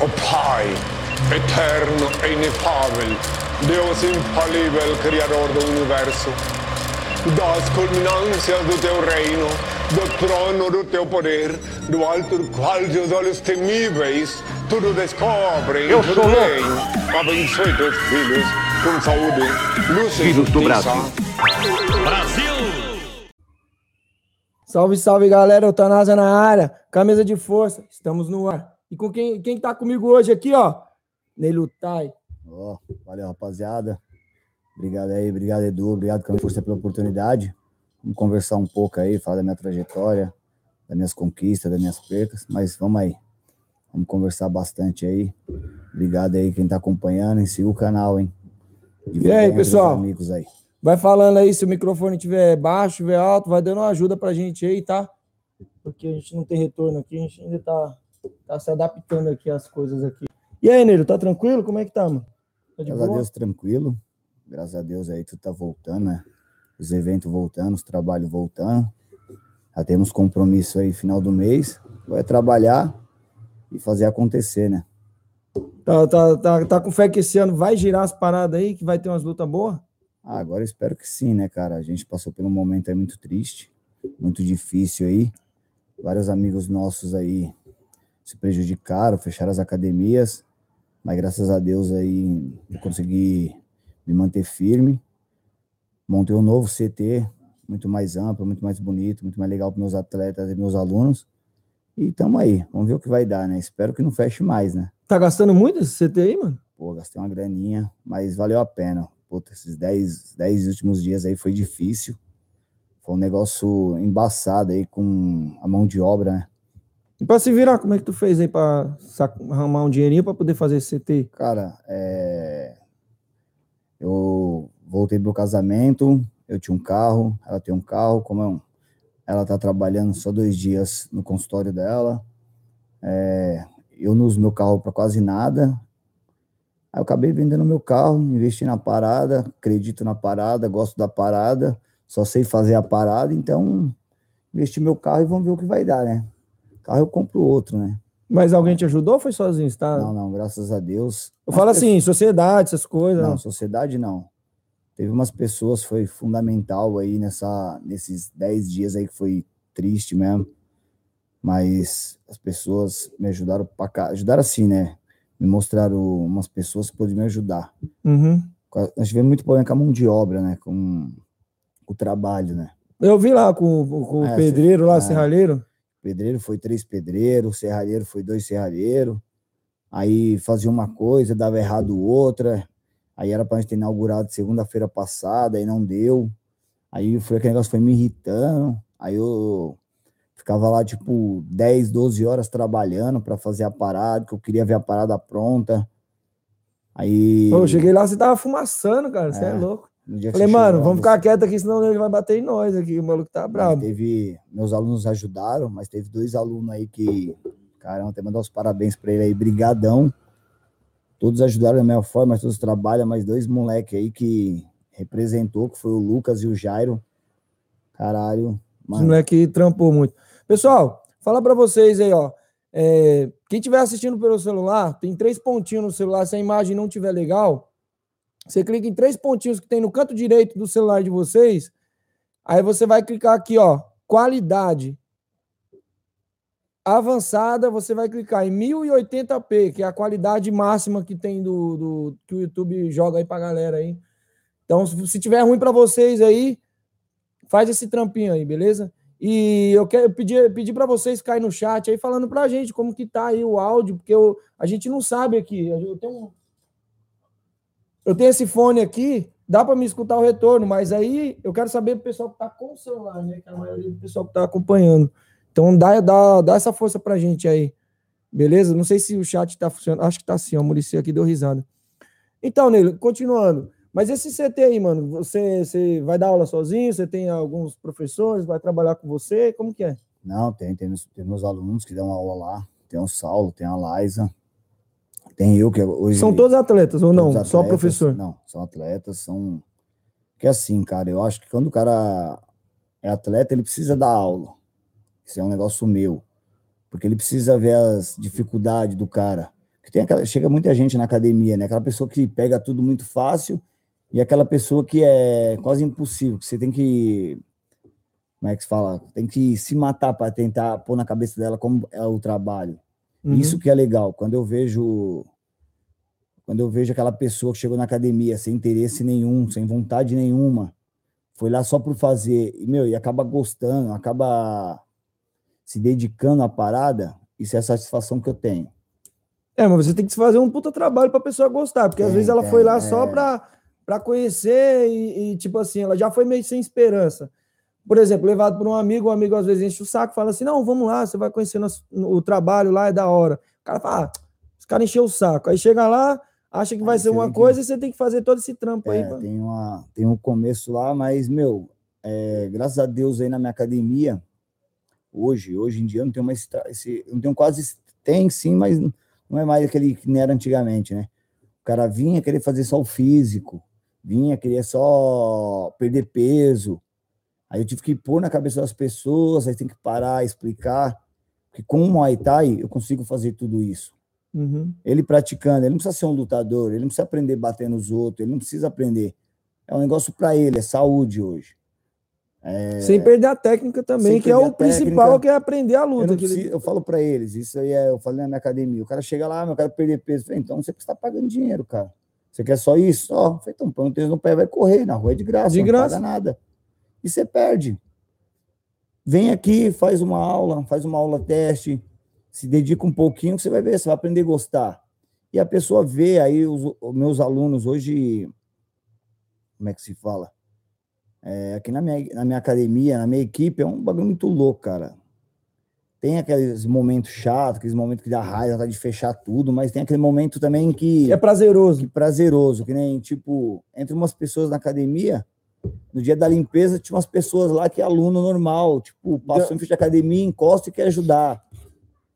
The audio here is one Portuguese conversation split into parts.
O Pai, eterno e inefável, Deus infalível, Criador do Universo, das culminâncias do teu reino, do trono do teu poder, do alto do qual teus olhos temíveis tudo descobrem Eu tudo sou bem. Abençoe teus filhos com saúde, luz e Filhos do justiça. Brasil. Salve, salve, galera. Eutanásia na área. Camisa de força. Estamos no ar. E com quem, quem tá comigo hoje aqui, ó? Nelutai. Ó, valeu, rapaziada. Obrigado aí, obrigado, Edu. Obrigado, Camilo, por você pela oportunidade. Vamos conversar um pouco aí, falar da minha trajetória, das minhas conquistas, das minhas percas. Mas vamos aí. Vamos conversar bastante aí. Obrigado aí quem tá acompanhando. E siga o canal, hein? E aí, pessoal? amigos aí. Vai falando aí se o microfone estiver baixo, estiver alto, vai dando uma ajuda pra gente aí, tá? Porque a gente não tem retorno aqui, a gente ainda tá, tá se adaptando aqui às coisas aqui. E aí, Nero, tá tranquilo? Como é que tá, mano? Tá Graças a boa? Deus, tranquilo. Graças a Deus aí tudo tá voltando, né? Os eventos voltando, os trabalhos voltando. Já temos compromisso aí final do mês. Vai trabalhar e fazer acontecer, né? Tá, tá, tá, tá com fé que esse ano vai girar as paradas aí, que vai ter umas lutas boas? Ah, agora espero que sim, né, cara? A gente passou por um momento aí muito triste, muito difícil aí. Vários amigos nossos aí se prejudicaram, fecharam as academias, mas graças a Deus aí eu consegui me manter firme. Montei um novo CT, muito mais amplo, muito mais bonito, muito mais legal para meus atletas e meus alunos. E tamo aí, vamos ver o que vai dar, né? Espero que não feche mais, né? Tá gastando muito esse CT aí, mano? Pô, gastei uma graninha, mas valeu a pena. Puta, esses 10, 10 últimos dias aí foi difícil. Foi um negócio embaçado aí com a mão de obra, né? E pra se virar, como é que tu fez aí pra sac- arrumar um dinheirinho pra poder fazer esse CT? Cara, é... eu voltei pro casamento, eu tinha um carro, ela tem um carro, como eu... ela tá trabalhando só dois dias no consultório dela, é... eu não uso meu carro para quase nada, aí eu acabei vendendo meu carro, investi na parada, acredito na parada, gosto da parada, só sei fazer a parada, então investi meu carro e vamos ver o que vai dar, né? Carro eu compro outro, né? Mas alguém te ajudou ou foi sozinho? Tá? Não, não, graças a Deus. Eu falo assim, sociedade, essas coisas. Não, sociedade não. Teve umas pessoas, foi fundamental aí nessa, nesses 10 dias aí que foi triste mesmo. Mas as pessoas me ajudaram pra cá. Ajudaram assim, né? Me mostraram umas pessoas que poderiam me ajudar. Uhum. Nós tivemos muito problema com a mão de obra, né? Com, com o trabalho, né? Eu vi lá com, com É, o pedreiro lá, é. serralheiro. Pedreiro foi três pedreiros, serralheiro foi dois serralheiros. Aí fazia uma coisa, dava errado outra. Aí era para gente ter inaugurado segunda-feira passada, aí não deu. Aí foi aquele negócio foi me irritando. Aí eu ficava lá tipo 10, 12 horas trabalhando para fazer a parada, que eu queria ver a parada pronta. Aí Pô, eu cheguei lá, você tava fumaçando, cara. Você é, É. louco. Falei, mano, vamos ficar quieto aqui, senão ele vai bater em nós aqui. O maluco tá Mas brabo. teve, meus alunos ajudaram, mas teve dois alunos aí que, caramba, que mandar os parabéns para ele aí, brigadão. Todos ajudaram da mesma forma, mas todos trabalham, mas dois moleque aí que representou, que foi o Lucas e o Jairo. Caralho, mano, moleque trampou muito. Pessoal, fala pra vocês aí, ó. É, quem estiver assistindo pelo celular, tem três pontinhos no celular. Se a imagem não tiver legal, você clica em três pontinhos que tem no canto direito do celular de vocês. Aí você vai clicar aqui, ó, qualidade avançada. Você vai clicar em 1080p, que é a qualidade máxima que tem do, do que o YouTube joga aí pra galera aí. Então, se, tiver ruim pra vocês aí, faz esse trampinho aí, beleza? E eu quero pedir, pedir para vocês ficarem no chat aí falando pra gente como que tá aí o áudio, porque eu, a gente não sabe aqui. Eu tenho, um- eu tenho esse fone aqui, dá para me escutar o retorno, mas aí eu quero saber do pessoal que tá com o celular, né? Que é a maioria do pessoal que tá acompanhando. Então dá, dá, dá essa força pra gente aí. Beleza? Não sei se o chat tá funcionando. Acho que tá sim. O Muricy aqui deu risada. Então, Nele, continuando. Mas esse CT aí, mano, você, você vai dar aula sozinho? Você tem alguns professores? Vai trabalhar com você? Como que é? não, tem, tem, tem meus alunos que dão aula lá, tem o Saulo, tem a Laisa, tem eu que hoje... São todos atletas ou não? Todos Só atletas, professor? Não, são atletas, são. Que assim, cara, eu acho que quando o cara é atleta, ele precisa dar aula. Isso é um negócio meu. Porque ele precisa ver as dificuldades do cara. tem aquela, chega muita gente na academia, né? Aquela pessoa que pega tudo muito fácil e aquela pessoa que é quase impossível, que você tem que como é que se fala? Tem que se matar para tentar pôr na cabeça dela como é o trabalho. Uhum. Isso que é legal. Quando eu vejo quando eu vejo aquela pessoa que chegou na academia sem interesse nenhum, sem vontade nenhuma, foi lá só por fazer, e, meu, e acaba gostando, acaba se dedicando à parada, isso é a satisfação que eu tenho. É, mas você tem que fazer um puta trabalho para a pessoa gostar, porque é, às vezes ela é, foi lá é... só para conhecer e, e, tipo assim, ela já foi meio sem esperança. Por exemplo, levado por um amigo, o amigo às vezes enche o saco, fala assim: não, vamos lá, você vai conhecer nosso, o trabalho lá, é da hora. O cara fala, ah, os caras encheu o saco. Aí chega lá, acha que vai ser uma coisa que... e você tem que fazer todo esse trampo é, aí. Tem, uma, tem um começo lá, mas, meu, é, graças a Deus aí na minha academia, hoje, hoje em dia, não tenho mais esse, não tenho quase, tem sim, mas não é mais aquele que era antigamente, né? O cara vinha querer fazer só o físico, vinha querer só perder peso. Aí eu tive que pôr na cabeça das pessoas, aí tem que parar, explicar, que com o Muay Thai eu consigo fazer tudo isso. Uhum. Ele praticando, ele não precisa ser um lutador, ele não precisa aprender a bater nos outros, ele não precisa aprender. É um negócio para ele, é saúde hoje. É... Sem perder a técnica também, que é o principal, que é aprender a luta. Eu, preciso, eu falo para eles, isso aí é, eu falei na minha academia. O cara chega lá, eu quero perder peso. Falei, então você está pagando dinheiro, cara. Você quer só isso? Ó, falei, então põe um tênis no pé, vai correr na rua é de graça, de graça. não paga nada. E você perde. Vem aqui, faz uma aula, faz uma aula teste, se dedica um pouquinho, você vai ver, você vai aprender a gostar. E a pessoa vê aí os, os meus alunos hoje, como é que se fala? É, aqui na minha, na minha academia, na minha equipe, é um bagulho muito louco, cara. Tem aqueles momentos chatos, aqueles momentos que dá raiva, tá de fechar tudo, mas tem aquele momento também que. É prazeroso. Que prazeroso, que nem, tipo, entre umas pessoas na academia, no dia da limpeza, tinha umas pessoas lá que é aluno normal, tipo, passou em frente à academia, encosta e quer ajudar.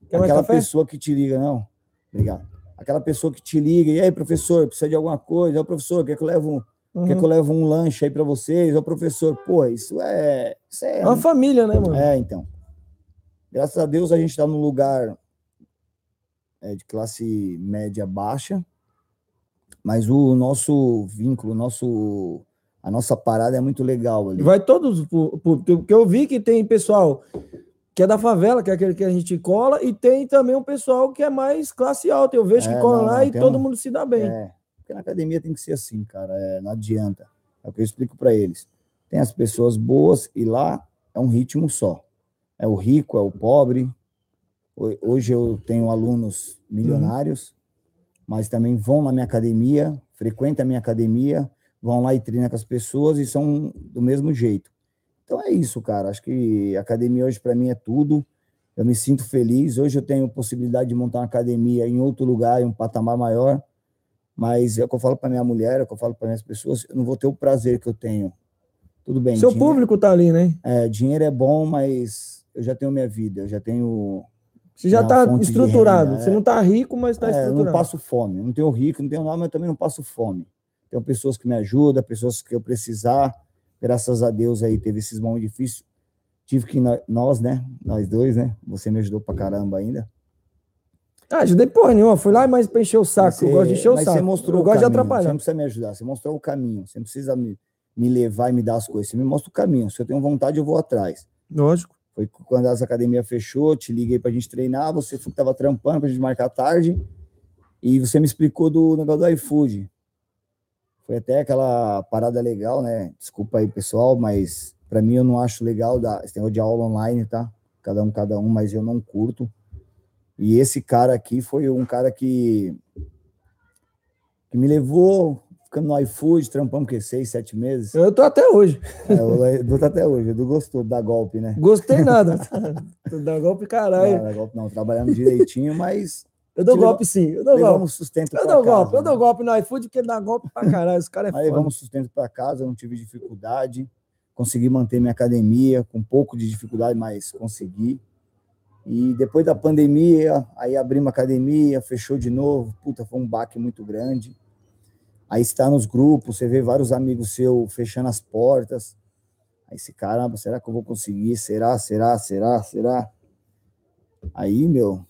Quer Aquela pessoa que te liga, não. Obrigado. Aquela pessoa que te liga, e aí, professor, precisa de alguma coisa? Ô, professor, quer que eu levo um, uhum. quer que eu levo um lanche aí para vocês? Ô, professor, pô, isso é. Isso é, é uma família, né, mano? É, então. Graças a Deus a gente está num lugar é, de classe média baixa, mas o nosso vínculo, o nosso a nossa parada é muito legal ali. Vai todos, porque eu vi que tem pessoal que é da favela, que é aquele que a gente cola, e tem também um pessoal que é mais classe alta. Eu vejo é, que cola não, lá não, e todo um... mundo se dá bem. É, porque na academia tem que ser assim, cara, é, não adianta. É o que eu explico para eles. Tem as pessoas boas e lá é um ritmo só. É o rico, é o pobre. Hoje eu tenho alunos milionários, uhum. mas também vão na minha academia, frequentam a minha academia, vão lá e treinam com as pessoas e são do mesmo jeito. Então é isso, cara. Acho que academia hoje para mim é tudo. Eu me sinto feliz. Hoje eu tenho possibilidade de montar uma academia em outro lugar, em um patamar maior. Mas é o que eu falo para minha mulher, é o que eu falo para minhas pessoas. Eu não vou ter o prazer que eu tenho. Tudo bem. Seu dinheiro, público tá ali, né? É, dinheiro é bom, mas eu já tenho minha vida. Eu já tenho. Você já está estruturado. Você é. não está rico, mas está é, estruturado. Eu não passo fome. não tenho rico, não tenho nada, mas também não passo fome. Tenho pessoas que me ajudam, pessoas que eu precisar graças a Deus aí teve esses momentos difíceis. Tive que nós, né? Nós dois, né? Você me ajudou pra caramba ainda. Ah, ajudei porra nenhuma. Fui lá, mas pra encher o saco. Você, eu gosto de encher o saco. Você mostrou eu gosto caminho, de atrapalhar. Você não precisa me ajudar. Você mostrou o caminho. Você não precisa me, me levar e me dar as coisas. Você me mostra o caminho. Se eu tenho vontade, eu vou atrás. Lógico. Foi quando as academias fechou, te liguei pra gente treinar. Você tava trampando pra gente marcar tarde. E você me explicou do negócio do iFood. Foi até aquela parada legal, né? Desculpa aí, pessoal, mas para mim eu não acho legal da, esse negócio de aula online, tá? Cada um, cada um, mas eu não curto. E esse cara aqui foi um cara que, que me levou ficando no iFood, trampamos que seis, sete meses. Eu tô até hoje. É, o Edu tá até hoje. Edu gostou da golpe, né? Gostei nada. da golpe, caralho. Não, golpe não, trabalhando direitinho, mas eu dou golpe sim, eu dou golpe. sustento eu dou casa, golpe, né? eu dou golpe no iFood porque ele dá golpe pra caralho, esse cara é Aí levamos sustento para casa, não tive dificuldade, consegui manter minha academia com um pouco de dificuldade, mas consegui. E depois da pandemia, aí abrimos academia, fechou de novo, puta, foi um baque muito grande. Aí está nos grupos, você vê vários amigos seus fechando as portas. Aí esse caramba, será que eu vou conseguir? Será, será, será, será? Aí, meu.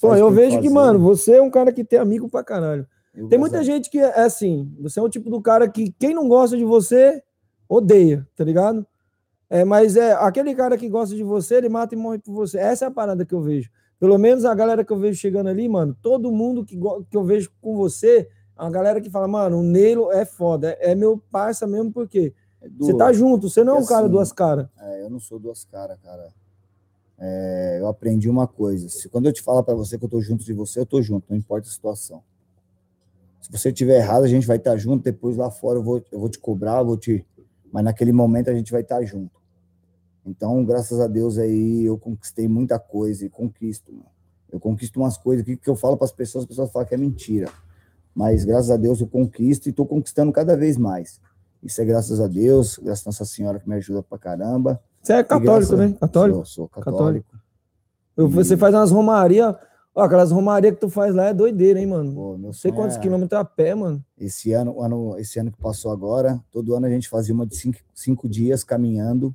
Pô, eu vejo que, que mano, você é um cara que tem amigo pra caralho. Eu Tem muita gente que é assim, você é o tipo do cara que quem não gosta de você, odeia, tá ligado? É, mas é aquele cara que gosta de você, ele mata e morre por você. Essa é a parada que eu vejo. Pelo menos a galera que eu vejo chegando ali, mano, todo mundo que, que eu vejo com você, a galera que fala, mano, o Neilo é foda, é, é meu parça mesmo, porque é você tá junto, você não é um cara assim, duas caras. É, eu não sou duas caras, cara. É, eu aprendi uma coisa. Se quando eu te falar para você que eu tô junto de você, eu tô junto, não importa a situação. Se você tiver errado, a gente vai estar tá junto. Depois lá fora eu vou, eu vou te cobrar, vou te. Mas naquele momento a gente vai estar tá junto. Então, graças a Deus aí eu conquistei muita coisa e conquisto. Mano. Eu conquisto umas coisas que, que eu falo para as pessoas, as pessoas falam que é mentira. Mas graças a Deus eu conquisto e estou conquistando cada vez mais. Isso é graças a Deus, graças a Nossa Senhora que me ajuda pra caramba. Você é católico, né? Católico? Sou, sou católico. católico. Você faz umas romarias. Ó, aquelas romarias que tu faz lá é doideira, hein, mano? Pô, não sei quantos é... quilômetros a pé, mano. Esse ano, ano, esse ano que passou agora, todo ano a gente fazia uma de cinco, cinco dias caminhando.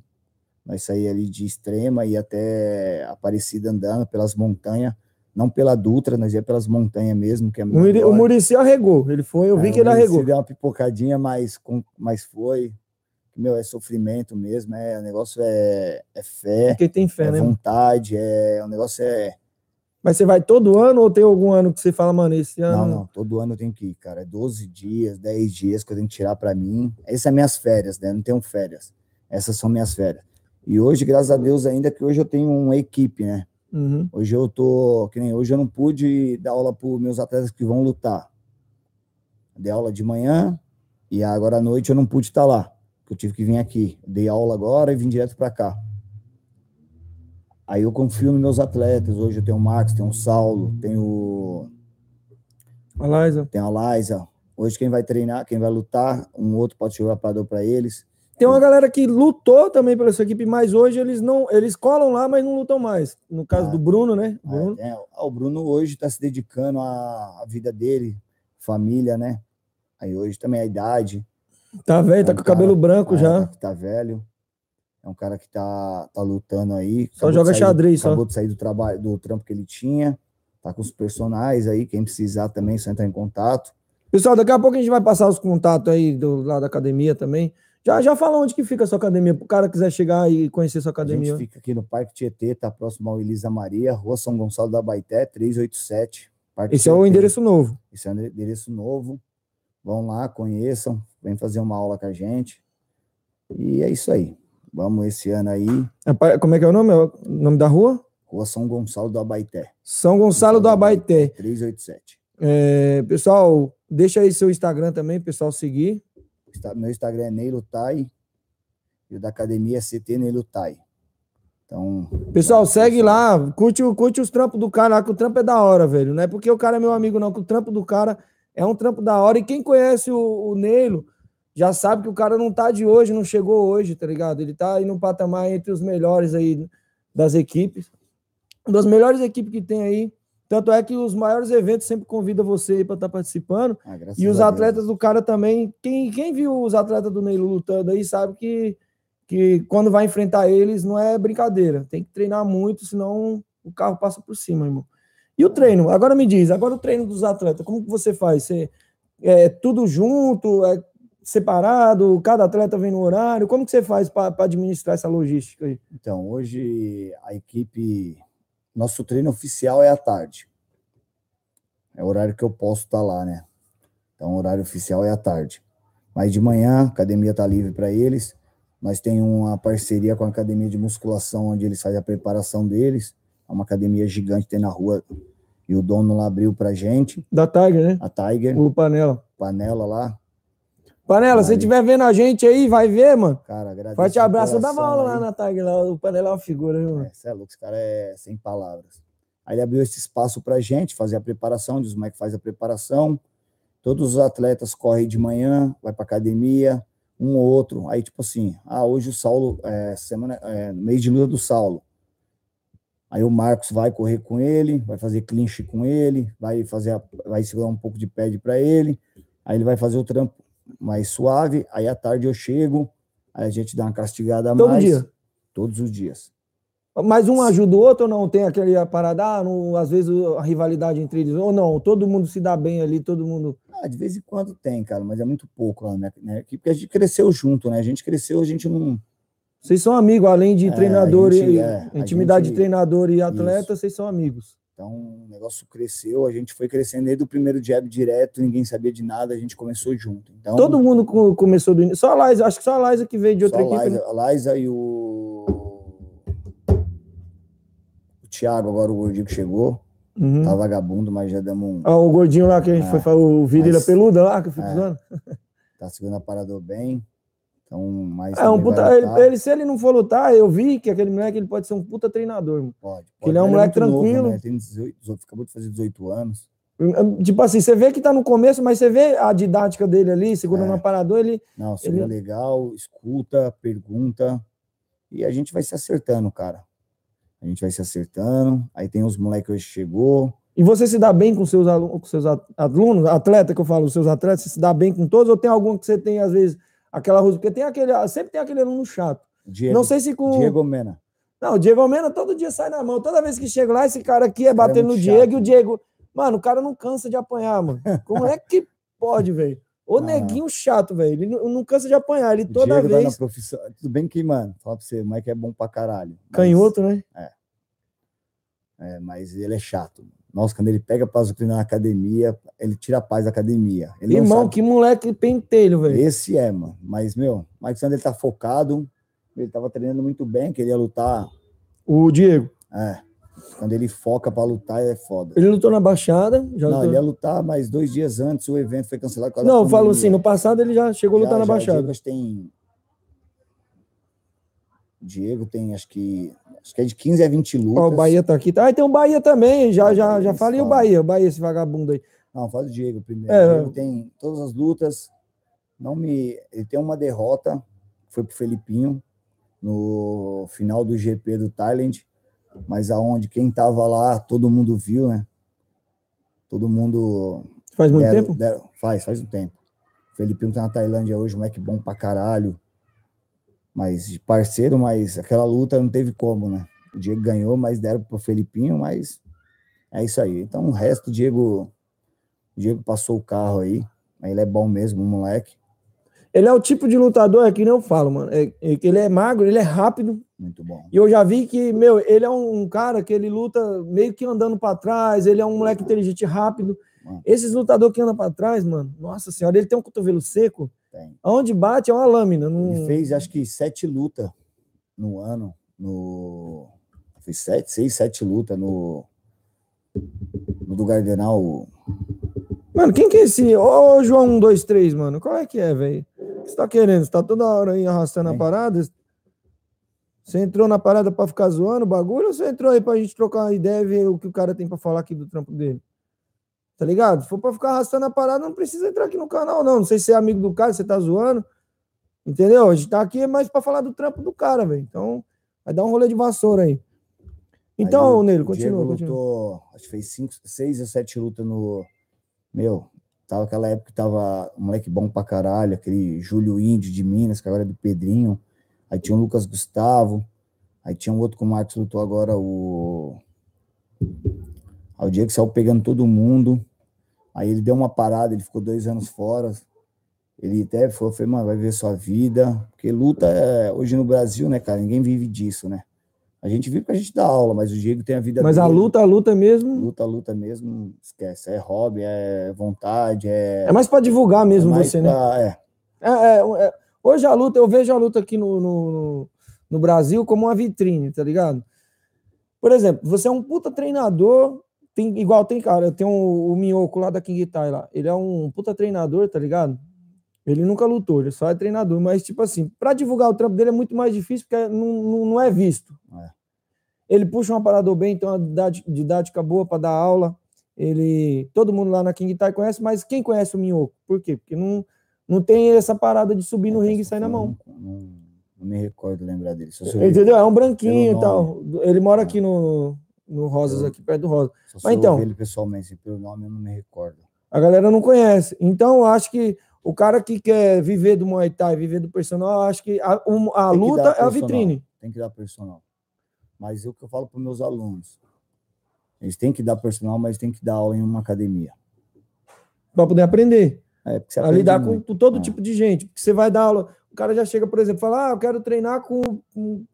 Nós saíamos ali de Extrema e até Aparecida andando pelas montanhas. Não pela Dutra, nós ia pelas montanhas mesmo. Que é o Murici arregou, ele foi, eu vi é, que ele arregou. deu uma pipocadinha, mas, com, mas foi meu, é sofrimento mesmo, é, o negócio é, é fé. Quem tem fé, é né? vontade, é, o negócio é... Mas você vai todo ano ou tem algum ano que você fala, mano, esse ano... Não, não, todo ano eu tenho que ir, cara, é 12 dias, 10 dias que eu tenho que tirar para mim. Essas são minhas férias, né, não tenho férias. Essas são minhas férias. E hoje, graças a Deus, ainda que hoje eu tenho uma equipe, né? Uhum. Hoje eu tô, que nem hoje eu não pude dar aula para meus atletas que vão lutar. Dei aula de manhã e agora à noite eu não pude estar lá que eu tive que vir aqui. Dei aula agora e vim direto para cá. Aí eu confio nos meus atletas. Hoje eu tenho o Max, tenho o Saulo, tenho a Liza. Tem a Liza. Hoje quem vai treinar, quem vai lutar, um outro pode jogar para para eles. Tem uma galera que lutou também pela sua equipe, mas hoje eles não, eles colam lá, mas não lutam mais. No caso ah, do Bruno, né? É, Bruno. É, o Bruno hoje está se dedicando à, à vida dele, família, né? Aí hoje também a idade. Tá velho, tá é um tá com o cabelo branco é, já. Tá velho. É um cara que tá, tá lutando aí. Só joga sair, xadrez, acabou só. de sair do trabalho, do trampo que ele tinha. Tá com os personagens aí. Quem precisar também, só entrar em contato. Pessoal, daqui a pouco a gente vai passar os contatos aí do lado da academia também. Já, já fala onde que fica a sua academia, para o cara quiser chegar e conhecer a sua academia. A gente fica aqui no Parque Tietê, tá próximo ao Elisa Maria, Rua São Gonçalo da Baité, 387. Parque Esse Tietê. é o endereço novo. Esse é o endereço novo. Vão lá, conheçam, vem fazer uma aula com a gente. E é isso aí. Vamos esse ano aí. Como é que é o nome? É o nome da rua? Rua São Gonçalo do Abaité. São Gonçalo, do Abaité. 387. É, pessoal, deixa aí seu Instagram também, pessoal seguir. Meu Instagram é Neilutai e o da academia é CT Neilutai. Então. Pessoal, segue lá, curte, curte os trampos do cara lá, que o trampo é da hora, velho. Não é porque o cara é meu amigo, não, que o trampo do cara é um trampo da hora. E quem conhece o, o Neilo já sabe que o cara não tá de hoje, não chegou hoje, tá ligado? Ele tá aí no patamar entre os melhores aí das equipes. Das melhores equipes que tem aí. Tanto é que os maiores eventos sempre convidam você para estar tá participando. Ah, e os atletas do cara também. Quem, quem viu os atletas do Neilo lutando aí sabe que, que quando vai enfrentar eles não é brincadeira. Tem que treinar muito, senão o carro passa por cima, irmão. E o treino? Agora me diz, agora o treino dos atletas, como que você faz? Você, é tudo junto, é separado, cada atleta vem no horário? Como que você faz para administrar essa logística aí? Então, hoje a equipe, nosso treino oficial é à tarde. É o horário que eu posso estar lá, né? Então, o horário oficial é à tarde. Mas de manhã, a academia está livre para eles. Nós temos uma parceria com a academia de musculação, onde eles fazem a preparação deles. É uma academia gigante, tem na rua, e o dono lá abriu pra gente. Da Tiger, né? A Tiger. O Panela. Panela lá. Panela, se estiver vendo a gente aí, vai ver, mano. Cara, agradeço. Forte abraço. Eu dava aula lá na Tiger, lá. O Panela é uma figura, viu, mano? É, você é louco, esse cara é sem palavras. Aí ele abriu esse espaço pra gente fazer a preparação, diz como é que faz a preparação. Todos os atletas correm de manhã, vai pra academia, um ou outro. Aí, tipo assim, ah, hoje o Saulo, é, semana, é, mês de luta do Saulo. Aí o Marcos vai correr com ele, vai fazer clinch com ele, vai fazer, a, vai segurar um pouco de pad para ele. Aí ele vai fazer o trampo mais suave. Aí à tarde eu chego, aí a gente dá uma castigada a Todo mais. Dia. Todos os dias. Mas um ajuda o outro ou não? Tem aquele parada, ah, não, às vezes a rivalidade entre eles, ou não? Todo mundo se dá bem ali, todo mundo. Ah, de vez em quando tem, cara, mas é muito pouco lá, né? né? Porque a gente cresceu junto, né? A gente cresceu, a gente não. Vocês são amigos, além de É, treinador gente- e é, intimidade gente- de treinador e atleta, Isso. vocês são amigos. Então o negócio cresceu, a gente foi crescendo desde o primeiro jab direto, ninguém sabia de nada, a gente começou junto. Então, Todo mundo co- começou do início. Só a Liza, acho que só a Liza que veio de outra só a equipe. Liza, né? a Liza e o. O Thiago, agora o gordinho que chegou, Uhum. tá vagabundo, mas já damos um. Ah, o gordinho lá que a gente É, foi falar, o Virilha mas- Peluda lá, que eu fico É. zoando. Tá segurando a parada bem. Então, mais. É, um puta, ele, ele- se ele não for lutar, eu vi que aquele moleque ele pode ser um puta treinador. mano. Pode. que ele é um Mas moleque muito novo, tranquilo. né? Ele Tem 18, 18, acabou de fazer 18 anos. Tipo assim, você vê que tá no começo, mas você vê a didática dele ali, segurando É. o aparador, ele. Não, seria Ele- legal, escuta, pergunta. E a gente vai se acertando, cara. A gente vai se acertando. Aí tem os moleques que hoje chegou. E você se dá bem com seus alunos, com seus alunos, atleta que eu falo, os seus atletas, você se dá bem com todos, ou tem algum que você tem, às vezes, aquela rusa? Porque tem aquele, sempre tem aquele aluno chato. Diego, Não sei se com. Diego Mena. Não, o Diego Almeida todo dia sai na mão. Toda vez que chega lá, esse cara aqui é cara é batendo no muito Diego chato. e o Diego. Mano, o cara não cansa de apanhar, mano. Como é que pode, velho? Ô Não. neguinho chato, velho. Ele não, não cansa de apanhar. Ele O toda Diego tá vez. profissão. Tudo bem que, mano, fala pra você, o Mike é bom pra caralho. mas- Canhoto, né? É, mas ele é chato. Nossa, quando ele pega pra azucrinar na academia, ele tira a paz da academia. Ele Irmão, que moleque pentelho, velho. Esse é, mano. Mas, meu, o Mike Sander ele tá focado. Ele tava treinando muito bem, queria lutar. O Diego. É. Quando ele foca pra lutar, é foda. Ele lutou na Baixada. Já Não, lutou... ele ia lutar, mas dois dias antes o evento foi cancelado. Não, eu falo assim, no passado ele já chegou a lutar Já- na já, Baixada. O tem. O Diego tem, acho que. Acho que é de 15 a 20 lutas. Ó, o Bahia tá aqui. Ah, tem o Bahia também. Já, já, já falei o. Bahia. O Bahia, esse vagabundo aí. Não, fala do Diego primeiro. É, o Diego tem todas as lutas. Não me. Ele tem uma derrota. Foi pro Felipinho no final do GP do Thailand. Mas aonde quem tava lá, todo mundo viu, né? Todo mundo Faz muito Deram- tempo? deram- faz, faz um tempo. O Felipinho tá na Tailândia hoje, um moleque bom pra caralho. Mas de parceiro, mas aquela luta não teve como, né? O Diego ganhou, mas deram pro Felipinho, mas é isso aí. Então o resto, o Diego, o Diego passou o carro aí. Mas Ele é bom mesmo, moleque. Ele é o tipo de lutador, é que nem eu falo, mano. É, é ele é magro, ele é rápido. Muito bom. E eu já vi que, meu, ele é um cara que ele luta meio que andando pra trás, ele é um moleque inteligente rápido. Mano. Esses lutadores que andam pra trás, mano, nossa senhora, ele tem um cotovelo seco. Tem. Aonde bate é uma lâmina. Não... Ele fez, acho que, sete lutas no ano. No... Fez sete, seis, sete lutas no. No do Gardenal. Mano, quem que é esse? Ô, João 1, 2, 3, mano. Qual é que é, velho? O que você tá querendo? Você tá toda hora aí arrastando a Hein? parada? Você entrou na parada pra ficar zoando o bagulho ou você entrou aí pra gente trocar uma ideia e ver o que o cara tem pra falar aqui do trampo dele? Tá ligado? Se for pra ficar arrastando a parada, não precisa entrar aqui no canal, não. Não sei se é amigo do cara, se você tá zoando. Entendeu? A gente tá aqui mais pra falar do trampo do cara, velho. Então, vai dar um rolê de vassoura aí. Então, Aí, Nele, o continua, Diego continua. lutou, acho que fez cinco, seis ou sete lutas no. Meu, tava aquela época que tava um moleque bom pra caralho, aquele Júlio Índio de Minas, que agora é do Pedrinho. Aí tinha o Lucas Gustavo. Aí tinha um outro que o Marcos lutou agora, o. Aí o Diego saiu pegando todo mundo. Aí ele deu uma parada, ele ficou dois anos fora. Ele até falou, falei, mano, vai ver sua vida. Porque luta é, hoje no Brasil, né, cara? Ninguém vive disso, né? A gente vive porque a gente dá aula, mas o Diego tem a vida Mas a dele. luta, a luta mesmo. Luta, luta mesmo, esquece. É hobby, é vontade, é. É mais pra divulgar mesmo é mais você, né? pra- é. É, é, é, hoje a luta, eu vejo a luta aqui no, no, no Brasil como uma vitrine, tá ligado? Por exemplo, você é um puta treinador, tem, igual tem cara, tem um, o Minhoco lá da King Tai lá, ele é um puta treinador, tá ligado? Ele nunca lutou, ele só é treinador, mas tipo assim, pra divulgar o trampo dele é muito mais difícil porque não, não, não é visto. É. Ele puxa um aparador bem, tem uma didática boa para dar aula. Ele, todo mundo lá na King Tai conhece, mas quem conhece o Minhoco? Por quê? Porque não, não tem essa parada de subir no É, ringue e sair na mão. Não, não- me recordo lembrar dele. Entendeu? É um branquinho Pelo e tal. Ele mora aqui no, no Rosas, Eu- aqui perto do Rosa. só Mas então- ele pessoalmente, assim, pelo nome eu não me recordo. A galera não conhece. Então, eu acho que o cara que quer viver do Muay Thai, viver do personal, acho que a, um- a que luta é a vitrine. Tem que dar personal. Mas o que eu falo para meus alunos, eles têm que dar personal, mas têm que dar aula em uma academia. Para poder aprender. É, A lidar muito. com todo É. tipo de gente. Porque você vai dar aula, o cara já chega, por exemplo, fala: Ah, eu quero treinar com. com-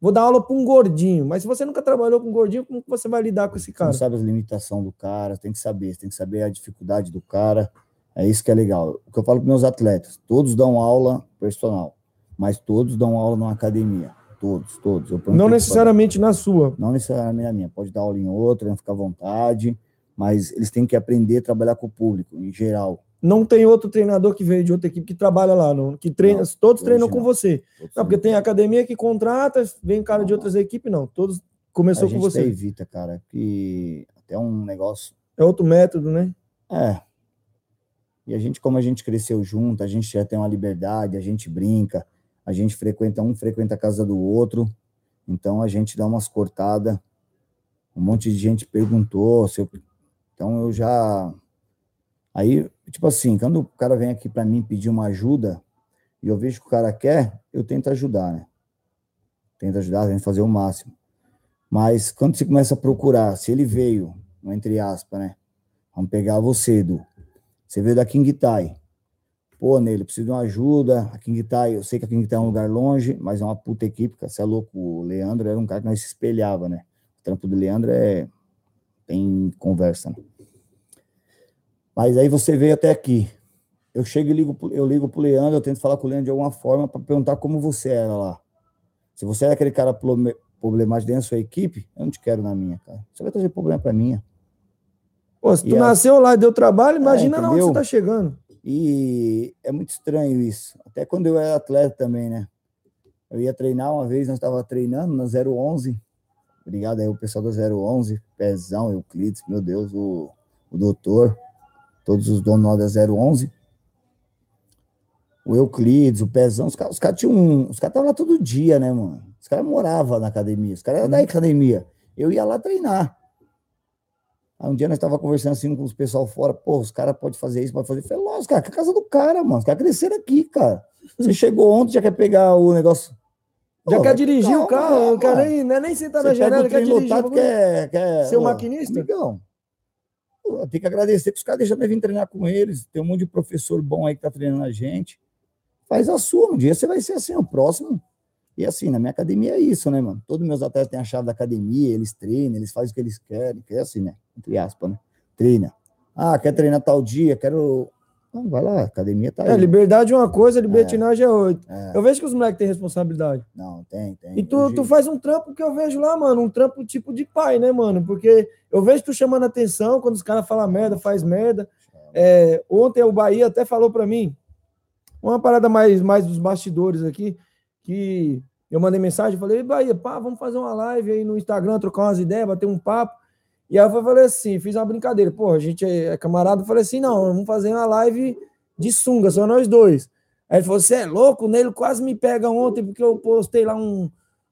Vou dar aula para um gordinho. Mas se você nunca trabalhou com um gordinho, como que você vai lidar com esse Você cara? não sabe as limitações do cara, tem que saber, você tem que saber a dificuldade do cara. É isso que é legal. O que eu falo para meus atletas, todos dão aula personal, mas todos dão aula numa academia. Todos, todos. Não necessariamente na sua. Não necessariamente a minha, pode dar aula em outra, ficar à vontade, mas eles têm que aprender a trabalhar com o público, em geral. Não tem outro treinador que veio de outra equipe que trabalha lá, não. Que treina, Não, todos treinam com você. Não, porque tem academia que contrata, vem cara de outras equipes, não. Todos começou com você. evita, cara, que até um negócio É outro método, né? É. E a gente, como a gente cresceu junto, a gente já tem uma liberdade, a gente brinca, a gente frequenta um, frequenta a casa do outro, então a gente dá umas cortadas. Um monte de gente perguntou, se eu... então eu já. Aí, tipo assim, quando o cara vem aqui para mim pedir uma ajuda e eu vejo que o cara quer, eu tento ajudar, né? Tento ajudar, tento fazer o máximo. Mas quando você começa a procurar, se ele veio, entre aspas, né? Vamos pegar você, Edu. Você veio da King Tai. Pô, Nele, preciso de uma ajuda. A King Tai, eu sei que a King Tai é um lugar longe, mas é uma puta equipe, cara. Você é louco. O Leandro era um cara que nós se espelhava, né? O trampo do Leandro é. Tem conversa, né? Mas aí você veio até aqui. Eu chego e ligo, eu ligo pro Leandro, eu tento falar com o Leandro de alguma forma para perguntar como você era lá. Se você era aquele cara problemático dentro da sua equipe, eu não te quero na minha, cara. Você vai trazer problema para minha. Pô, se tu E nasceu lá e deu trabalho, imagina na onde entendeu? você tá chegando. E é muito estranho isso. Até quando eu era atleta também, né? Eu ia treinar uma vez, nós estava treinando na 011. Obrigado aí o pessoal da 011, Pezão, Euclides, meu Deus, o, o doutor, todos os donos lá da 011. O Euclides, o Pezão, os caras os caras tinham um, os caras estavam lá todo dia, né, mano? Os caras moravam na academia, os caras eram da academia. Eu ia lá treinar. Aí um dia nós estávamos conversando assim com os pessoal fora, pô, os caras podem fazer isso, pode fazer. Eu falei, lógico, cara, que é a casa do cara, mano. Os caras cresceram aqui, cara. Você chegou ontem, já quer pegar o negócio. Já Pô, quer vai dirigir com o calma, carro, quer mano. nem, é nem sentar na janela, o quer dirigir. lotado, o quer, quer, Ser o maquinista? Amigão, tem que agradecer que os caras deixam de vir treinar com eles. Tem um monte de professor bom aí que tá treinando a gente. Faz a sua, um dia você vai ser assim, o próximo. E assim, na minha academia é isso, né, mano? Todos meus atletas têm a chave da academia, eles treinam, eles fazem o que eles querem, que é assim, né? Entre aspas, né? Treina. Ah, quer treinar tal dia, quero. Não, vai lá, a academia tá aí. É, liberdade é uma coisa, libertinagem é outra. É. Eu vejo que os moleques têm responsabilidade. Não, tem, tem. E tu, Hoje- tu faz um trampo que eu vejo lá, mano, um trampo tipo de pai, né, mano? Porque eu vejo tu chamando atenção quando os caras falam merda, faz merda. É, ontem o Bahia até falou pra mim, uma parada mais, mais dos bastidores aqui, que eu mandei mensagem, falei, Bahia, pá, vamos fazer uma live aí no Instagram, trocar umas ideias, bater um papo. E aí eu falei assim, fiz uma brincadeira, pô, a gente é camarada, eu falei assim, não, vamos fazer uma live de sunga, só nós dois. Aí ele falou, você é louco? Nele quase me pega ontem, porque eu postei lá um,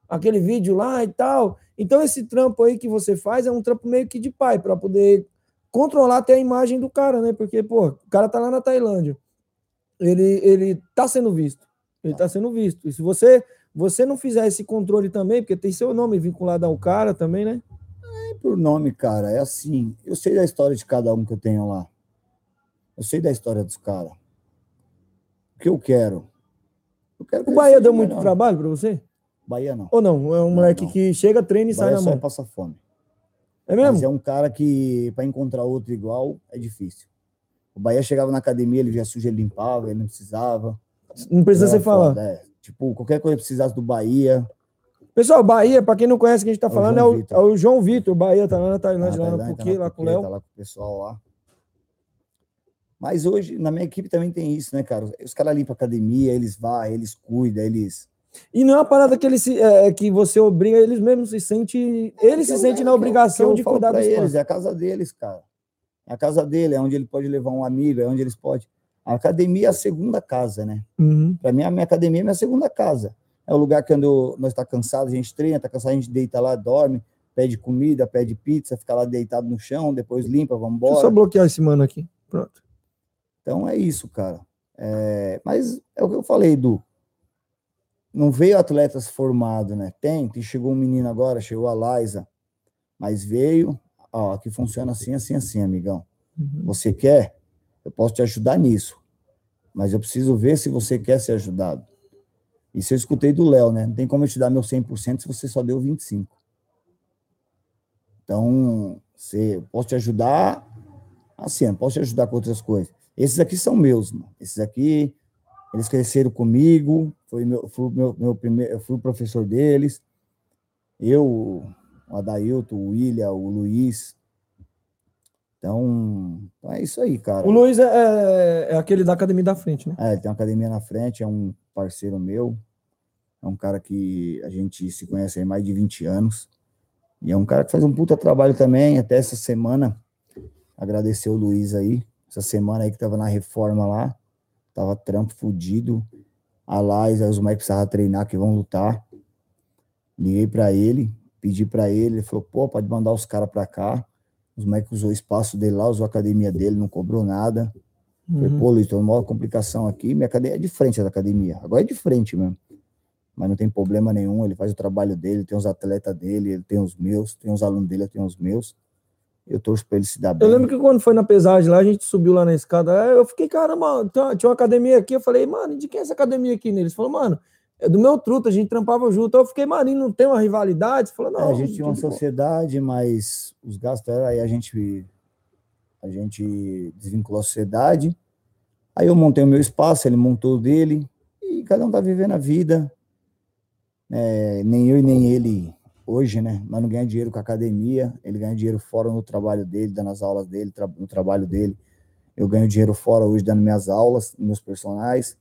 aquele vídeo lá e tal. Então esse trampo aí que você faz é um trampo meio que de pai, para poder controlar até a imagem do cara, né? Porque, pô, o cara tá lá na Tailândia. Ele, ele tá sendo visto. Ele tá sendo visto. E se você, você não fizer esse controle também, porque tem seu nome vinculado ao cara também, né? Por nome, cara, é assim. Eu sei da história de cada um que eu tenho lá. Eu sei da história dos caras. O que eu quero? Eu quero que O Bahia deu muito melhor. trabalho para você? Bahia não. Ou não? É um Não, moleque não. que chega, treina e sai Bahia na só é mão. passar fome. É Mas mesmo? é um cara que, para encontrar outro igual, é difícil. O Bahia chegava na academia, ele já suja, ele limpava, ele não precisava. Não precisa você falar. é. Tipo, qualquer coisa que precisasse do Bahia. Pessoal, Bahia, para quem não conhece quem a gente tá É o falando, é João o, Vitor. é o João Vitor. Bahia tá lá na Tailândia, lá no Tailândia, Puquê, na lá com o Léo. Tá lá com o pessoal lá. Mas hoje, na minha equipe também tem isso, né, cara? Os caras limpam a academia, eles vão, eles cuidam, eles. E não é uma parada que, eles se, é, que você obriga, eles mesmos se sentem. Eles se sentem é na que obrigação que de cuidar dos eles, é a casa deles, cara. É a casa dele, é onde ele pode levar um amigo, é onde eles podem. A academia é a segunda casa, né? Uhum. Para mim, a minha academia é minha segunda casa. É o lugar que quando nós está cansado, a gente treina, está cansado, a gente deita lá, dorme, pede comida, pede pizza, fica lá deitado no chão, depois limpa, vamos Deixa eu só embora. bloquear esse mano aqui. Pronto. Então é isso, cara. É, mas é o que eu falei, Edu. não veio atletas formados, né? Tem, que chegou um menino agora, chegou a Liza, mas veio, ó, aqui funciona assim, assim, assim, amigão. Uhum. Você quer? Eu posso te ajudar nisso, mas eu preciso ver se você quer ser ajudado. Isso eu escutei do Léo, né? Não tem como eu te dar meu 100% se você só deu 25%. Então, você, posso te ajudar assim, posso te ajudar com outras coisas. Esses aqui são meus, mano. Esses aqui, eles cresceram comigo, foi meu, fui, meu, meu primeiro, eu fui o professor deles. Eu, o Adailton, o William, o Luiz. Então, então é isso aí, cara. O Luiz é, é, é aquele da academia da frente, né? É, ele tem uma academia na frente, é um parceiro meu. É um cara que a gente se conhece há mais de 20 anos. E é um cara que faz um puta trabalho também. Até essa semana, agradecer o Luiz aí. Essa semana aí que tava na reforma lá. Tava trampo fudido. A Lais, os moleques precisavam treinar, que vão lutar. Liguei para ele, pedi para ele. Ele falou: pô, pode mandar os caras para cá. Os moleques usou o espaço dele lá, usou a academia dele, não cobrou nada. Falei, Uhum. pô, Luiz, tô numa complicação aqui. Minha academia é de frente da academia. Agora é de frente mesmo. Mas não tem problema nenhum. Ele faz o trabalho dele, tem os atletas dele, ele tem os meus, tem os alunos dele, eu tenho os meus. Eu torço pra ele se dar bem. Eu lembro que quando foi na pesagem lá, a gente subiu lá na escada. aí Eu fiquei, caramba, uma- tinha uma academia aqui. Eu falei, mano, de quem é essa academia aqui? Eles falaram, mano, é do meu truta, a gente trampava junto. Eu fiquei, mano, não tem uma rivalidade? Falou, É, não. a gente tinha uma tudo bom." sociedade, mas os gastos eram, aí a gente a gente desvinculou a sociedade. Aí eu montei o meu espaço, ele montou o dele, e cada um tá vivendo a vida. É, nem eu e nem ele hoje, né? Nós não ganhamos dinheiro com a academia, ele ganha dinheiro fora no trabalho dele, dando as aulas dele, tra- no trabalho dele. Eu ganho dinheiro fora hoje dando minhas aulas, meus personagens.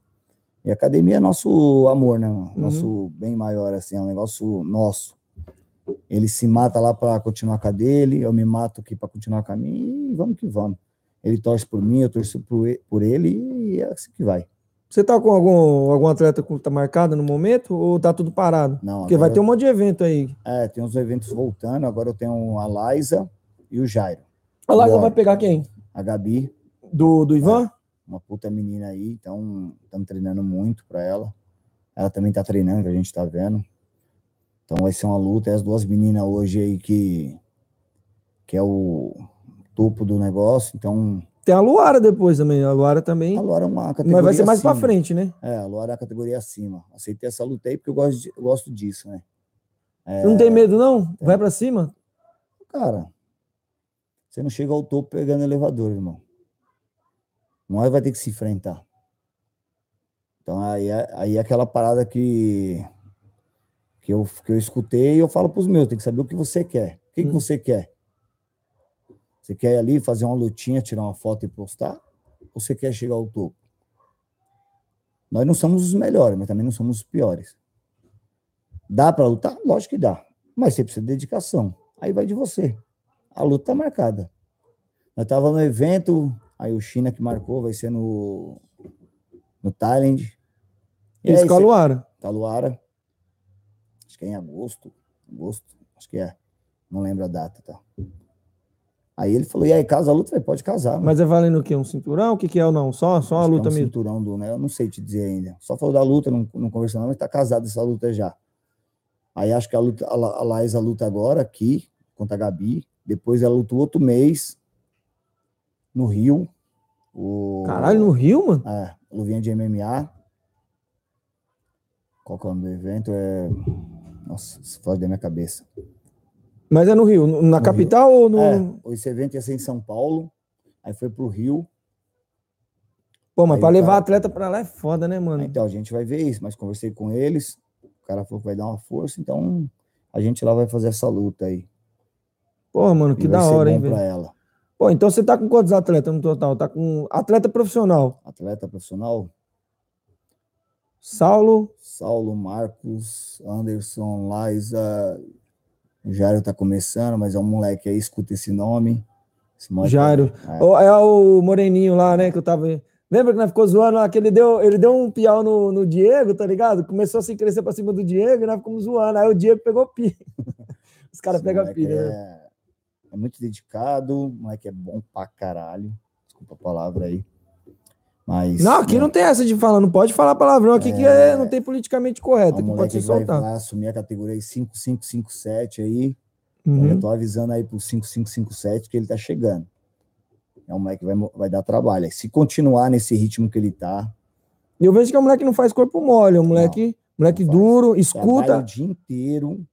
E a academia é nosso amor, né? mano? Nosso bem maior, assim, é um negócio nosso. Ele se mata lá para continuar com a dele, eu me mato aqui para continuar com a minha, e vamos que vamos. Ele torce por mim, eu torço por por ele, e é assim que vai. Você tá com algum, algum atleta que tá marcado no momento ou tá tudo parado? Não, Porque vai agora- ter um monte de evento aí. É, tem uns eventos voltando, agora eu tenho a Liza e o Jairo. A Laila Bora. vai pegar quem? A Gabi, Do, do Ivan? uma puta menina aí, então estamos treinando muito para ela. Ela também tá treinando, que a gente tá vendo. Então vai ser uma luta. E as duas meninas hoje aí que, que é o topo do negócio. Então, Tem a Luara depois também. A Luara também. a Luara é uma categoria Mas vai ser mais pra acima. frente, né? É, a Luara é a categoria acima. Aceitei essa luta aí porque eu gosto, de- eu gosto disso, né? Você não tem medo, não? Vai pra cima? Cara, você não chega ao topo pegando elevador, irmão. Nós vai ter que se enfrentar. Então aí é, aí é aquela parada que, que, eu, que eu escutei e eu falo pros meus, tem que saber o que você quer. O que, que Hum. você quer? Você quer ir ali fazer uma lutinha, tirar uma foto e postar? Ou você quer chegar ao topo? Nós não somos os melhores, mas também não somos os piores. Dá para lutar? Lógico que dá. Mas você precisa de dedicação. Aí vai de você. A luta tá marcada. Nós tava no evento, aí o China que marcou vai ser no no Thailand. E Isso é com a isso aí. Luara. Taluara. Acho que é em agosto. Agosto, acho que é. Não lembro a data, tá? Aí ele falou: e aí, casa a luta? Eu falei, pode casar. mano. Mas é valendo o quê? Um cinturão? O que, que é ou não? Só, só a é luta um mesmo. cinturão do, né? Eu não sei te dizer ainda. Só falou da luta, não, não conversou não, mas tá casado essa luta já. Aí acho que a, luta, a, La- a Laísa luta agora aqui, contra a Gabi. Depois ela luta outro mês no Rio. O, Caralho, no Rio, mano? É, luvinha de MMA. Qual que é o nome do evento? É... Nossa, isso foge da minha cabeça. Mas é no Rio. Na No capital ou no. É, esse evento ia ser em São Paulo, aí foi pro Rio. Pô, mas o levar cara- atleta pra lá é foda, né, mano? Então, a gente vai ver isso, mas conversei com eles, o cara falou que vai dar uma força, então a gente lá vai fazer essa luta aí. Pô, mano, que da hora, hein, velho? ela. Pô, então você tá com quantos atletas no total? Tá com atleta profissional. Atleta profissional, Saulo, Saulo, Marcos, Anderson, Liza, Jairo tá começando, mas é um moleque aí, escuta esse nome. Esse moleque Jairo. É, Ó, É o Moreninho lá, né? Que eu tava. Lembra que nós ficou zoando lá, que ele deu, ele deu um piau no, no Diego, tá ligado? Começou a se crescer pra cima do Diego e nós ficamos zoando. Aí o Diego pegou pilha. Os caras pegam pilha, né? é, é muito dedicado, o moleque é bom pra caralho. Desculpa a palavra aí. Mas. Não, aqui não tem essa de falar, não pode falar palavrão aqui que é, não tem politicamente correto, É aqui pode se que vai, soltar. vai assumir a categoria 5557 aí. Uhum. Eu tô avisando aí pro 5557 que ele tá chegando. É um moleque que vai, vai dar trabalho. Se continuar nesse ritmo que ele tá, eu vejo que é um moleque que não faz corpo mole, é um moleque, moleque não duro, trabalha o escuta. dia inteiro,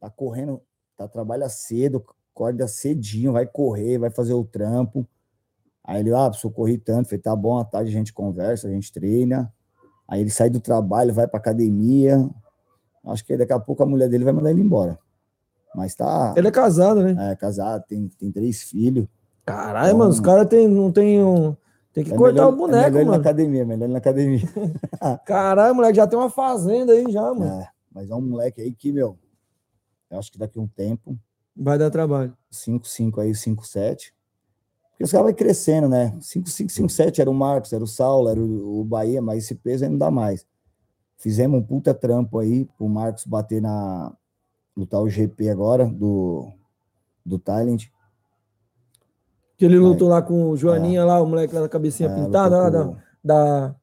tá correndo, tá trabalha cedo, acorda cedinho, vai correr, vai fazer o trampo. Aí ele, ah, eu corri tanto, falei, tá bom, à tarde a gente conversa, a gente treina. Aí ele sai do trabalho, vai pra academia. Acho que daqui a pouco a mulher dele vai mandar ele embora. Mas tá Ele é casado, né? é, casado, tem, tem três filhos. Caralho, mano, os caras tem, não tem um. Tem que É cortar melhor- o boneco, é melhor ir na mano. academia, melhor na academia. Caralho, moleque, já tem uma fazenda aí já, mano. É, mas é um moleque aí que, meu, eu acho que daqui a um tempo, Vai dar trabalho. 5, 5 aí, 5, 7. Porque os caras vão crescendo, né? 5, 5, 5, 7 era o Marcos, era o Saulo, era o, o Bahia, mas esse peso aí não dá mais. Fizemos um puta trampo aí pro Marcos bater na. lutar o GP agora do, do Thailand. Que ele lutou lá com o Joaninha, lá, o moleque lá da cabecinha É, pintada, lá da. da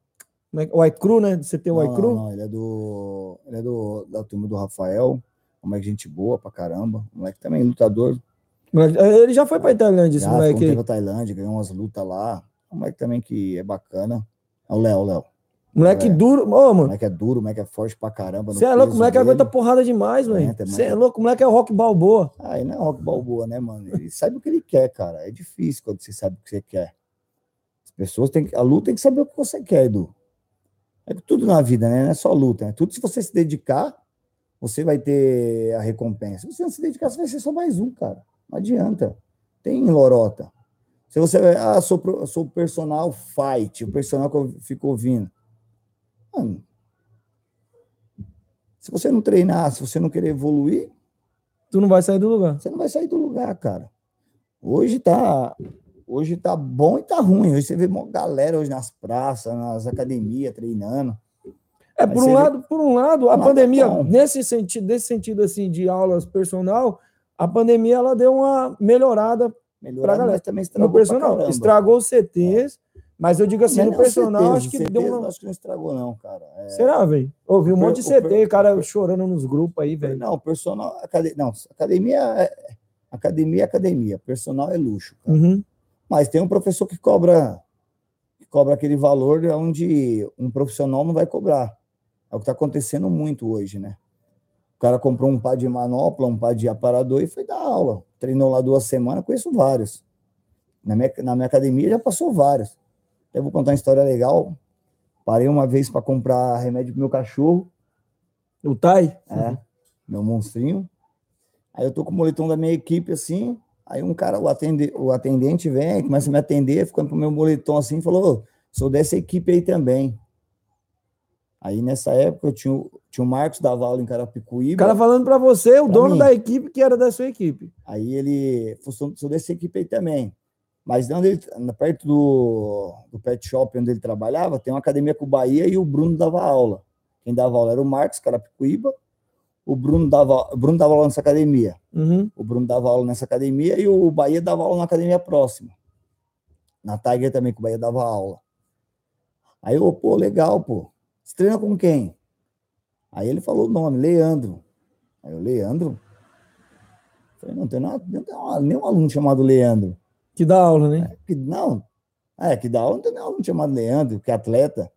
como é o iCru, né? Você tem o iCru? não, não, ele é do. Ele é do, da turma do Rafael. Um moleque gente boa pra caramba. Um moleque também lutador. Moleque- Ele já foi pra Tailândia, esse Já moleque aí. tempo na Tailândia, ganhou umas lutas lá. Um moleque também que é bacana. É o Léo, Léo. Moleque É. duro. Ô, mano, moleque é duro, moleque é forte pra caramba. você é louco, moleque dele. aguenta porrada demais, velho. Você é louco, moleque é rock balboa. Ah, e não é rock balboa, né, mano? Ele sabe o que ele quer, cara. É difícil quando você sabe o que você quer. As pessoas têm que. A luta tem que saber o que você quer, Edu. É tudo na vida, né? Não é só luta. É tudo se você se dedicar, você vai ter a recompensa. Se você não se dedicar, você vai ser só mais um, cara. Não adianta. Tem lorota. Se você. Ah, sou, sou personal fight, o personal que eu fico ouvindo. Mano. Se você não treinar, se você não querer evoluir, Tu não vai sair do lugar. você não vai sair do lugar, cara. Hoje tá, hoje tá bom e tá ruim. Hoje você vê uma galera hoje nas praças, nas academias, treinando. É, Mas por um você vê- lado, por um lado, a lado, pandemia, bom. nesse sentido, nesse sentido assim de aulas personal, a pandemia ela deu uma melhorada Melhorar, galera. mas também no estragou pra personal. Estragou os CTs, mas eu digo assim, Mas no não, personal, certeza, acho que certeza, deu uma. Acho que não estragou, não, cara. É, Será, velho? Ouvi um monte de CT, per- cara chorando nos grupos aí, velho. não, personal. Academia, não, academia é, academia é academia. Personal é luxo, cara. Uhum. Mas tem um professor que cobra que cobra aquele valor onde um profissional não vai cobrar. É o que está acontecendo muito hoje, né? O cara comprou um par de manopla, um par de aparador e foi dar aula. Treinou lá duas semanas, conheço vários. Na minha, na minha academia já passou vários. Eu vou contar uma história legal. Parei uma vez para comprar remédio pro meu cachorro, O Tai? é, meu monstrinho. Aí eu tô com o moletom da minha equipe assim. Aí um cara, o, atende, o atendente vem, começa a me atender, ficando pro meu moletom assim, falou: "Ô, sou dessa equipe aí também. Aí nessa época eu tinha, o- tinha o Marcos dava aula em O Carapicuíba. cara falando pra você, o dono mim. da equipe que era da sua equipe. Aí ele sou, sou dessa equipe aí também. Mas onde ele, perto do, do pet shop onde ele trabalhava, tem uma academia com o Bahia e o Bruno dava aula. Quem dava aula era o Marcos Carapicuíba. O Bruno dava, o Bruno dava aula nessa academia. Uhum. O Bruno dava aula nessa academia e o Bahia dava aula na academia próxima. Na Tiger também, que o Bahia dava aula. Aí eu, pô, legal, pô. Você treina com quem? Aí ele falou o nome, Leandro. Aí eu, Leandro? Falei, não tem, nada, não tem nenhum aluno chamado Leandro. Que dá aula, né? Que, não, é, que dá aula, não tem nenhum aluno chamado Leandro, que é atleta.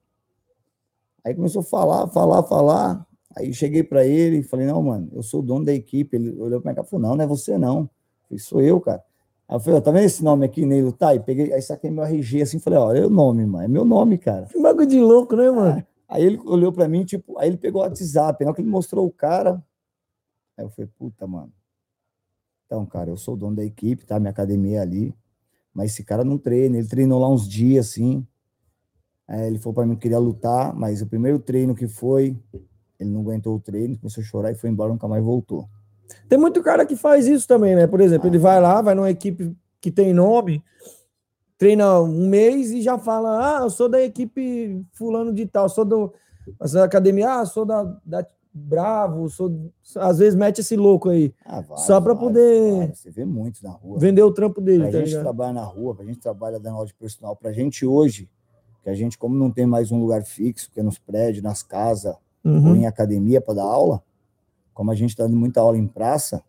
Aí começou a falar, falar, falar. Aí cheguei para ele e falei, não, mano, eu sou o dono da equipe. Ele olhou para mim e falou, não, não é você não. Eu falei, sou eu, cara. Aí eu falei, ó, tá vendo esse nome aqui, Neilo? Tá, e peguei, aí saquei meu RG assim, falei, ó, é o nome, mano, é meu nome, cara. Que bagulho de louco, né, mano? Aí ele olhou para mim, tipo, aí ele pegou o WhatsApp, na hora que ele mostrou o cara. Aí eu falei, puta, mano. Então, cara, eu sou o dono da equipe, tá? Minha academia é ali. Mas esse cara não treina, ele treinou lá uns dias, assim. Aí ele falou para mim que queria lutar, mas o primeiro treino que foi, ele não aguentou o treino, começou a chorar e foi embora, nunca mais voltou. Tem muito cara que faz isso também, né? Por exemplo, ele vai lá, vai numa equipe que tem nome, treina um mês e já fala: Ah, eu sou da equipe fulano de tal, sou do essa academia, ah, sou da, da Bravo, sou. Às vezes mete esse louco aí, Ah, vários, Só pra vários, poder- vários. Você vê muitos na rua. vender o trampo dele, Pra tá gente ligado? trabalha na rua, pra gente trabalha dando aula de personal, pra gente hoje, Que a gente, como não tem mais um lugar fixo, que é nos prédios, nas casas, ou Uhum. em academia para dar aula, como a gente tá dando muita aula em praça,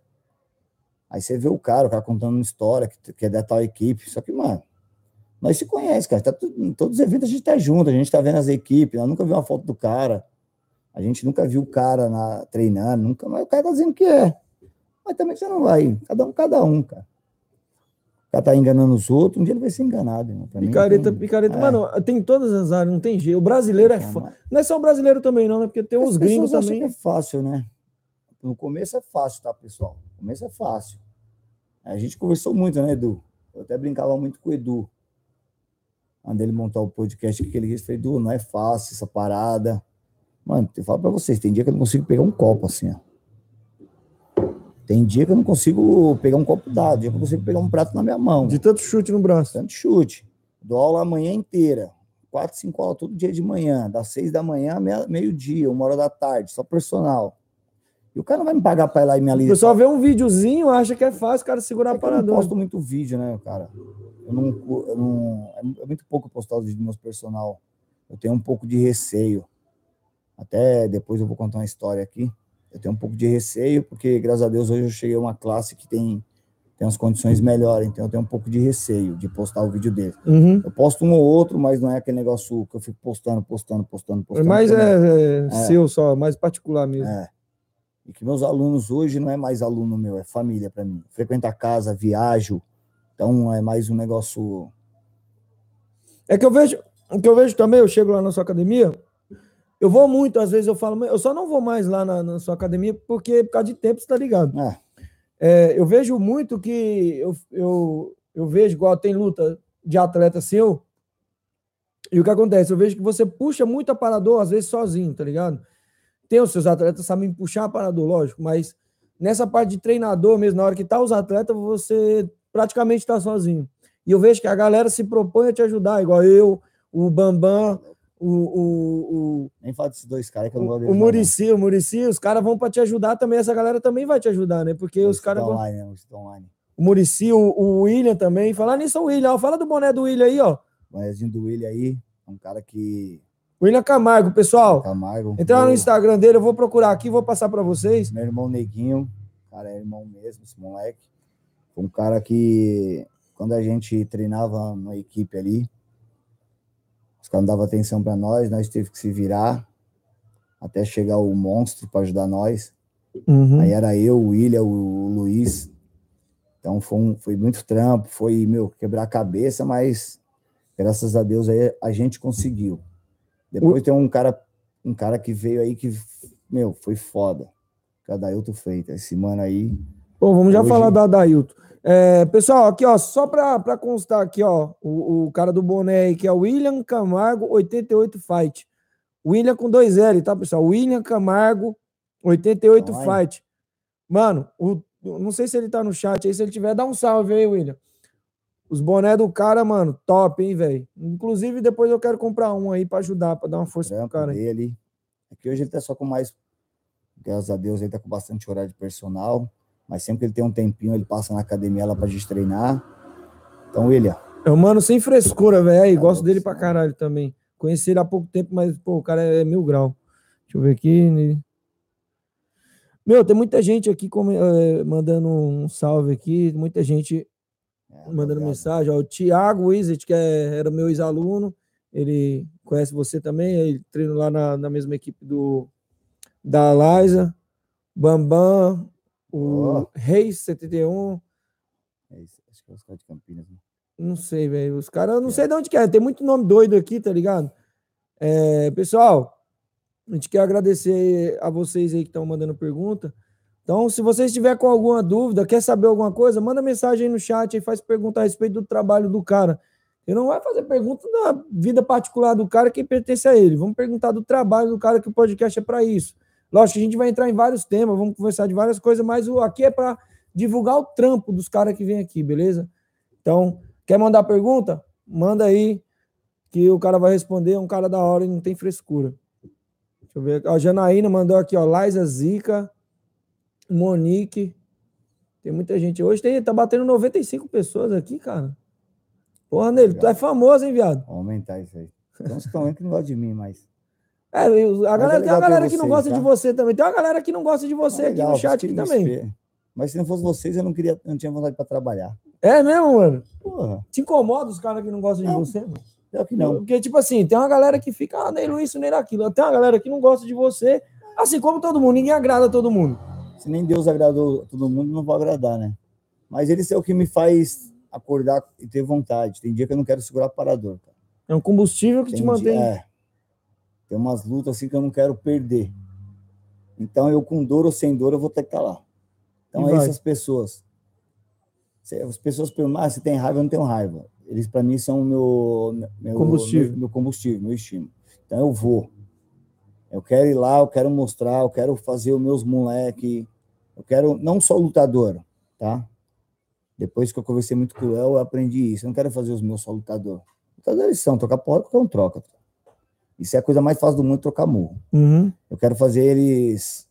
aí você vê o cara, o cara contando uma história que, que é da tal equipe. Só que, mano, nós se conhece, cara. Tá em todos os eventos a gente tá junto, a gente tá vendo as equipes, nós nunca viu uma foto do cara. A gente nunca viu o cara na, treinando, nunca, mas o cara tá dizendo que é. Mas também você não vai. Cada um, cada um, cara. O cara tá enganando os outros, um dia ele vai ser enganado. Mim, Picareta, tem- picareta. é. Mano, tem em todas as áreas, não tem jeito. O brasileiro é Então, foda. mas- Não é só o brasileiro também, não, né? Porque tem os gringos também. que é fácil, né? No começo é fácil, tá, pessoal? No começo é fácil. A gente conversou muito, né, Edu? Eu até brincava muito com o Edu. Quando ele montar o podcast que ele falei, Edu, não é fácil essa parada. Mano, eu falo pra vocês, tem dia que eu não consigo pegar um copo assim, ó. Tem dia que eu não consigo pegar um copo dado, dia que eu consigo pegar um prato na minha mão. De tanto chute no braço. Tanto chute. Dou aula a manhã inteira. Quatro, cinco aulas todo dia de manhã. Das seis da manhã, meio-dia, uma hora da tarde, só personal. E o cara não vai me pagar para ir lá e me O alisar. pessoal vê um videozinho, acha que é fácil o cara segurar É a que eu não parada. posto muito vídeo, né, cara? Eu não, eu não- é muito pouco postar os vídeos do meus personal. Eu tenho um pouco de receio. Até depois eu vou contar uma história aqui. Eu tenho um pouco de receio, porque, graças a Deus, hoje eu cheguei a uma classe que tem, tem as condições melhores. Então, eu tenho um pouco de receio de postar o vídeo dele. Uhum. Eu posto um ou outro, mas não é aquele negócio que eu fico postando, postando, postando, postando. Mas também. é, é seu só, mais particular mesmo. É. E que meus alunos hoje não é mais aluno meu, é família para mim. Frequenta a casa, viajo. Então é mais um negócio. É que eu vejo, o que eu vejo também, eu chego lá na sua academia, eu vou muito, às vezes eu falo, "Mas eu só não vou mais lá na, na sua academia porque por causa de tempo, você tá ligado? Ah, É, eu vejo muito que eu, eu, eu vejo, igual tem luta de atleta seu, e o que acontece? Eu vejo que você puxa muito aparador, às vezes sozinho, tá ligado? Tem os seus atletas sabem puxar aparador, lógico, mas nessa parte de treinador mesmo, na hora que tá os atletas, você praticamente tá sozinho. E eu vejo que a galera se propõe a te ajudar, igual eu, o Bambam, o, o, o, nem fala desses dois caras que eu não gosto o Murici, o Murici, os caras vão para te ajudar também, essa galera também vai te ajudar, né? Porque os caras. online, não, estão online. O Murici, o, o William também. Falar nisso, o William, ó, fala do boné do William aí, ó. O Manezinho do William aí, é um cara que. William Camargo, pessoal. Camargo. Entrar no Instagram dele, eu vou procurar aqui, vou passar para vocês. Meu irmão Neguinho, cara, é irmão mesmo, esse moleque. Um cara que, quando a gente treinava na equipe ali, os caras não davam atenção para nós, nós teve que se virar até chegar o monstro para ajudar nós. Uhum. Aí era eu, o William, o Luiz. Então foi, um- foi muito trampo, foi, meu, quebrar a cabeça, mas graças a Deus aí a gente conseguiu. Depois tem um cara, um cara que veio aí que, meu, foi foda. Que é o Adailton Freitas. Esse mano aí, Bom, vamos já Hoje- falar da Dailton. É, pessoal, aqui, ó, só para constar aqui, ó, o, o cara do boné aí, que é o William Camargo 88 Fight. William com dois L, tá, pessoal? William Camargo 88 Online. Fight. Mano, o, não sei se ele tá no chat aí, se ele tiver, dá um salve aí, William. Os boné do cara, mano, top, hein, velho? Inclusive, depois eu quero comprar um aí para ajudar, para dar uma força pro trampo cara. aí. dele. É que hoje ele tá só com mais, graças a Deus, ele tá com bastante horário de personal. Mas sempre que ele tem um tempinho, ele passa na academia lá pra gente treinar. Então, William, É um mano sem frescura, velho. Aí, Tá Gosto dele pra caralho também. Conheci ele há pouco tempo, mas, pô, o cara é mil grau. Deixa eu ver aqui. né? Meu, tem muita gente aqui eh, mandando um salve aqui. Muita gente é, mandando rapaziada, mensagem. Ó, o Thiago Wizard, que é- era meu ex-aluno, ele conhece você também. Ele treina lá na, na mesma equipe do da Liza. Bambam, o Ó. Reis 71. É isso, acho que é os caras de Campinas. né? Não sei, velho. Os caras, eu não sei de onde que é. Tem muito nome doido aqui, tá ligado? É, pessoal, a gente quer agradecer a vocês aí que estão mandando pergunta. Então, se vocês estiver com alguma dúvida, quer saber alguma coisa, manda mensagem aí no chat e faz pergunta a respeito do trabalho do cara. Ele não vai fazer pergunta da vida particular do cara que pertence a ele. Vamos perguntar do trabalho do cara que o podcast é para isso. Lógico a gente vai entrar em vários temas, vamos conversar de várias coisas, mas aqui é para divulgar o trampo dos caras que vêm aqui, beleza? Então, quer mandar pergunta? Manda aí que o cara vai responder. É um cara da hora e não tem frescura. Deixa eu ver. A Janaína mandou aqui, ó. Liza Zica, Monique. Tem muita gente. Hoje tem, tá batendo 95 pessoas aqui, cara. Porra, Nele, tu é famoso, hein, viado? Vamos aumentar isso aí. Então, vocês estão que não gosta de mim, mas. É, a é galera, tem uma galera que não vocês, gosta tá? de você também. Tem uma galera que não gosta de você aqui legal, no chat aqui também. Mas se não fosse vocês, eu não queria, eu não tinha vontade para trabalhar. É mesmo, mano? Porra, Te incomoda os caras que não gostam de Não. você, mano? pior que não. Porque, tipo assim, tem uma galera que fica, ah, nem isso, nem aquilo. Tem uma galera que não gosta de você. Assim como todo mundo, ninguém agrada todo mundo. Se nem Deus agradou todo mundo, não vou agradar, né? Mas ele é o que me faz acordar e ter vontade. Tem dia que eu não quero segurar parador. Cara. É um combustível que Tem te mantém. dia- é. Tem umas lutas assim que eu não quero perder. Então eu com dor ou sem dor eu vou ter que estar lá. Então E é vai. essas pessoas. As pessoas perguntam, ah, se tem raiva, eu não tenho raiva. Eles para mim são o meu, meu Combustível. Meu, meu combustível, meu estímulo. Então eu vou. Eu quero ir lá, eu quero mostrar, eu quero fazer os meus moleque. Eu quero não só lutador, tá? Depois que eu conversei muito com o El, eu aprendi isso. Eu não quero fazer os meus só lutador. Lutadores são, trocar porra, qualquer um troca. Isso é a coisa mais fácil do mundo, trocar murro. Uhum. Eu quero fazer eles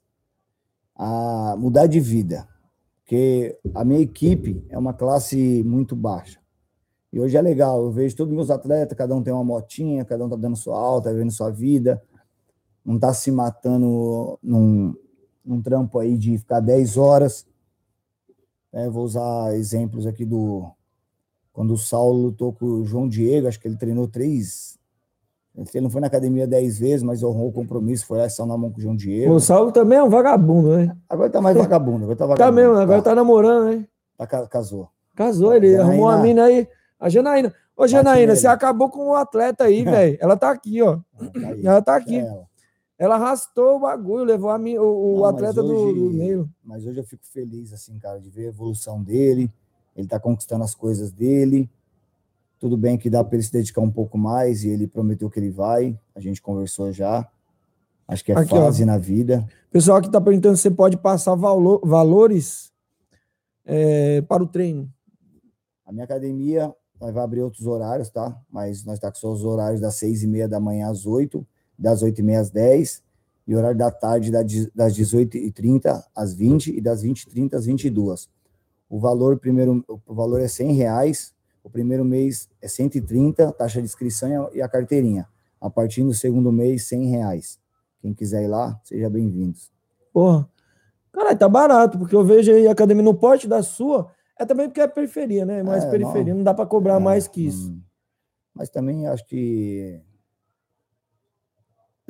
a mudar de vida, porque a minha equipe é uma classe muito baixa. E hoje é legal, eu vejo todos os meus atletas, cada um tem uma motinha, cada um tá dando sua alta, vivendo sua vida, não tá se matando num, num trampo aí de ficar 10 horas. É, vou usar exemplos aqui do quando o Saulo lutou com o João Diego, acho que ele treinou três. Ele não foi na academia dez vezes, mas honrou o compromisso, foi lá e saiu na mão com o João Diego. O Saulo também é um vagabundo, né? Agora tá mais vagabundo, agora tá Tá vagabundo. mesmo, agora tá namorando, né? tá ca- casou. Casou, ele Janaína. arrumou uma mina aí. A Janaína. Ô, Janaína, você acabou com um atleta aí, velho. Ela tá aqui, ó. Ah, tá aí. Ela tá É aqui. ela. Ela arrastou o bagulho, levou a mi- o, o atleta do, hoje- do meio. Mas hoje eu fico feliz, assim, cara, de ver a evolução dele. Ele tá conquistando as coisas dele. Tudo bem que dá para ele se dedicar um pouco mais e ele prometeu que ele vai. A gente conversou já. Acho que é Aqui, ó. fase na vida. Pessoal aqui tá perguntando se você pode passar valo- valores é, para o treino. A minha academia vai abrir outros horários, tá? Mas nós tá com só os horários das seis e meia da manhã às oito, das oito e meia às dez, e horário da tarde da de- das dezoito e trinta às vinte e das vinte e trinta às vinte e duas. O valor primeiro, o valor é cem reais. O primeiro mês é 130, taxa de inscrição e a- carteirinha. A partir do segundo mês, cem reais. Quem quiser ir lá, seja bem-vindos. Porra. Caralho, tá barato, porque eu vejo aí a academia no porte da sua. É também porque é periferia, né? Mais É, periferia, não- não dá para cobrar É, mais que isso. hum. Mas também acho que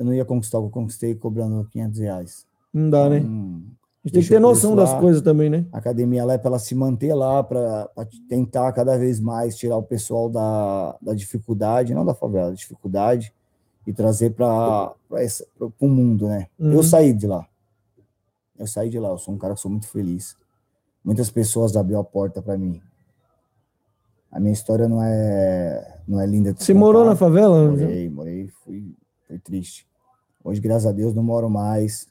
eu não ia conquistar o que eu conquistei cobrando 500 reais. Não dá, né? Hum, A gente tem que ter noção das coisas também, né? a academia lá é para ela se manter lá, para tentar cada vez mais tirar o pessoal da, da dificuldade, não da favela, da dificuldade, e trazer para o mundo, né? Uhum. Eu saí de lá. Eu saí de lá, eu sou um cara que sou muito feliz. Muitas pessoas abriram a porta para mim. A minha história não é, não é linda. Você morou contar. na favela? Morei, morei, fui, foi triste. Hoje, graças a Deus, não moro mais.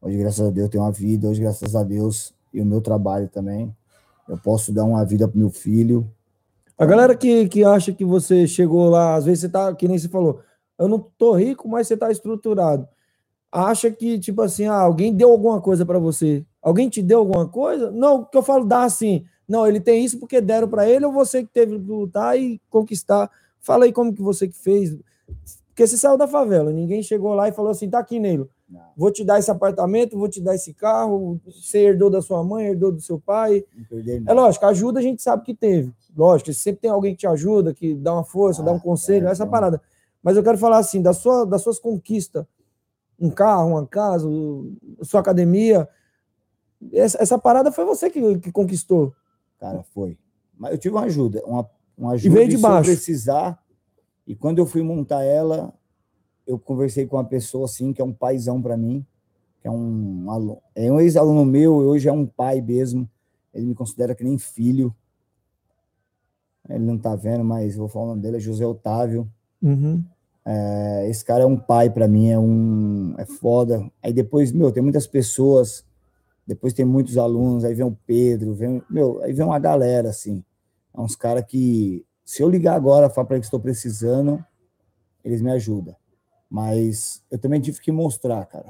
Hoje, graças a Deus, tenho uma vida. Hoje, graças a Deus, e o meu trabalho também. Eu posso dar uma vida pro meu filho. A galera que, que acha que você chegou lá, às vezes você tá, que nem você falou, eu não tô rico, mas você tá estruturado. Acha que, tipo assim, ah, alguém deu alguma coisa para você. Alguém te deu alguma coisa? Não, que eu falo dá assim. Não, ele tem isso porque deram para ele ou você que teve que lutar e conquistar. Fala aí como que você que fez. Porque você saiu da favela, ninguém chegou lá e falou assim, tá aqui, Neilo, vou te dar esse apartamento, vou te dar esse carro, você herdou da sua mãe, herdou do seu pai, é lógico, ajuda a gente sabe que teve. Lógico, sempre tem alguém que te ajuda, que dá uma força, dá um Ah, conselho, é, essa então. parada. Mas eu quero falar assim, da sua, das suas conquistas, um carro, uma casa, sua academia, essa, essa parada foi você que, que conquistou. Cara, foi. Mas eu tive uma ajuda. Uma, uma ajuda veio de baixo. precisar. E quando eu fui montar ela, eu conversei com uma pessoa assim, que é um paizão para mim, que é um aluno, é um ex-aluno meu, hoje é um pai mesmo. Ele me considera que nem filho. Ele não tá vendo, mas vou falar o nome dele, é José Otávio. Uhum. É, esse cara é um pai para mim, é um é foda. Aí depois, meu, tem muitas pessoas, depois tem muitos alunos, aí vem o Pedro, vem, meu, aí vem uma galera assim. É uns caras que se eu ligar agora, falar para eles que estou precisando, eles me ajudam. Mas eu também tive que mostrar, cara.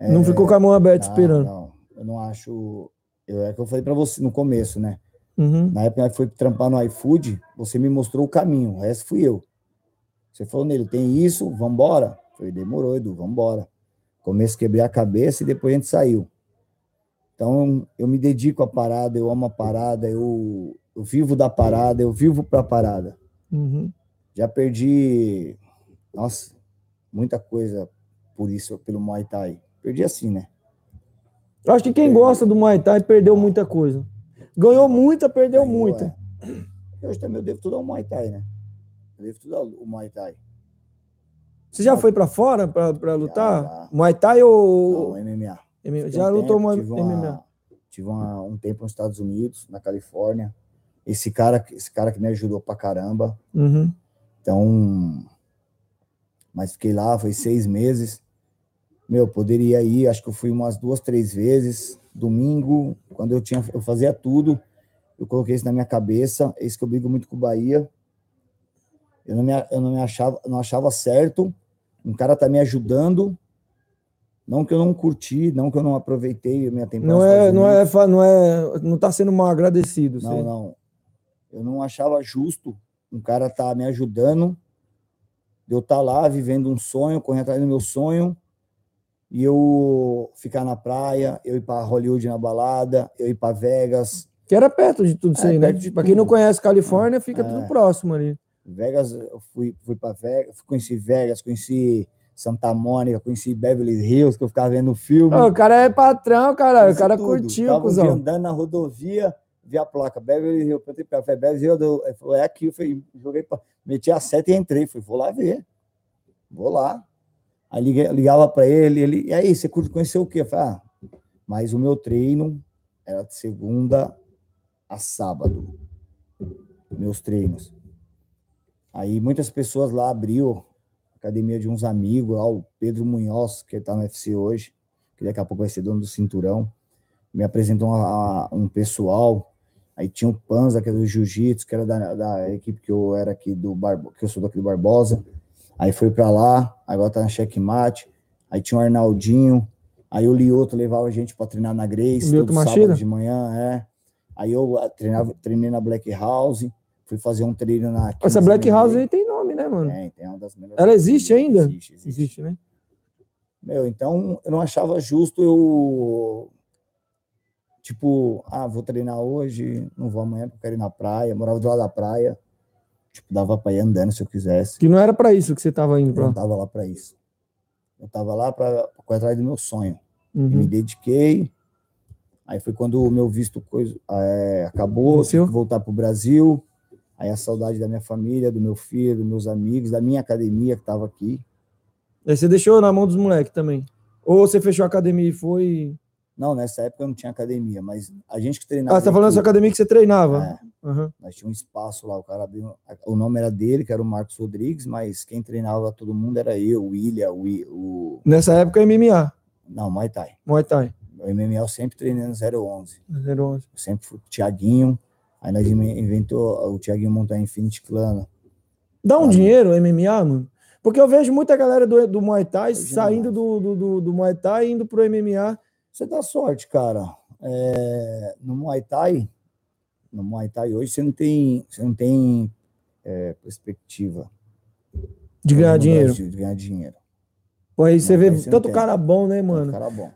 não ficou com a mão aberta Não, esperando. Não, eu não acho, eu, é que eu falei para você no começo, né? Uhum. Na época que foi trampar no iFood, você me mostrou o caminho, o resto fui eu. Você falou nele, tem isso, vambora? Falei, demorou, Edu, vambora. Começo a quebrar a cabeça e depois a gente saiu. Então, eu me dedico à parada, eu amo a parada, eu, eu vivo da parada, eu vivo para a parada. Uhum. Já perdi, nossa, muita coisa por isso, pelo Muay Thai. Perdi assim, né? Eu acho que quem gosta do Muay Thai perdeu muita coisa. Ganhou muita, perdeu Ganhou, muita. é. Hoje também eu devo tudo ao Muay Thai, né? Eu devo tudo ao Muay Thai. Você já foi pra fora pra, pra lutar? já. Muay Thai Não, ou. MMA. MMA? Fiquei Já um lutou tempo, uma tive uma- MMA? Tive uma- um tempo nos Estados Unidos, na Califórnia. Esse cara, esse cara que me ajudou pra caramba. Uhum. Então, mas fiquei lá, foi seis meses. Meu, poderia ir, acho que eu fui umas duas, três vezes. Domingo, quando eu tinha, eu fazia tudo, eu coloquei isso na minha cabeça. É isso que eu brigo muito com o Bahia. Eu não me, eu não me achava, não achava certo. Um cara tá me ajudando. Não que eu não curti, não que eu não aproveitei a minha temporada. Não é, não é, não é, não tá sendo mal agradecido. Não, sei. não. Eu não achava justo um cara tá me ajudando, eu estar lá vivendo um sonho, correndo atrás do meu sonho, e eu ficar na praia, eu ir para Hollywood na balada, eu ir para Vegas. Que era perto de tudo isso É, aí, né? Pra quem não conhece Califórnia, fica É. tudo próximo ali. Vegas, eu fui, fui para Vegas, conheci Vegas, conheci Santa Mônica, conheci Beverly Hills, que eu ficava vendo filme. Ô, o cara é patrão, cara. O cara tudo. curtiu, Tava cuzão. andando na rodovia, vi a placa Beverly Hills, ela, falei, Beverly Hills, eu- falou, é aqui, eu falei, joguei, pra, meti a seta e entrei, falei, vou lá ver, vou lá. Aí ligava para ele, ele, e aí, você curte conhecer o quê? Eu falei, ah, mas o meu treino era de segunda a sábado, meus treinos. Aí muitas pessoas lá abriu academia de uns amigos, lá, o Pedro Munhoz, que está no UFC hoje, que daqui a pouco vai ser dono do cinturão, me apresentou a, a- um pessoal, aí tinha o Panza, que era do Jiu-Jitsu, que era da, da equipe que eu era aqui do Barbo, que eu sou daqui do Barbosa, aí foi para lá, agora tá na checkmate, aí tinha o Arnaldinho, aí o Lioto levava a gente para treinar na Grace, Lioto todo Machida? sábado de manhã, é, aí eu ah, treinava, treinei na Black House, fui fazer um treino na... Essa 15 Black House aí tem nome, né, mano? Tem, tem uma das melhores. Ela existe ainda? Existe, existe. Existe, né? Meu, então eu não achava justo eu. Tipo, ah, vou treinar hoje, não vou amanhã porque eu quero ir na praia. Morava do lado da praia. Tipo, dava pra ir andando se eu quisesse. Que não era pra isso que você tava indo Eu pra. não tava lá pra isso. Eu tava lá pra correr atrás do meu sonho. E me Uhum. dediquei. Aí foi quando o meu visto coisa, é, acabou, tive que voltar pro Brasil. Aí a saudade da minha família, do meu filho, dos meus amigos, da minha academia que tava aqui. Aí você deixou na mão dos moleques também. Ou você fechou a academia e foi. Não, nessa época eu não tinha academia, mas a gente que treinava. Ah, você tá falando da academia que você treinava? é, Aham. nós tinha um espaço lá, o cara abriu. O nome era dele, que era o Marcos Rodrigues, mas quem treinava todo mundo era eu, o William, o. Nessa época, MMA, Não, Muay Thai. Muay Thai. O MMA eu sempre treinei no 011. 011. Eu sempre fui com o Thiaguinho. Aí nós inven- inventou o Thiaguinho montar Infinity Clan. Dá um Ah, dinheiro o MMA, mano? Porque eu vejo muita galera do, do Muay Thai saindo do, do, do, do Muay Thai e indo pro MMA. Você dá sorte, cara. É, no Muay Thai, no Muay Thai hoje você não tem, você não tem é, perspectiva De ganhar dinheiro. Brasil de ganhar dinheiro. Pô, aí você vê você tanto cara bom, né, Mano. Cara bom.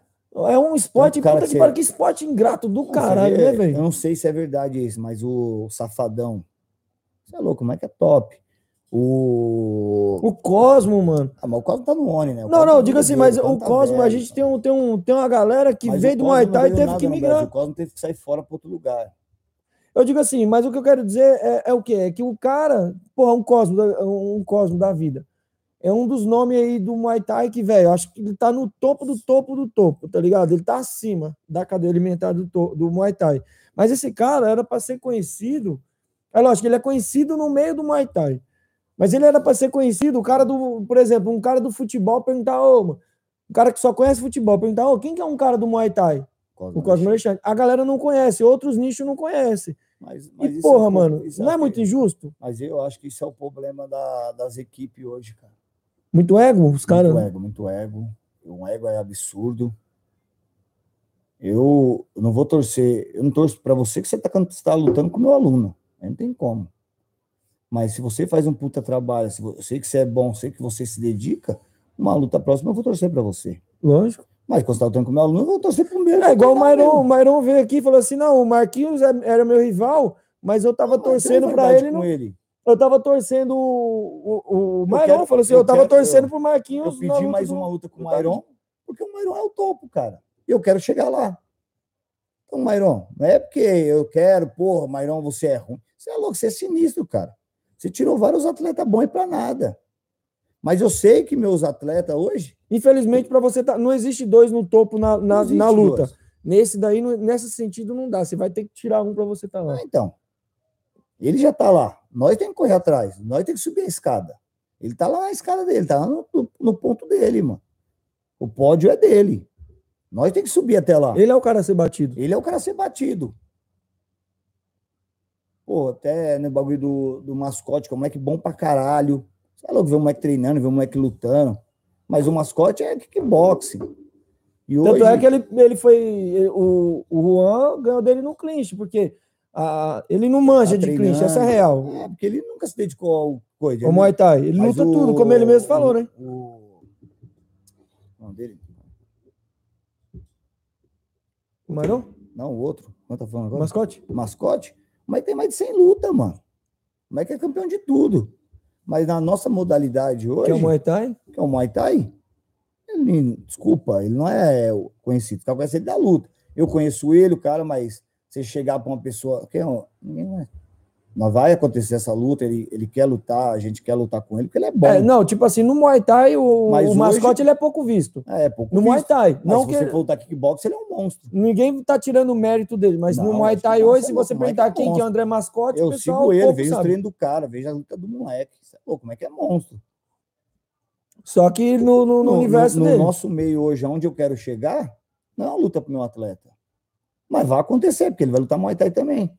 É um esporte, cara puta que que que esporte ingrato do Não, caralho, vê, né, Eu velho? não sei se é verdade isso, mas o Safadão, você é louco, como é que é top? O. O Cosmo, mano. Ah, mas o Cosmo tá no ONI, né? O Não, Cosmo não, tá diga assim, mas o tá Cosmo, a velho, gente tá? tem, um, tem, um, tem uma galera que Mas o veio do Muay Thai e teve nada que migrar. O Cosmo teve que sair fora para outro lugar. Eu digo assim, mas o que eu quero dizer é, é o quê? É que o cara, porra, um Cosmo, da- um Cosmo da vida. É um dos nomes aí do Muay Thai que, velho, acho que ele tá no topo do topo do topo, tá ligado? Ele tá acima da cadeia alimentar do, do Muay Thai. Mas esse cara era para ser conhecido. É lógico, ele é conhecido no meio do Muay Thai. Mas ele era para ser conhecido, o cara do, por exemplo, um cara do futebol perguntar, ô, mano, um cara que só conhece futebol, perguntar, ô, quem que é um cara do Muay Thai? Cosmo O Cosmo Alexandre. A galera não conhece, outros nichos não conhecem. Mas, mas E isso porra, é um pouco- mano, não é muito injusto? Mas eu acho que isso é o problema da- das equipes hoje, cara. Muito ego, os caras. Muito ego, muito ego. Um ego é absurdo. Eu não vou torcer, eu não torço para você que você está tá lutando com o meu aluno. Não tem como. Mas se você faz um puta trabalho, se eu sei que você é bom, sei que você se dedica, uma luta próxima eu vou torcer para você. Lógico. Mas quando você tá lutando com o meu aluno, eu vou torcer pro meu. É igual o Mairon, o. Mairon veio aqui e falou assim: não, o Marquinhos é- era meu rival, mas eu tava Não, torcendo verdade ele. com Não, ele. eu tava torcendo o, o, o Mairon. falou assim: eu eu, tava quero- torcendo eu- pro Marquinhos. Eu pedi mais do- uma luta com o Mairon, porque o Mairon é o topo, cara. Eu quero chegar lá. Então, Mairon, não é porque eu quero, porra, Mairon, você é ruim. Você é louco, você é sinistro, cara. Você tirou vários atletas bons para nada. Mas eu sei que meus atletas hoje. Infelizmente, para você, tá, não existe dois no topo na, na, na luta. dois. Nesse daí, não- nesse sentido, não dá. Você vai ter que tirar um para você estar lá. Ah, então. Ele já tá lá. Nós temos que correr atrás. Nós temos que subir a escada. Ele tá lá na escada dele, tá lá no, no- no ponto dele, mano. O pódio é dele. Nós temos que subir até lá. Ele é o cara a ser batido. Ele é o cara a ser batido. Pô, até no bagulho do, do mascote, que é um moleque bom pra caralho. Você é louco ver o moleque treinando, ver o moleque lutando. Mas o mascote é kickboxing. E Tanto hoje, é que ele, ele foi. O, o Juan ganhou dele no clinch, porque a, ele não manja Tá de clinch, essa é real. É, porque ele nunca se dedicou ao coisa. O Ele- Muay Thai. Ele luta o- tudo, como ele mesmo falou, né? O, o nome dele? O Marão? Não, o outro. Quanto tá falando O agora? mascote? mascote, mas tem mais de 100 luta, mano. Mas que é campeão de tudo. Mas na nossa modalidade hoje, Que é o Muay Thai. que é o Muay Thai, ele, desculpa, ele não é conhecido. Tá conhecido da luta. Eu conheço ele, o cara, mas você chegar para uma pessoa. Que é, ninguém vai- não vai acontecer essa luta, ele, ele quer lutar, a gente quer lutar com ele, porque ele é bom. É, não, tipo assim, no Muay Thai, o, Mas o hoje- mascote ele é pouco visto. É, pouco No Muay visto. Thai. Mas Não se que você for lutar kickbox, ele é um monstro. ninguém tá tirando o mérito dele, mas no Não, Muay acho que Thai hoje, se é você o perguntar é quem que é o. André Mascote, o Eu pessoal sigo ele, vejo sabe. treinos do cara, vejo a luta do moleque. É louco, como é que é monstro? Só que no, no- no universo no dele. nosso meio hoje, onde eu quero chegar, não é uma luta para o meu atleta. Mas vai acontecer, porque ele vai lutar Muay Thai também.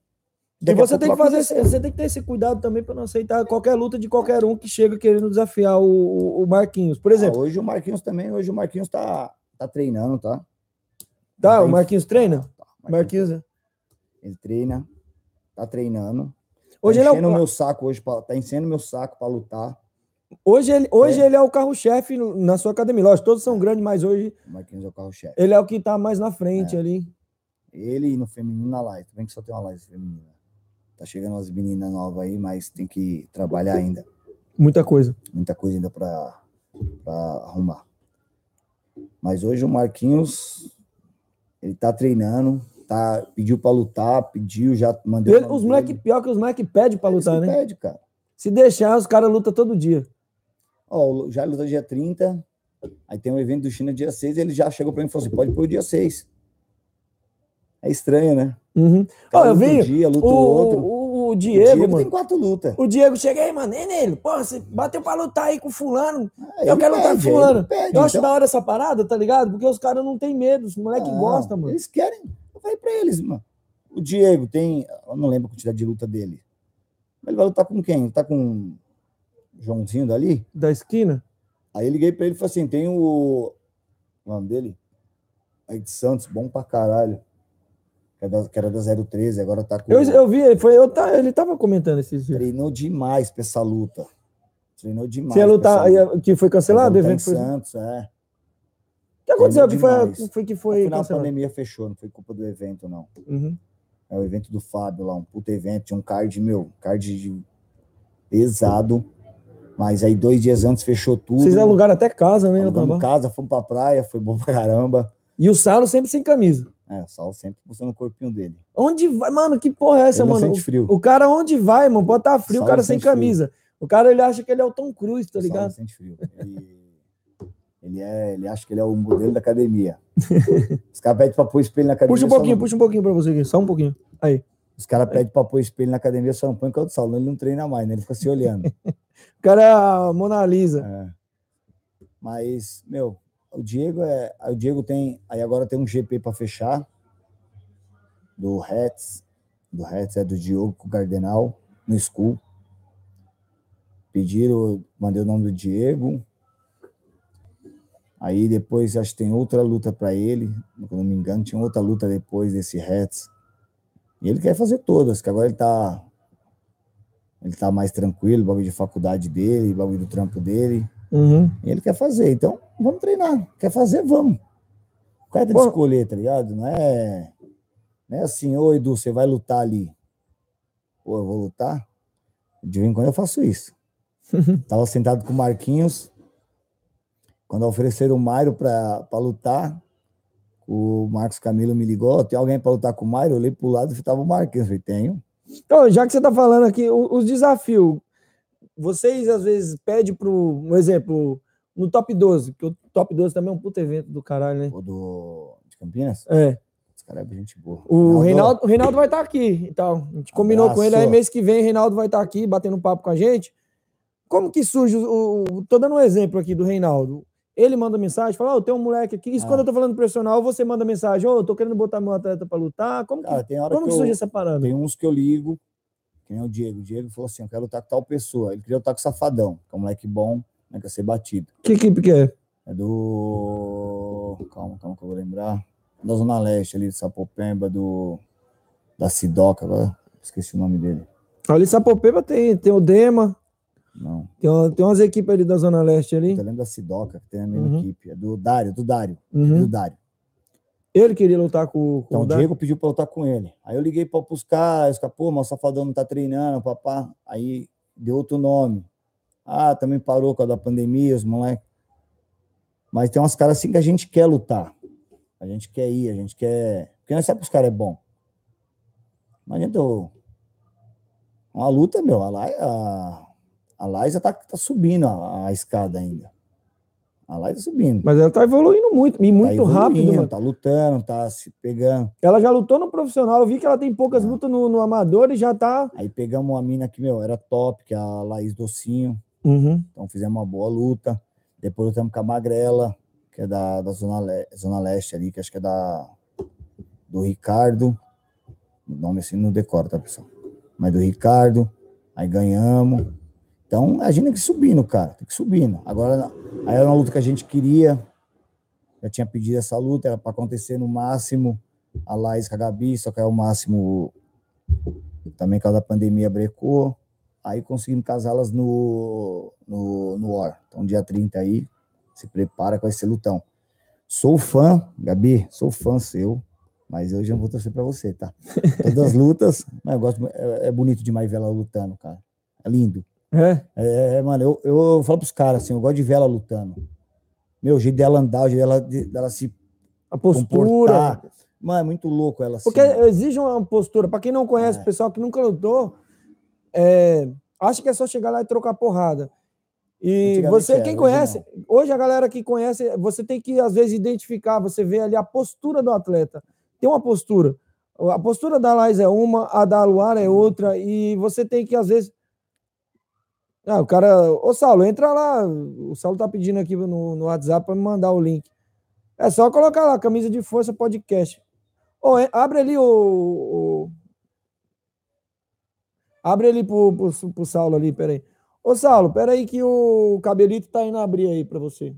E você tem que fazer, você tem que ter esse cuidado também para não aceitar qualquer luta de qualquer um que chega querendo desafiar o, o Marquinhos. Por exemplo, Ah, hoje o Marquinhos também, hoje o Marquinhos tá, tá treinando, tá? tá, o Marquinhos treina? Tá, Marquinhos, Marquinhos, né? Ele treina, tá treinando. Hoje tá ele é enchendo o, meu saco hoje, pra, tá enchendo meu saco para lutar. hoje ele, hoje É. ele é o carro-chefe na sua academia. Lógico, todos são grandes, mas hoje O Marquinhos é o carro-chefe. ele é o que tá mais na frente É. ali. Ele no feminino na live. Bem que só tem uma live feminina. Tá chegando umas meninas novas aí, mas tem que trabalhar ainda. Muita coisa. muita coisa ainda para arrumar. Mas hoje o Marquinhos ele tá treinando, tá pediu para lutar, pediu, já mandei. o Ele- os moleque, dele. pior que os moleque pedem pra Eles lutar, né? Pede, cara. Se deixar, os caras lutam todo dia. Ó, já lutou dia 30, aí tem um evento do China dia 6, ele já chegou para mim e falou assim: pode pôr o dia 6. É estranho, né? Uhum. Ó, eu luta um vi dia, luta o, outro. o, o O Diego, mano. tem quatro lutas. O Diego chega aí, mano, nem nele. Porra, você bateu pra lutar aí com fulano. Ah, eu quero lutar com fulano. Eu acho então- da hora essa parada, tá ligado? Porque os caras não têm medo, os moleque Não, gostam, mano. Eles querem. Eu falei pra eles, mano. O Diego tem. Eu não lembro a quantidade de luta dele. Mas ele vai lutar com quem? Tá com o Joãozinho dali? Da esquina? Aí eu liguei pra ele e falei assim: tem o. O nome dele? Aí de Santos, bom pra caralho. Que era da, que era da 013, agora tá com. Eu, eu vi, ele, foi, eu, tá, ele tava comentando esses dias. Treinou demais pra essa luta. Treinou demais. Você ia lutar, ia- que foi cancelado? O evento foi... O Santos, é. que aconteceu? Que foi, foi que No foi final a cancelado? pandemia fechou, não foi culpa do evento, não. Uhum. É o evento do Fábio lá, um puto evento, tinha um card, meu, card pesado. Mas aí dois dias antes fechou tudo. Vocês alugaram até casa, né? Alugamos casa, fomos pra praia, foi bom pra caramba. E o Salo sempre sem camisa. É, o Sal sempre mostrando o corpinho dele. Onde vai? Mano, que porra é essa, Ele mano? sente frio. O, o cara onde vai, mano? Bota frio, o Salo cara sem sente frio. camisa. O cara, ele acha que ele é o Tom Cruise, tá O ligado? sente frio. Ele, ele, é, ele acha que ele é o modelo da academia. Os caras pedem pra pôr espelho na academia. Puxa um pouquinho, puxa um pouquinho pra você aqui, só um pouquinho. Aí. Os caras pedem pra pôr espelho na academia, só não põe com o Saulo, ele não treina mais, né? Ele fica se olhando. O cara é a Mona Lisa. É. Mas, meu, o Diego é. O Diego tem. Aí agora tem um GP para fechar. Do Hets. Do Hets é do Diogo com o Cardenal, no School. Pediram, mandei o nome do Diego. Aí depois acho que tem outra luta para ele. Se não me engano, tinha outra luta depois desse Hets. E ele quer fazer todas, que agora ele tá Ele tá mais tranquilo, bagulho de faculdade dele, bagulho do trampo dele. Uhum. Ele quer fazer. Então, vamos treinar. Quer fazer, vamos. O cara tem que escolher, tá ligado? Não é, não é assim, ô Edu, você vai lutar ali. Pô, eu vou lutar? De vez em quando eu faço isso. Tava sentado com o Marquinhos. Quando ofereceram o Mairo pra lutar, o Marcos Camilo me ligou, "Ó, tem alguém pra lutar com o Mairo? Eu olhei pro lado e tava o Marquinhos. Eu falei, tenho. Então, já que você tá falando aqui, os desafios, vocês às vezes pedem pro, um exemplo, no top 12, que o top 12 também é um puto evento do caralho, né? O do, de Campinas? É. Os caras é gente boa. O Reinaldo, o Reinaldo vai estar aqui. Então, a gente combinou com ele aí Abraço. mês que vem, o Reinaldo vai estar aqui batendo papo com a gente. Como que surge o, o- tô dando um exemplo aqui do Reinaldo. Ele manda mensagem, fala: "Ó, tem um moleque aqui". Isso Ah. quando eu tô falando profissional, você manda mensagem: "Ô, eu tô querendo botar meu atleta para lutar". Como que, hora como que que eu- surge essa parada? Tem uns que eu ligo, que nem o Diego. O Diego falou assim: eu quero lutar com tal pessoa. Ele queria lutar com o Safadão, que é um moleque bom, né, quer ser batido. Que equipe que é? É do. Calma, calma que eu vou lembrar. Da Zona Leste, ali de Sapopemba, do. Da Sidoca, agora esqueci o nome dele. Ali em Sapopemba tem, tem o Dema, Não. tem, tem umas equipes ali da Zona Leste ali. Eu lembro da Sidoca, que tem a mesma Uhum. equipe. É do Dário, do Dário. Uhum. Do Dário. Ele queria lutar com, com Então o Dan- Diego pediu pra eu lutar com ele. Aí eu liguei para os caras, pô, mas o Safadão não tá treinando, papá. Aí deu outro nome. Ah, também parou com a da pandemia, os moleques. Mas tem umas caras assim que a gente quer lutar. A gente quer ir, a gente quer. Porque nós sabemos que os caras é bom. Não adianta eu. Uma luta, meu. A, Lai, a, a Laisa tá, tá subindo a, a escada ainda. A Laisa tá subindo. Mas ela tá evoluindo muito, e muito tá rápido, mano. Tá lutando, tá se pegando. Ela já lutou no profissional, eu vi que ela tem poucas lutas no, no amador e já tá. Aí pegamos uma mina que, meu, era top, que é a Laís Docinho. Uhum. Então fizemos uma boa luta. Depois lutamos com a Magrela, que é da, da Zona, Le- Zona Leste ali, que acho que é da do Ricardo. O nome assim não decora, tá, pessoal? Mas do Ricardo. Aí ganhamos. Então a gente tem que subindo, cara. Tem que subindo. Agora, aí era uma luta que a gente queria. Já tinha pedido essa luta, era para acontecer no máximo a Laís com a Gabi, só que é o máximo também por causa da pandemia brecou. Aí conseguimos casá-las no, no, no War. Então, dia 30 aí, se prepara vai ser lutão. Sou fã, Gabi, sou fã seu, mas hoje eu não vou torcer pra você, tá? Todas as lutas, mas eu gosto, é, é bonito demais ver ela lutando, cara. É lindo. É. É, é, mano, eu, eu falo pros caras assim, eu gosto de ver ela lutando. Meu, o jeito dela andar, o jeito dela, de- dela se A postura. comportar. Mano, é muito louco ela assim. Porque exige uma postura. Para quem não conhece, É. o pessoal que nunca lutou, é, acha que é só chegar lá e trocar porrada. E você, quem hoje conhece, hoje a galera que conhece, você tem que, às vezes, identificar, você vê ali a postura do atleta. Tem uma postura. A postura da Lais é uma, a da Luara é outra, e você tem que, às vezes. Ah, o cara. Ô, Saulo, entra lá. O Saulo tá pedindo aqui no, no WhatsApp para me mandar o link. É só colocar lá, camisa de força podcast. É- abre ali o. o- Abre ali pro, pro, pro Saulo ali, peraí. Ô, Saulo, peraí que o cabelito tá indo abrir aí para você.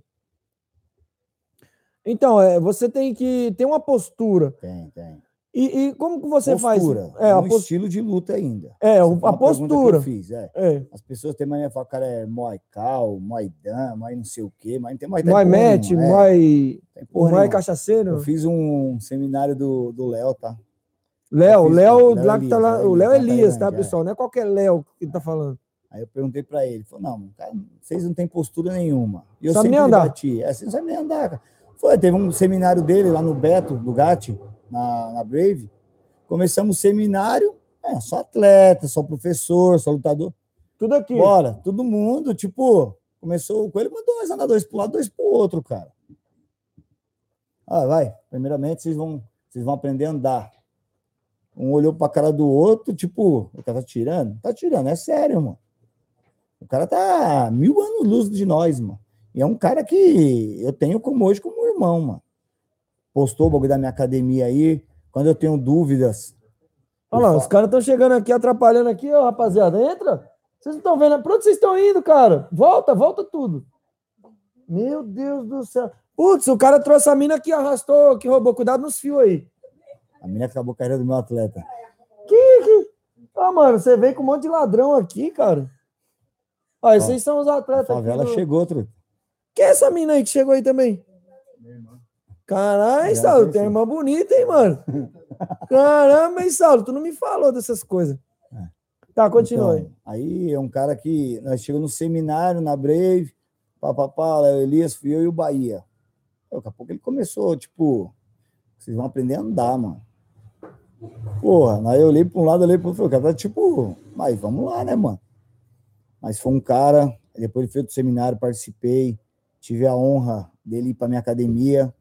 Então, é, você tem que ter uma postura. Tem, tem. E, e como que você postura. faz? É, a, um pos- estilo de luta ainda. é, Essa a pergunta que postura. Eu fiz, é. É. As pessoas têm mania de falar, cara, é Muay Cal, Muay Dan, Muay não sei o quê, mas não tem Muay porra match, é, Vai nenhuma. cachaceiro. Eu fiz um seminário do do Léo, tá? Léo, Léo, Léo lá que tá lá, o Léo Elias, tá, é. pessoal? Não é qualquer Léo que tá falando. Aí eu perguntei pra ele, ele falou, não, cara, vocês não têm postura nenhuma. E eu Sabe sempre nem andar. bati. É, você não sabe nem andar, cara. Foi, teve um seminário dele lá no Beto, do Gatti, na, na Brave. Começamos o seminário, é, só atleta, só professor, só lutador. Tudo aqui. Bora, todo mundo, tipo, começou com ele, mandou nós andar dois um lado, dois para o outro, cara. Ah, vai. Primeiramente, vocês vão, vocês vão aprender a andar. Um olhou para a cara do outro, tipo, o cara tá tirando? Tá tirando, é sério, mano. O cara tá mil anos luz de nós, mano. E é um cara que eu tenho como hoje como irmão, mano. Postou o bagulho da minha academia aí. Quando eu tenho dúvidas. Olha lá, os caras estão chegando aqui, atrapalhando aqui, ó, rapaziada. Entra. Vocês não estão vendo? Pra onde vocês estão indo, cara? Volta, volta tudo. Meu Deus do céu. Putz, o cara trouxe a mina que arrastou, que roubou. Cuidado nos fios aí. A menina acabou a carreira do meu atleta. Que, que... Ah, mano, você vem com um monte de ladrão aqui, cara. Ó, esses são os A atletas. aqui favela do- chegou, truta. Quem é essa mina aí que chegou aí também? Caralho, Saulo, tem irmã bonita, hein, mano? Caramba, hein, Saulo, tu não me falou dessas coisas. Tá, continua aí. Então, aí é um cara que nós chegamos no seminário, na Brave, papapá, o Elias, fui eu e o Bahia. Daqui a pouco ele começou, tipo, vocês vão aprender a andar, mano. Porra, aí eu olhei para um lado, olhei para outro, o cara tá tipo, mas vamos lá, né, mano? Mas foi um cara, depois ele fez o seminário, participei, tive a honra dele ir para minha academia,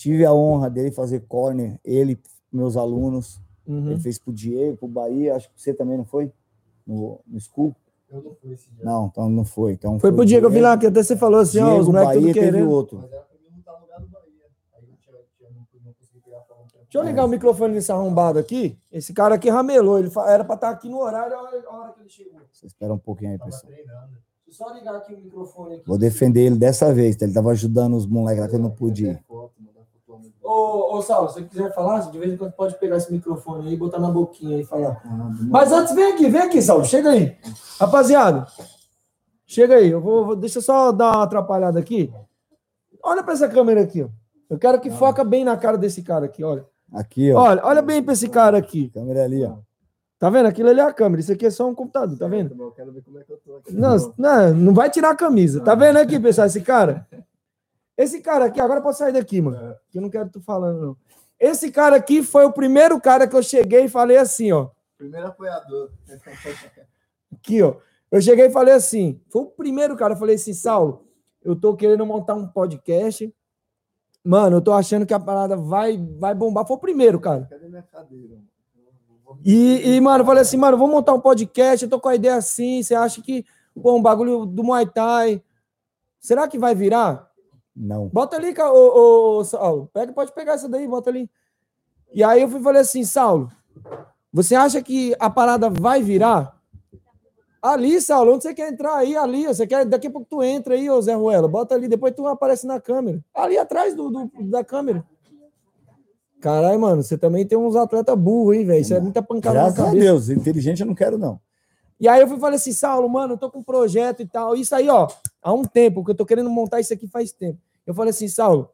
tive a honra dele fazer corner, ele, meus alunos. Uhum. Ele fez pro Diego, pro Bahia, acho que você também não foi? No, no school? Eu não fui esse dia. Não, então não foi. Então Foi pro Diego, eu vi lá que até você falou assim, ó, os Diego, moleques tudo Bahia, teve querendo. outro. Pra Deixa eu ligar o microfone desse arrombado aqui. Esse cara aqui ramelou. Ele fa- era pra estar aqui no horário a hora, a hora que ele chegou. Você espera um pouquinho aí, pessoal. treinando. Deixa eu só ligar aqui o microfone aqui. Vou defender ele dessa vez, tá? Ele tava ajudando os moleques lá que eu não pude Ô, ô Saulo, se você quiser falar, de vez em quando pode pegar esse microfone aí e botar na boquinha e falar. Ah, Mas antes, vem aqui, vem aqui, Saulo. Chega aí. Rapaziada, chega aí. Eu vou, deixa eu só dar uma atrapalhada aqui. Olha pra essa câmera aqui, ó. Eu quero que foca bem na cara desse cara aqui, olha. Aqui, ó. Olha, olha bem pra esse cara aqui. Câmera ali, ó. Tá vendo? Aquilo ali é a câmera. Isso aqui é só um computador, tá vendo? Eu quero ver como é que eu tô aqui. Não, não, não vai tirar a camisa. Tá vendo aqui, pessoal, esse cara? Esse cara aqui, agora pode sair daqui, mano. Que eu não quero tu falando, não. Esse cara aqui foi o primeiro cara que eu cheguei e falei assim, ó. Primeiro apoiador. Aqui, ó. Eu cheguei e falei assim. Foi o primeiro cara. Eu falei assim, Saulo, eu tô querendo montar um podcast. Mano, eu tô achando que a parada vai, vai bombar. Foi o primeiro, cara. Cadê minha cadeira? vou- E, e, mano, eu falei assim, mano, vamos montar um podcast, eu tô com a ideia assim, você acha que, pô, um bagulho do Muay Thai, será que vai virar? Não. Bota ali, ô, ô, Saulo, pega, pode pegar essa daí, bota ali. E aí eu fui falei assim, Saulo, você acha que a parada vai virar? Ali, Saulo, onde você quer entrar aí? Ali, você quer, daqui a pouco tu entra aí, ô Zé Ruela, bota ali, depois tu aparece na câmera. Ali atrás do, do- da câmera. Caralho, mano, você também tem uns atletas burros, hein, velho? Isso é muita pancada na Graças a cabeça. Deus. Inteligente eu não quero, não. E aí eu fui falei assim, Saulo, mano, eu tô com um projeto e tal. Isso aí, ó, há um tempo, que eu tô querendo montar isso aqui faz tempo. Eu falei assim, Saulo,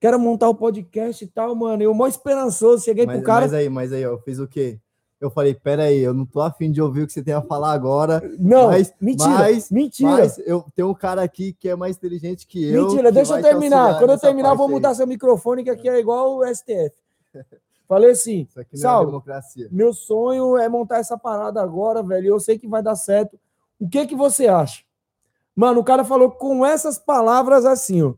quero montar o podcast e tal, mano. Eu mó esperançoso, cheguei Mas, pro cara. mas aí, mas aí, eu fiz o quê? Eu falei, pera aí, eu não tô afim de ouvir o que você tem a falar agora. não, mas- mentira, mas- mentira. Mas eu tenho um cara aqui que é mais inteligente que eu. mentira, que deixa eu terminar. Quando eu terminar, eu vou parte aí. mudar seu microfone, que aqui é igual o STF. Falei assim, é Saulo, democracia. meu sonho é montar essa parada agora, velho. e Eu sei que vai dar certo. O que que você acha? Mano, o cara falou com essas palavras assim, ó.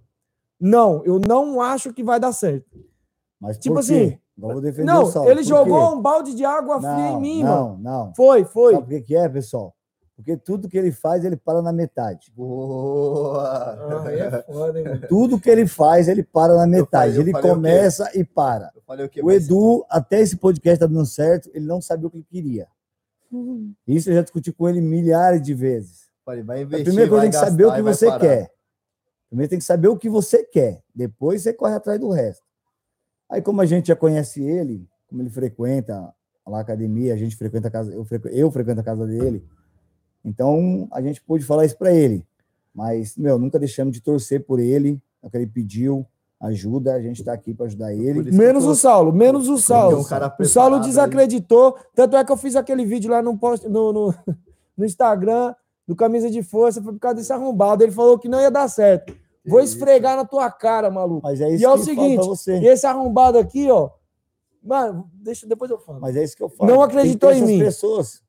Não, eu não acho que vai dar certo. Mas Tipo por assim, eu vou defender Não, o Saulo. ele Por jogou quê? um balde de água fria em Não, mim, mano. não, não. Foi, foi. Sabe por que que é, pessoal? Porque tudo que ele faz, ele para na metade. Boa! Ah, aí é foda, hein. Tudo que ele faz, ele para na metade. falei- eu ele falei o quê? começa e para. Eu falei o quê? O Mas- Edu, até esse podcast tá dando certo, ele não sabia o que ele queria. Isso eu já discuti com ele milhares de vezes. Falei, vai A investir, primeira coisa que saber o que você parar. quer. Primeiro tem que saber o que você quer. Depois você corre atrás do resto. Aí, como a gente já conhece ele, como ele frequenta lá a academia, a gente frequenta a casa, eu, frequ, eu frequento a casa dele. Então, a gente pôde falar isso para ele. Mas, meu, nunca deixamos de torcer por ele, é o que ele pediu, ajuda, a gente está aqui para ajudar ele. Menos tô- o Saulo, menos o Saulo. um cara o Saulo desacreditou. Tanto é que eu fiz aquele vídeo lá no, post, no, no, no Instagram, do Camisa de Força, foi por causa desse arrombado. Ele falou que não ia dar certo. Vou isso. esfregar na tua cara, maluco. Mas é isso E é o eu seguinte, você. Esse arrombado aqui, ó. Mano, deixa, depois eu falo. Mas é isso que eu falo. Não acreditou em essas mim. pessoas.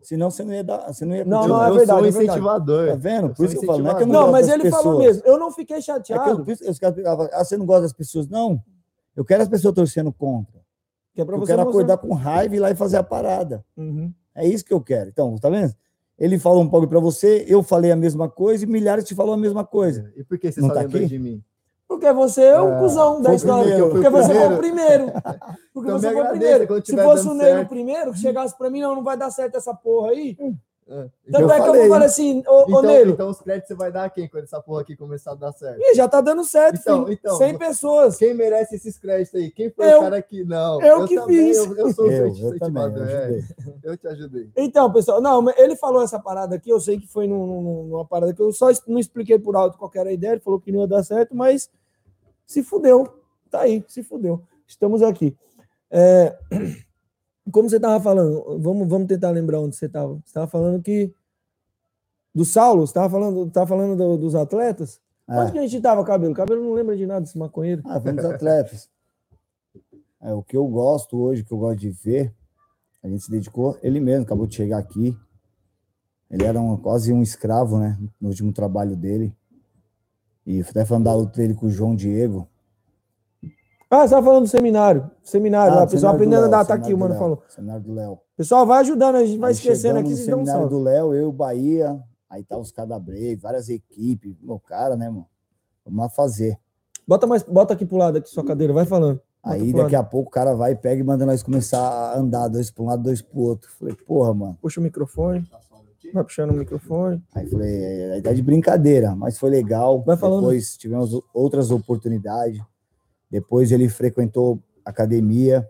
Senão você não ia dar. Você não ia Não, Eu, não, é eu verdade, sou é um verdade. incentivador. Tá vendo? Eu Por isso sou que eu falo. Não é que eu não Não, mas ele falou pessoas. mesmo. Eu não fiquei É que eu, chateado. por isso- os caras ficavam, ah, você não gosta das pessoas? Não. Eu quero as pessoas torcendo contra. Que é pra Eu você quero acordar com raiva e ir lá e fazer a parada. Uhum. É isso que eu quero. Então, tá vendo? Ele falou um pouco para você, eu falei a mesma coisa e milhares te falou a mesma coisa. E por que você Não só tá lembra aqui? de mim? Porque você é um É, cuzão da história. primeiro, Porque você foi o primeiro. Porque Então você foi o primeiro. Se fosse o dando Ney o certo. primeiro, que chegasse pra mim, não, não vai dar certo essa porra aí. É. Tanto Eu é que eu falei. assim, ô, ô Então, Nelo, então os créditos você vai dar a quem quando essa porra aqui começar a dar certo? ih, já tá dando certo, Então, filho. então, 100 pessoas. Quem merece esses créditos aí? Quem foi Eu. o cara que. Não, Eu que também, fiz. Eu, eu sou o Eu, eu também, eu é. ajudei. Eu te ajudei. Então, pessoal, não, mas ele falou essa parada aqui, eu sei que foi num- num- numa parada que eu só não expliquei por alto qual era a ideia, ele falou que não ia dar certo, mas se fudeu. Tá aí, se fudeu. Estamos aqui. É, como você tava falando, vamos, vamos tentar lembrar onde você tava. Você tava falando que do Saulo, você tava falando, tava falando do- dos atletas? Onde É. que a gente tava, Cabelo? Cabelo não lembra de nada desse maconheiro. Ah, vamos dos atletas. É, o que eu gosto hoje, que eu gosto de ver, a gente se dedicou, ele mesmo acabou de chegar aqui. Ele era um- quase um escravo, né? No último trabalho dele. E até falando da luta dele com o João Diego. Ah, você tava falando do seminário. Seminário, lá, Ah, o pessoal aprendendo a andar, tá aqui, o mano Léo, falou. Seminário do Léo. Pessoal, vai ajudando, a gente vai Aí esquecendo aqui, no um seminário salve. do Léo, eu, Bahia, aí tá os cada Brave, várias equipes. Meu cara, né, mano? Vamos lá fazer. Bota mais, bota aqui pro lado aqui sua cadeira, vai falando. Bota Aí daqui lado. a pouco o cara vai, pega e manda nós começar a andar, dois para um lado, dois pro outro. Falei, porra, mano. Puxa o microfone. Vai puxando o microfone. Aí falei, é, aí tá de brincadeira, mas foi legal. Vai falando. Depois tivemos outras oportunidades. Depois ele frequentou academia.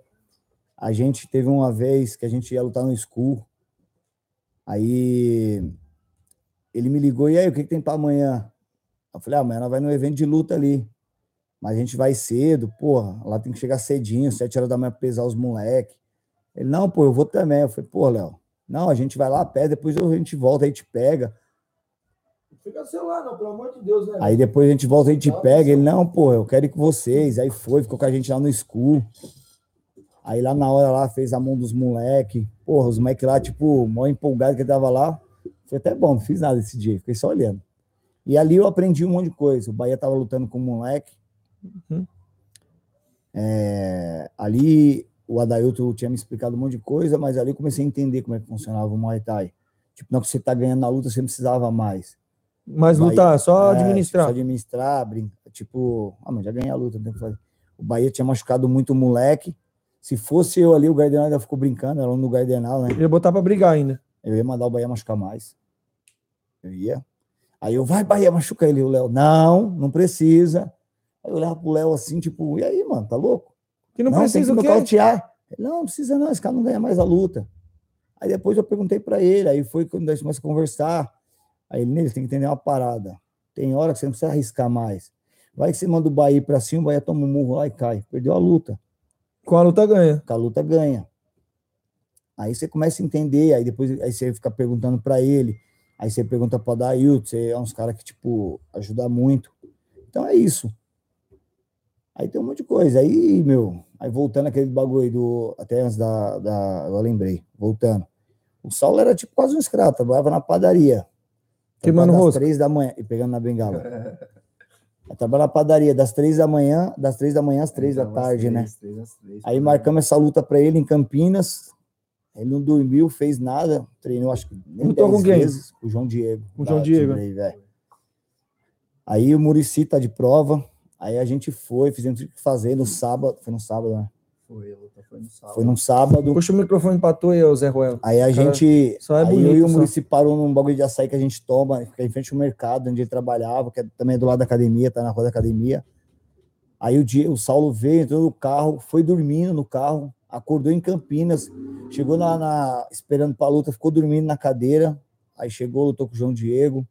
A gente teve uma vez que a gente ia lutar no school. Aí ele me ligou, e aí, o que, que tem para amanhã? Eu falei, ah, amanhã nós vai no evento de luta ali. Mas a gente vai cedo, porra, lá tem que chegar cedinho, sete horas da manhã pesar os moleque. Ele, não, pô, eu vou também. Eu falei, pô, Léo, não, a gente vai lá a pé, depois a gente volta, aí te pega. Fica no celular, não, pelo amor de Deus, né? Aí depois a gente volta e te Dá pega. Ele, não, pô, eu quero ir com vocês. Aí foi, ficou com a gente lá no school. Aí lá na hora lá fez a mão dos moleque. Porra, os moleque lá, tipo, mó empolgado que tava lá. Foi até bom, não fiz nada esse dia, fiquei só olhando. E ali eu aprendi um monte de coisa. O Bahia tava lutando com o moleque. Uhum. É, ali o Adailton tinha me explicado um monte de coisa, mas ali eu comecei a entender como é que funcionava o Muay Thai. Tipo, não que você tá ganhando na luta, você não precisava mais. Mas Bahia- lutar, só É, administrar. Só administrar, brinca, tipo, ah, mas já ganhei a luta, não tem o que fazer. O Bahia tinha machucado muito o moleque. Se fosse eu ali, o Gardenal ainda ficou brincando, era um no Gardenal, né? Ia botar pra brigar ainda. Eu ia mandar o Bahia machucar mais. Eu ia. Aí eu, vai, Bahia, machuca ele. O Léo, não, não precisa. Aí eu olhava pro Léo assim, tipo, e aí, mano, tá louco? Que não, tem precisa que o quê? nocautear. Ele, não, não precisa não, esse cara não ganha mais a luta. Aí depois eu perguntei para ele, aí foi quando nós começamos a conversar. Aí ele, "Nele, você tem que entender uma parada. Tem hora que você não precisa arriscar mais. Vai que você manda o Bahia para cima, o Bahia toma um murro lá e cai. Perdeu a luta. Com a luta ganha. Com a luta ganha. Aí você começa a entender, aí depois aí você fica perguntando para ele, aí você pergunta para Dailton, você é uns caras que, tipo, ajuda muito. Então é isso. Aí tem um monte de coisa. Aí, meu, aí voltando aquele bagulho aí do. Até antes da. da eu lembrei, voltando. O Saulo era tipo quase um escravo, trabalhava na padaria. Queimando das rosca. três da manhã e pegando na bengala. Eu trabalhava na padaria das três da manhã, das três da manhã às três da Então, às tarde, né? três, três às três, Aí marcamos essa luta para ele em Campinas. Ele não dormiu, fez nada, treinou acho que nem Lutou 10 com quem? vezes com o João Diego. Com o da João Diego. Tibrei, velho. Aí o Murici tá de prova. Aí a gente foi, fizemos o que fazer no sábado. Foi no sábado, né? Foi, a luta foi no sábado. Foi num sábado. Puxa o microfone pra tu aí, ô Zé Ruela. Aí a Cara, gente. só é aí bonito, eu e o só. Murici parou num bagulho de açaí que a gente toma, fica em frente ao mercado onde ele trabalhava, que é, também é do lado da academia, tá na rua da academia. Aí o, dia, o Saulo veio, entrou no carro, foi dormindo no carro, acordou em Campinas, chegou na, na- esperando pra luta, ficou dormindo na cadeira. Aí chegou, lutou com o João Diego.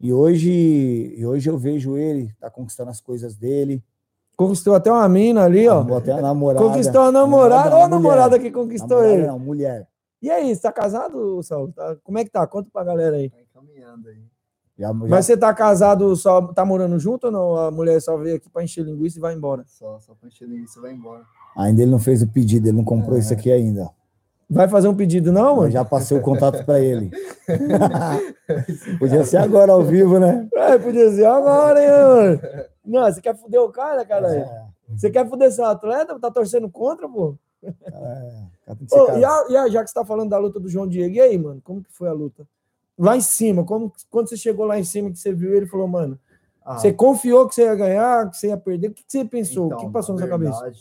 E hoje, e hoje eu vejo ele, tá conquistando as coisas dele. Conquistou até uma mina ali, ó. Até a namorada. Conquistou a namorada. Olha a namorada que conquistou Namorada ele. Não, mulher. E aí, você tá casado, Saulo? Tá- Como é que tá? Conta pra galera aí. Tá encaminhando aí. Já, já Mas você tá casado, só tá morando junto ou não? A mulher só veio aqui pra encher linguiça e vai embora. Só, só pra encher linguiça e vai embora. Ainda ele não fez o pedido, ele não comprou É. isso aqui ainda. Vai fazer um pedido, não, Eu mano? já passei o contato para ele. Podia ser agora ao vivo, né? É, podia ser agora, hein, mano? Não, você quer fuder o cara, cara? É, Você quer fuder seu atleta? Tá torcendo contra, pô? é, e, a- e a- já que você tá falando da luta do João Diego, e aí, mano? Como que foi a luta? Lá em cima, como, quando você chegou lá em cima que você viu ele, falou, mano, Ah, Você confiou que você ia ganhar, que você ia perder? O que que você pensou? então, o que passou na na sua cabeça?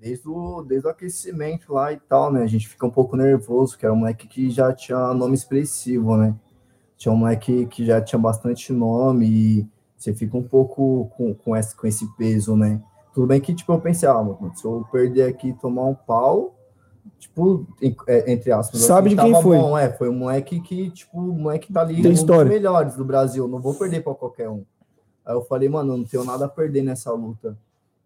Desde o, desde o aquecimento lá e tal, né? A gente fica um pouco nervoso, que era um moleque que já tinha nome expressivo, né? Tinha um moleque que já tinha bastante nome e você fica um pouco com, com, esse, com esse peso, né? Tudo bem que, tipo, eu pensei, ah, mano, se eu perder aqui e tomar um pau, tipo, é, entre aspas, Sabe de quem foi? Bom, é, foi um moleque que, tipo, o moleque tá ali, Tem um história. dos melhores do Brasil, não vou perder para qualquer um. Aí eu falei, mano, eu não tenho nada a perder nessa luta.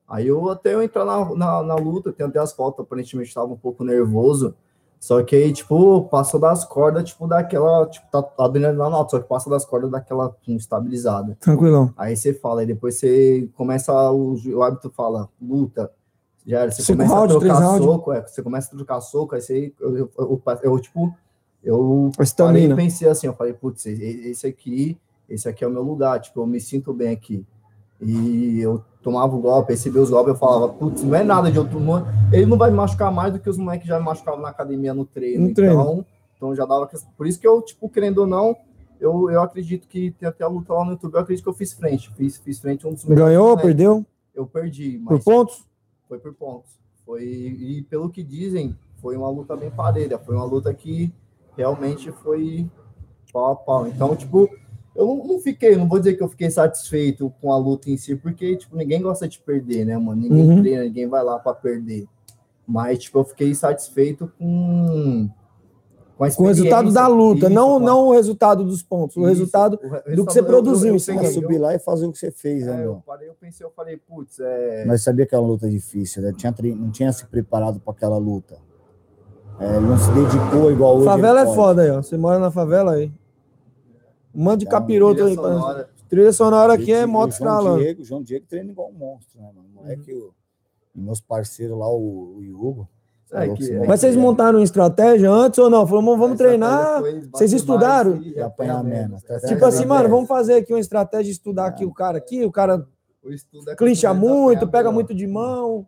Aí eu até eu entrar na, na, na luta, tem até as fotos, aparentemente estava um pouco nervoso. Só que aí, tipo, passou das cordas, tipo, daquela, tipo, tá a adrenalina alta, só que passa das cordas daquela hum, estabilizada. Tranquilão. Aí você fala, aí depois você começa, o, o árbitro fala, luta. Já era, você Cinco começa a trocar soco, é, você começa a trocar soco, aí você, eu, eu, eu, eu, tipo, eu parei e pensei assim, eu falei, putz, e- esse aqui, esse aqui é o meu lugar, tipo, eu me sinto bem aqui. E eu tomava o golpe, recebia os golpes, eu falava, putz, não é nada de outro mundo. Ele não vai me machucar mais do que os moleques já me machucavam na academia, no treino. No treino. Então, então já dava. Por isso que eu, tipo, querendo ou não, eu, eu acredito que tem até a luta lá no YouTube, eu acredito que eu fiz frente. Fiz, fiz frente um dos melhores Ganhou, moleques. perdeu? Eu perdi, Por pontos? foi por pontos. Foi, e pelo que dizem, foi uma luta bem parelha. Foi uma luta que realmente foi pau a pau. Então, tipo, eu não, não fiquei, não vou dizer que eu fiquei satisfeito com a luta em si, porque, tipo, ninguém gosta de perder, né, mano? Ninguém Uhum. treina, ninguém vai lá para perder. Mas, tipo, eu fiquei satisfeito com. Com, a Com o resultado da luta, Isso, não, não o resultado dos pontos, o isso. resultado O re- do que resultado você eu- eu- produziu eu. Pra peguei, subir lá e fazer o que você fez, né, É, eu meu? parei, eu pensei, eu falei, putz, é. Mas sabia que era uma luta difícil, né? Tinha, não tinha se preparado para aquela luta. É, ele não se dedicou igual hoje. Favela é pode. foda aí, ó. Você mora na favela aí. Um monte de capiroto aí. sonora. Trilha sonora aqui é moto estralando. Diego, o João Diego treina igual um monstro, né, mano? Moleque, o- e meus parceiros lá, o, o Hugo. É, que- é Mas vocês É. montaram uma estratégia antes ou não? Falou, "Mano, vamos treinar. Vocês estudaram? apanhar menos. Tá Tipo é assim, mano, vamos fazer aqui uma estratégia de estudar aqui o cara aqui, o cara é clincha muito, pega muito de mão.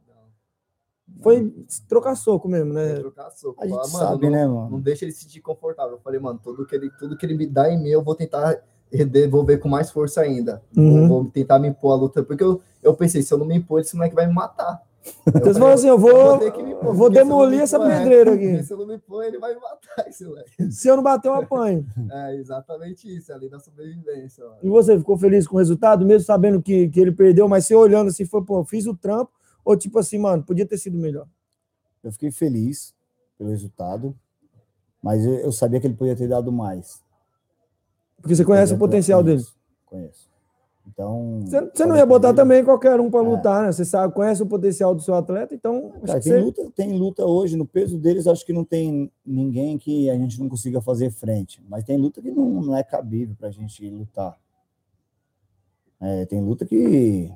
Foi trocar soco mesmo, É né? trocar soco. A gente Fala, sabe, não, né, Não mano? deixa ele se sentir confortável. Eu falei, mano, tudo que ele, tudo que ele me dá em mim, eu vou tentar devolver com mais força ainda. Uhum. Vou, vou tentar me impor a luta, porque eu, eu pensei, se eu não me impor, esse moleque vai me matar. Então você falou assim, eu vou, me impor, vou não demolir essa é, pedreira porque aqui. Se eu não me impor, ele vai me matar, esse moleque. Se eu não bater, eu apanho. É exatamente isso, é a lei da sobrevivência. Mano. E você ficou feliz com o resultado, mesmo sabendo que, que ele perdeu, mas você olhando assim, foi, pô, fiz o trampo, ou tipo assim, mano, podia ter sido melhor. Eu fiquei feliz pelo resultado, mas eu, eu sabia que ele podia ter dado mais. Porque você conhece o potencial dele. Isso, Conheço. Então. Você, você não ia botar ele. também qualquer um para É. lutar, né? Você sabe, conhece o potencial do seu atleta, então. Cara, tem, você- luta, tem luta hoje, no peso deles, acho que não tem ninguém que a gente não consiga fazer frente. Mas tem luta que não, não é cabível pra gente lutar. É, tem luta que.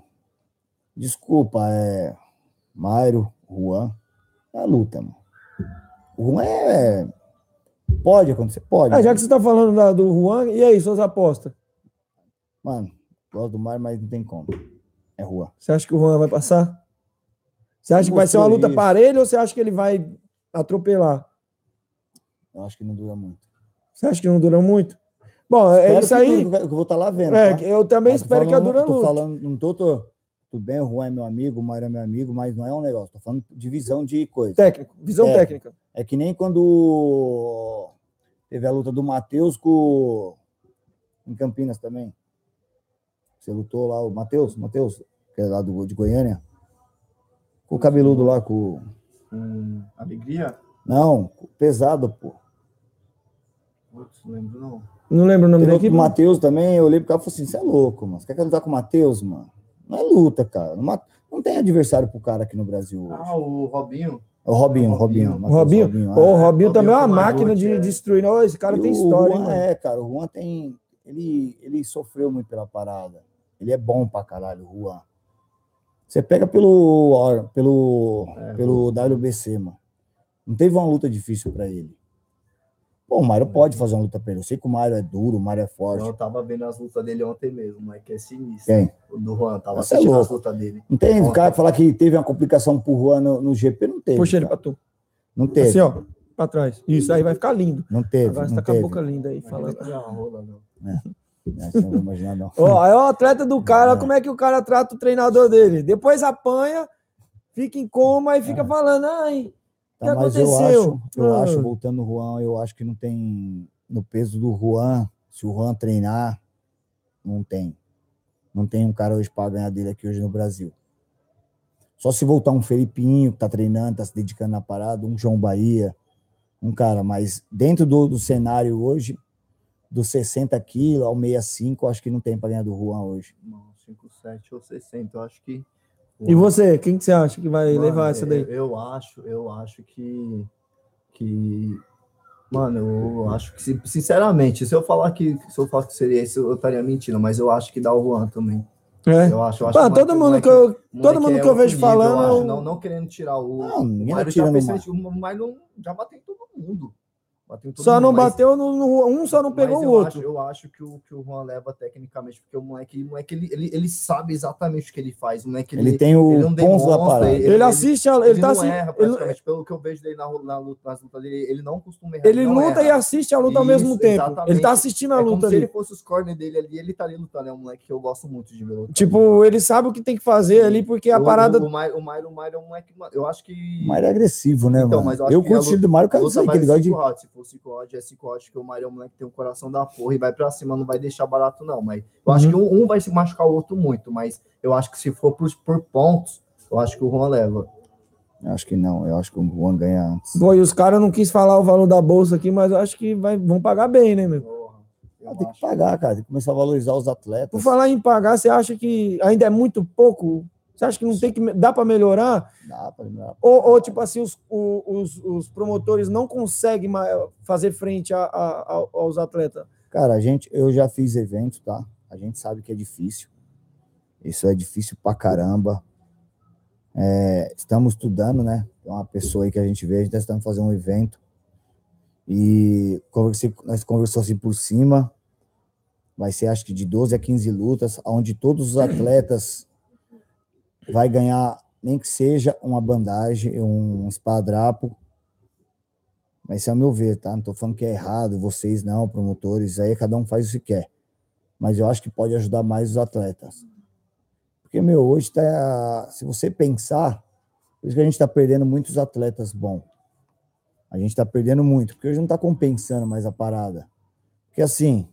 Desculpa, é. Mairo, Juan. É a luta, mano. O Juan é. Pode acontecer, pode. Ah, já que você está falando da- do Juan, e aí, suas apostas? Mano, gosto do Mairo, mas não tem como. É Juan. Você acha que o Juan vai passar? Você acha que vai ser uma luta parelha ou você acha que ele vai atropelar? Eu acho que não dura muito. Você acha que não dura muito? Bom, é Espero isso que aí. que eu vou estar lá vendo. É, tá? eu também Mas espero que a falando- dura tô luta. falando, não tô, tô, tudo bem, o Juan é meu amigo, o Mário é meu amigo, mas não é um negócio. Tô falando de visão de coisa. Técnico, visão É. técnica. É que nem quando teve a luta do Matheus com em Campinas também. Você lutou lá, o Matheus, Matheus, que é lá do, de Goiânia. Com o cabeludo lá, com. Com alegria? Não, pesado, pô. Putz, não lembro não. Não lembro o nome equipe? Matheus também, eu olhei pro cara e falei assim: você é louco, mano. Você quer que eu lutar com o Matheus, mano? Não é luta, cara. Não, não tem adversário pro cara aqui no Brasil hoje. Ah, o Robinho. É o Robinho, o Robinho. Robinho. O Robinho? Matheus Pô, o é. Robinho também é uma Robinho máquina de é. destruir. Não, esse cara E tem o história, Juan é, cara. O Juan tem. Ele, ele sofreu muito pela parada. Ele é bom pra caralho, o Juan. Você pega pelo, pelo, É, pelo WBC, mano. Não teve uma luta difícil pra ele. Pô, o Mário pode fazer uma luta pra ele. Eu sei que o Mário é duro, o Mário é forte. Eu tava vendo as lutas dele ontem mesmo, mas que é sinistro. Quem? O do Juan, tava Você é assistindo as louco. lutas dele. Não tem Ontem. cara que falar que teve uma complicação pro Juan no, no GP, não teve. Puxa ele tu. Não teve. Assim, ó, pra trás. Isso, aí vai ficar lindo. Não teve. Agora você tá com a boca linda aí, Mas falando. não é uma rola, não. Né? Você não vai imaginar, não. Ó, é o atleta do cara, É. como é que o cara trata o treinador dele? Depois apanha, fica em coma e fica falando, ai, Tá, que mas eu aconteceu? acho, eu Ah. acho, voltando no Juan, eu acho que não tem no peso do Juan, se o Juan treinar, não tem. Não tem um cara hoje para ganhar dele aqui hoje no Brasil. Só se voltar um Felipinho que tá treinando, tá se dedicando na parada, um João Bahia, um cara, mas dentro do, do cenário hoje, dos 60 quilos ao 65, eu acho que não tem para ganhar do Juan hoje. Não, 57 ou 60, eu acho que. E você, quem que você acha que vai Mano, levar essa daí? Eu, eu acho, eu acho que. que mano, eu acho que, sinceramente, se eu falar que se eu falar que seria esse, eu estaria mentindo, mas eu acho que dá o Juan também. É. Eu acho, eu acho o todo moleque- mundo que eu, todo mundo é que eu vejo nível, falando, acho. eu- não, não querendo tirar o. Não, o Mário já fez o Mário. já bateu em todo mundo. Só não bateu no, no- um, só não pegou o outro. Acho, eu acho que o, que o Juan leva tecnicamente, porque o moleque, o moleque ele, ele, ele sabe exatamente o que ele faz. O moleque, Ele tem o ele não ponto da parada. ele- Ele, assiste, a- ele, ele tá não assi- erra, ele. Pelo que eu vejo dele na, na luta, nas lutas dele, ele não costuma errar. ele luta erra. e assiste a luta ao mesmo Isso, tempo. exatamente. Ele tá assistindo a É luta se ele ali. fosse os corner dele ali, ele estaria lutando. É um moleque que eu gosto muito de ver lutar. Tipo, ele sabe o que tem que fazer ali, porque a parada. O, o, Mário, o, Mário, o Mário é um moleque. Eu acho que. O Mário é agressivo, né, Então, mano? mas eu Eu, curto o estilo do luta aí, que ele gosta de for 5 rounds, é 5 rounds, que o Mário é um moleque que tem um coração da porra e vai pra cima, não vai deixar barato, não. Mas eu acho Uhum. que um, um vai se machucar o outro muito, mas eu acho que se for por, por pontos, eu acho que o Juan leva. Eu acho que não, eu acho que o Juan ganha antes. Pô, e os caras não quis falar o valor da bolsa aqui, mas eu acho que vai, vão pagar bem, né, meu? Ah, tem que acho. pagar, cara. Tem que começar a valorizar os atletas. Por falar em pagar, você acha que ainda é muito pouco? Você acha que não tem que. dá para melhorar? Dá pra melhorar. Ou, ou, tipo assim, os, os, os promotores não conseguem fazer frente a- a- aos atletas? Cara, a gente, eu já fiz eventos, tá? A gente sabe que é difícil. Isso é difícil pra caramba. É, estamos estudando, né? Tem uma pessoa aí que a gente vê, a gente está tentando fazer um evento. E conversei, nós conversamos assim por cima. Vai ser acho que de 12 a 15 lutas, onde todos os atletas vai ganhar, nem que seja uma bandagem, um esparadrapo. Mas é o meu ver, tá? Não tô falando que é errado, vocês não, promotores, aí cada um faz o que quer. Mas eu acho que pode ajudar mais os atletas. Porque, meu, hoje tá. Se você pensar, por isso que a gente está perdendo muitos atletas bons. A gente está perdendo muito, porque hoje não está compensando mais a parada. Porque assim,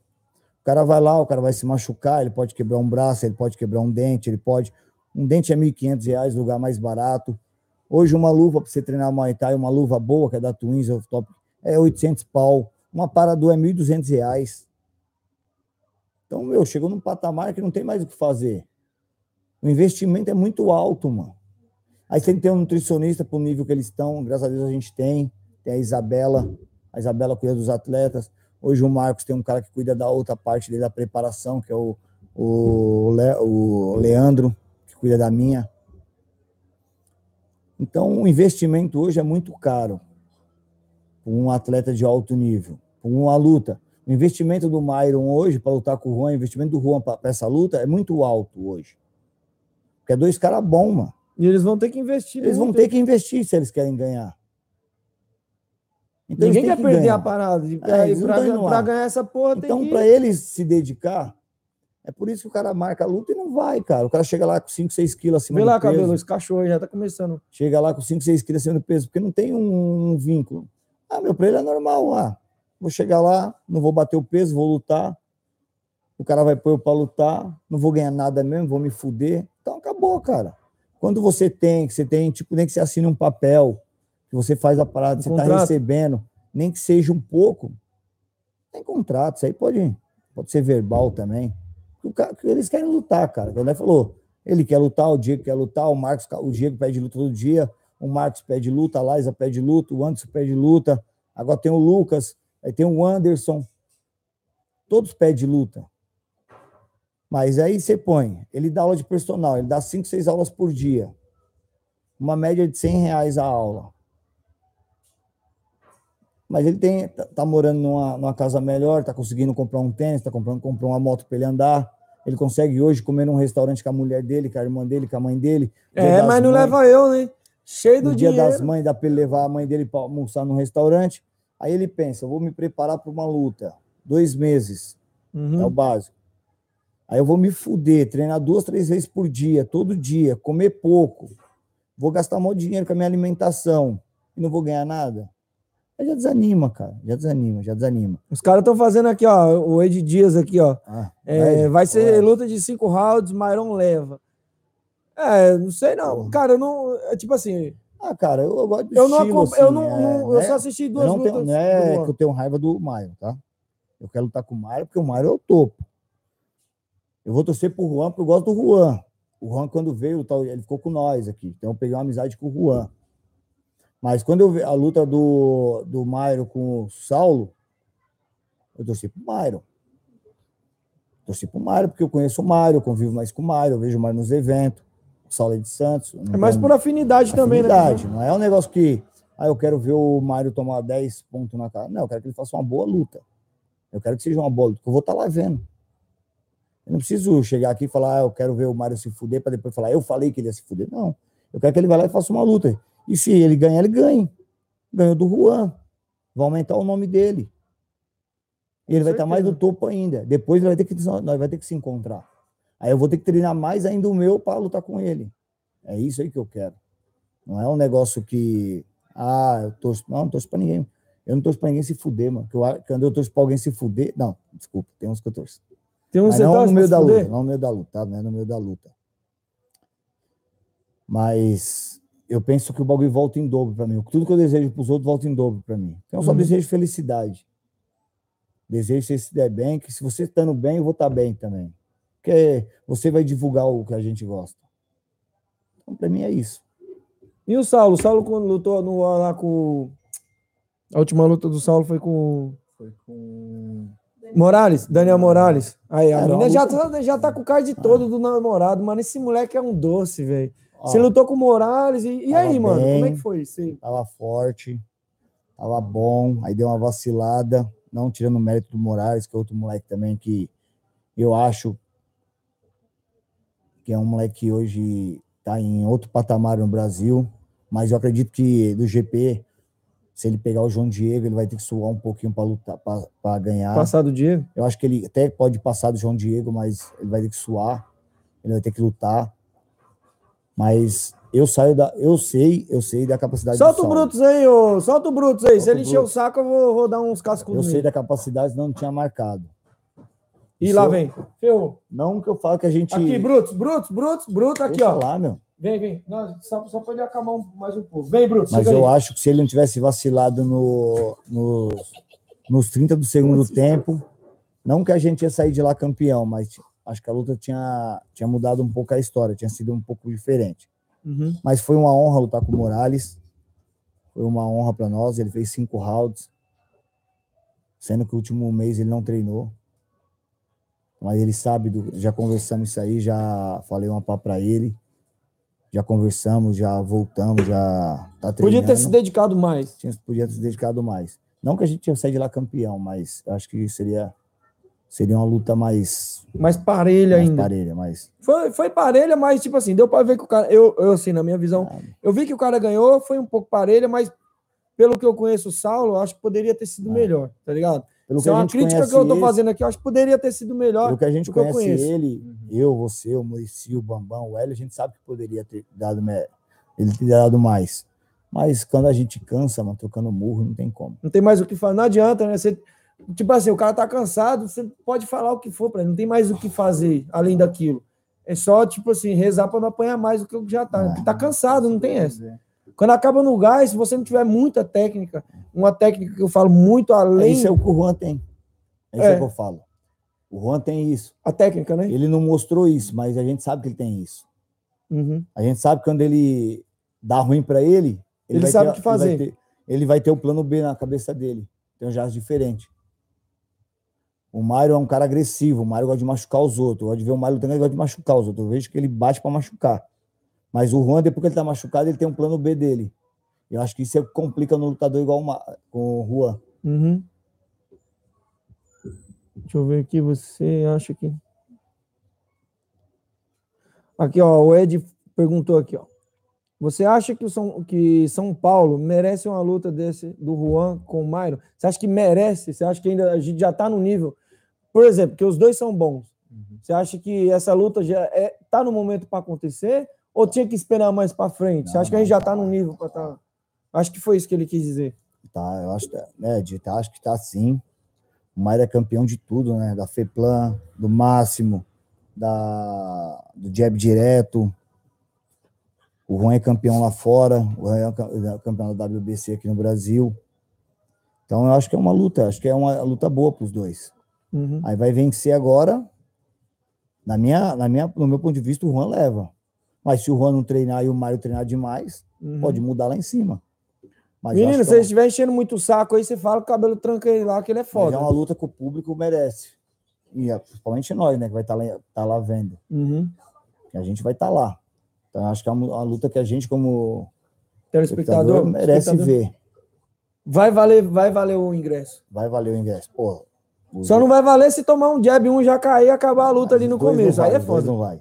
o cara vai lá, o cara vai se machucar, ele pode quebrar um braço, ele pode quebrar um dente, ele pode. Um dente é 1.500 reais, lugar mais barato. Hoje, uma luva para você treinar Muay Thai, uma luva boa, que é da Twins, é top, é 800 pau. Uma parador é 1.200 reais. Então, meu, chegou num patamar que não tem mais o que fazer. O investimento é muito alto, mano. Aí tem que ter um nutricionista para o nível que eles estão. Graças a Deus a gente tem. Tem a Isabela. A Isabela cuida dos atletas. Hoje o Marcos tem um cara que cuida da outra parte dele, da preparação, que é o, o, Le, o Leandro, cuida da minha. Então, o investimento hoje é muito caro para um atleta de alto nível, para uma luta. O investimento do Myron hoje para lutar com o Juan, o investimento do Juan para essa luta é muito alto hoje. Porque é dois caras bons, mano. E eles vão ter que investir. Eles vão muito. ter que investir se eles querem ganhar. Então, Ninguém quer que perder ganhar. a parada. É, pra ganhar essa porra, Então, para eles se dedicar, é por isso que o cara marca a luta e não vai, cara. O cara chega lá com 5, 6 quilos acima Vê do lá, peso. cabelo, esse cachorro aí já tá começando. Chega lá com 5, 6 quilos acima do peso, porque não tem um, um vínculo. Ah, meu, para ele é normal. Ah, vou chegar lá, não vou bater o peso, vou lutar. O cara vai pôr eu para lutar, não vou ganhar nada mesmo, vou me fuder. Então acabou, cara. Quando você tem, que você tem, tipo, nem que você assine um papel, que você faz a parada, Um você está contrato. recebendo, nem que seja um pouco, tem contrato, isso aí pode, pode ser verbal também. Cara, eles querem lutar, cara. O André falou, ele quer lutar, o Diego quer lutar, o Marcos, o Diego pede luta todo dia, o Marcos pede luta, a Liza pede luta, o Anderson pede luta, agora tem o Lucas, aí tem o Anderson, todos pedem luta. Mas aí você põe, ele dá aula de personal, ele dá 5, 6 aulas por dia. Uma média de 100 reais a aula. Mas ele tem, tá, tá morando numa, numa casa melhor, tá conseguindo comprar um tênis, tá comprando comprar uma moto para ele andar. Ele consegue hoje comer num restaurante com a mulher dele, com a irmã dele, com a mãe dele. É, mas não mães. leva eu, né? Cheio do No dia dinheiro. das mães, dá para ele levar a mãe dele para almoçar num restaurante. Aí ele pensa: vou me preparar para uma luta. Dois meses, Uhum. é o básico. Aí eu vou me fuder, treinar duas, três vezes por dia, todo dia, comer pouco. Vou gastar maior dinheiro com a minha alimentação e não vou ganhar nada. Já desanima, cara. Já desanima, já desanima. Os caras estão fazendo aqui, ó. O Ed Dias aqui, ó. Ah, É, vai- vai ser luta de cinco rounds, Myron leva. É, não sei não. Porra. Cara, eu não. É tipo assim, Ah, cara, eu, eu gosto do eu não estilo, eu assim, não, é, não- eu né? só assisti Eu duas não, tenho, lutas. não é que eu tenho raiva do Maio, tá? Eu quero lutar com o Maio porque o Maio é o topo. Eu vou torcer pro Juan porque eu gosto do Juan. O Juan, quando veio, tal, ele ficou com nós aqui. Então eu peguei uma amizade com o Juan. Mas quando eu vi a luta do, do Mairo com o Saulo, eu torci pro Mairo. Torci pro Mário, porque eu conheço o eu convivo mais com o Mário, eu vejo o Mário nos eventos, o Saulo é de Santos. É mais por afinidade, também, afinidade, né? Não é um negócio que, ah, eu quero ver o Mário tomar 10 pontos na cara. Não, eu quero que ele faça uma boa luta. Eu quero que seja uma boa luta, que eu vou estar lá vendo. Eu não preciso chegar aqui e falar, ah, eu quero ver o Mário se fuder, para depois falar, eu falei que ele ia se fuder. Não. Eu quero que ele vá lá e faça uma luta. E se ele ganhar, ele ganhe. Ganhou do Juan. Vai aumentar o nome dele. E ele vai estar mais no topo ainda. Depois ele vai ter que, nós vai ter que se encontrar. Aí eu vou ter que treinar mais ainda o meu para lutar com ele. É isso aí que eu quero. Não é um negócio que. Ah, eu torço. Não, não torço para ninguém. Eu não torço para ninguém se fuder, mano. Eu, quando eu torço para alguém se fuder. Não, desculpa, tem uns que eu torço. Tem um Mas não no meio da luta, não no meio da luta, tá? Não é no meio da luta. Mas eu penso que o bagulho volta em dobro para mim. Tudo que eu desejo para os outros volta em dobro para mim. Então eu só Uhum. desejo felicidade. Desejo que você se der bem, que se você estando bem, eu vou estar bem também. Porque você vai divulgar o que a gente gosta. Então, para mim é isso. E o Saulo? O Saulo, quando lutou no, lá com. A última luta do Saulo foi com. Foi com. Morales, Daniel Morales. Aí, a menina já, tá, já tá com o card todo do namorado, mano. Esse moleque é um doce, velho. Você lutou com o Morales e, e aí, mano? Como é bem. que foi isso aí? tava forte, tava bom, aí deu uma vacilada, não tirando o mérito do Moraes, que é outro moleque também que eu acho que é um moleque que hoje tá em outro patamar no Brasil, mas eu acredito que do GP, se ele pegar o João Diego, ele vai ter que suar um pouquinho para lutar, para ganhar. Passado o Diego? Eu acho que ele até pode passar do João Diego, mas ele vai ter que suar, ele vai ter que lutar. Mas eu saio da. Eu sei, eu sei da capacidade Solta do o Saulo. Brutus aí, ô. Solta o Brutus aí. Se Solta ele o encher o saco, eu vou, vou dar uns cascos Eu sei da capacidade, não tinha marcado. E Se lá eu- vem. Ferrou. Não que eu falo que a gente. Aqui, Brutus, Brutus, Brutus, Brutus, aqui, Deixa ó. lá, meu. Vem, vem. Não, só, só ele acalmar mais um pouco. Vem, Brutus. Mas eu aí. acho que se ele não tivesse vacilado no, no- nos 30 do segundo tempo, não que a gente ia sair de lá campeão, mas acho que a luta tinha, tinha mudado um pouco a história, tinha sido um pouco diferente. Uhum. Mas foi uma honra lutar com o Morales. Foi uma honra para nós. Ele fez cinco rounds, sendo que o último mês ele não treinou. Mas ele sabe, do, já conversamos isso aí, já falei uma pá para ele. Já conversamos, já voltamos, já tá treinando. Podia ter se dedicado mais. Tinha, podia ter se dedicado mais. Não que a gente ia sair de lá campeão, mas acho que seria, seria uma luta mais, Mais parelha mais ainda. parelha, mais. Foi, foi parelha, mas, tipo assim, deu pra ver que o cara. Eu, eu, assim, na minha visão, Ah, eu vi que o cara ganhou, foi um pouco parelha, mas pelo que eu conheço o Saulo, eu acho que poderia ter sido Ah. melhor, tá ligado? Pelo Isso é uma crítica que eu tô fazendo aqui, eu acho que poderia ter sido melhor. Pelo que a gente eu conhece conheço. ele, eu, você, o Murici, o Bambam, o Hélio, a gente sabe que poderia ter dado, ele ter dado mais. Mas quando a gente cansa, mano, trocando murro, não tem como. Não tem mais o que falar. Não adianta, né? Você, tipo assim, o cara tá cansado, você pode falar o que for para ele, não tem mais o que fazer além daquilo. É só, tipo assim, rezar para não apanhar mais do que o que já tá. Porque tá cansado, não tem essa. Quando acaba no gás, se você não tiver muita técnica, uma técnica que eu falo muito além Isso é o que o Juan tem. É isso É. que eu falo. O Juan tem isso. a técnica, né? Ele não mostrou isso, mas a gente sabe que ele tem isso. Uhum. A gente sabe que quando ele dá ruim para ele, Ele vai sabe o que fazer. Ele vai, ter, ele vai ter o plano B na cabeça dele. Tem um jazz diferente. O Mário é um cara agressivo. O Mário gosta de machucar os outros. Eu de ver o Mário lutando, gosta de machucar os outros. Eu vejo que ele bate para machucar. Mas o Juan, depois que ele tá machucado, ele tem um plano B dele. Eu acho que isso é que complica no lutador igual o Ma- com o Juan. Uhum. Deixa eu ver aqui, você acha que. Aqui, ó, o Ed perguntou aqui, ó. Você acha que São, que São Paulo merece uma luta desse do Juan com o Mairo? Você acha que merece? Você acha que ainda a gente já tá no nível? Por exemplo, que os dois são bons. Uhum. Você acha que essa luta já é, tá no momento para acontecer ou tinha que esperar mais para frente? Você Não, acha que a gente já não, tá no nível para tá? Acho que foi isso que ele quis dizer. Tá, eu acho, que- né, de tá, acho que tá sim. O Mário é campeão de tudo, né? Da FEPLAN, do Máximo, da, do Jab Direto. O Juan é campeão lá fora, o Juan é é campeão da WBC aqui no Brasil. Então eu acho que é uma luta, acho que é uma luta boa para os dois. Uhum. Aí vai vencer agora. Na minha, na minha, no meu ponto de vista, o Juan leva. Mas se o Juan não treinar e o Mário treinar demais, Uhum. pode mudar lá em cima. Mas Menino, acho se é ele estiver enchendo muito o saco aí, você fala que o cabelo tranca ele lá, que ele é foda. é uma luta que o público merece. E é, principalmente nós, né, que vai estar lá, tá lá vendo. Uhum. A gente vai estar lá. Então, acho que é uma, uma luta que a gente, como Telespectador, espectador, merece espectador. ver. Vai valer, vai valer o ingresso. Vai valer o ingresso. Pô, Só não vai valer se tomar um jab, um já cair e acabar a luta ali no começo. vai, Aí é foda. Não vai.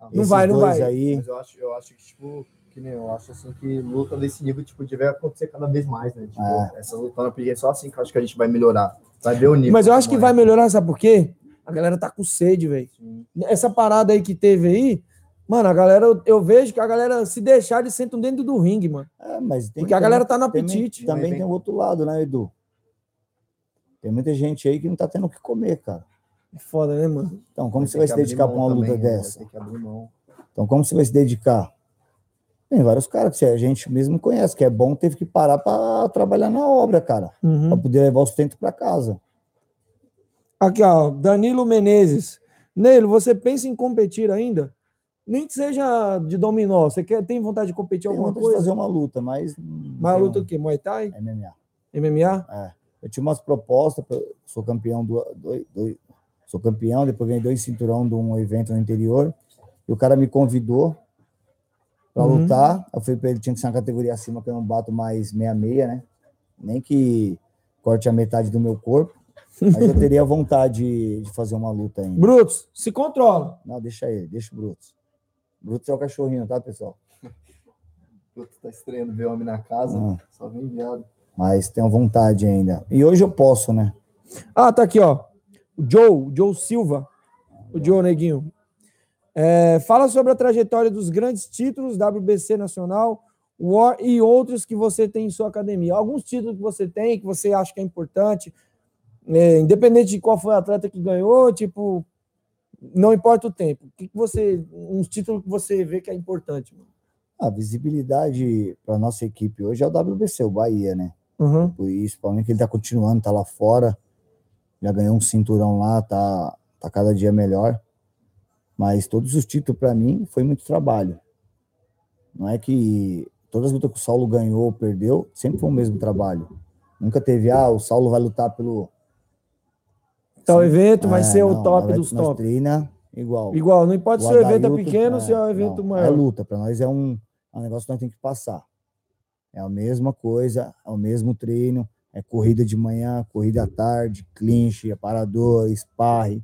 Não Esses vai, não vai. Aí, Mas eu acho, eu acho que, tipo, que nem eu acho assim que luta desse nível, tipo, deve acontecer cada vez mais, né? Tipo, É. essa luta porque é só assim que eu acho que a gente vai melhorar. Vai ver o nível. Mas eu acho que vai melhorar, sabe por quê? A galera tá com sede, velho. Essa parada aí que teve aí, mano, a galera, eu, eu vejo que a galera, se deixar, eles sentam dentro do ringue, mano. é, mas tem Porque a também- galera tá no também- apetite. Também, Mas tem o outro lado, né, Edu? Tem muita gente aí que não tá tendo o que comer, cara. É foda, né, mano? Então, como Vai você vai se dedicar para uma luta também, né? dessa? Vai ter que abrir mão. Então, como você vai se dedicar? Tem vários caras que a gente mesmo conhece, que é bom, teve que parar para trabalhar na obra, cara, Uhum. para poder levar o sustento para casa. Aqui, ó, Danilo Menezes. Neilo, você pensa em competir ainda? Nem que seja de dominó. Você quer, tem vontade de competir Tem alguma vontade de coisa? fazer uma luta, mas. não Mas a tem luta o quê? Muay Thai? MMA. MMA? É. Eu tinha umas propostas, sou campeão do, do- do- sou campeão, depois ganhei dois cinturão de um evento no interior, e o cara me convidou para Uhum. lutar. Eu falei para ele tinha que ser uma categoria acima, que eu não bato mais 66, né? Nem que corte a metade do meu corpo, mas eu teria vontade de fazer uma luta ainda. Brutos, se controla. Não, deixa ele, deixa o Brutus. Brutus é o cachorrinho, tá, pessoal? Puta, tá estreando ver homem na casa, Ah. só vem viado. Mas tenho vontade ainda. E hoje eu posso, né? Ah, tá aqui, ó. O Joe, Joe Silva. O Joe Neguinho. É, fala sobre a trajetória dos grandes títulos WBC Nacional, War e outros que você tem em sua academia. Alguns títulos que você tem, que você acha que é importante, é, independente de qual foi o atleta que ganhou, tipo, não importa o tempo. O que, você. Uns títulos que você vê que é importante. mano? A visibilidade para nossa equipe hoje é o WBC, o Bahia, né? Uhum. Isso, principalmente que ele tá continuando, tá lá fora, já ganhou um cinturão lá, tá, tá cada dia melhor. Mas todos os títulos, para mim, foi muito trabalho. Não é que todas as lutas que o Saulo ganhou ou perdeu, sempre foi o mesmo trabalho. Nunca teve, ah, o Saulo vai lutar pelo. Tal evento vai É, ser o não, top nós- dos top. treina igual. Igual, não importa O se o evento é pequeno ou é, se é um evento não, maior. É luta, para nós é um, é um negócio que nós temos que passar. É a mesma coisa, é o mesmo treino, é corrida de manhã, corrida à tarde, clinch, aparador, sparring.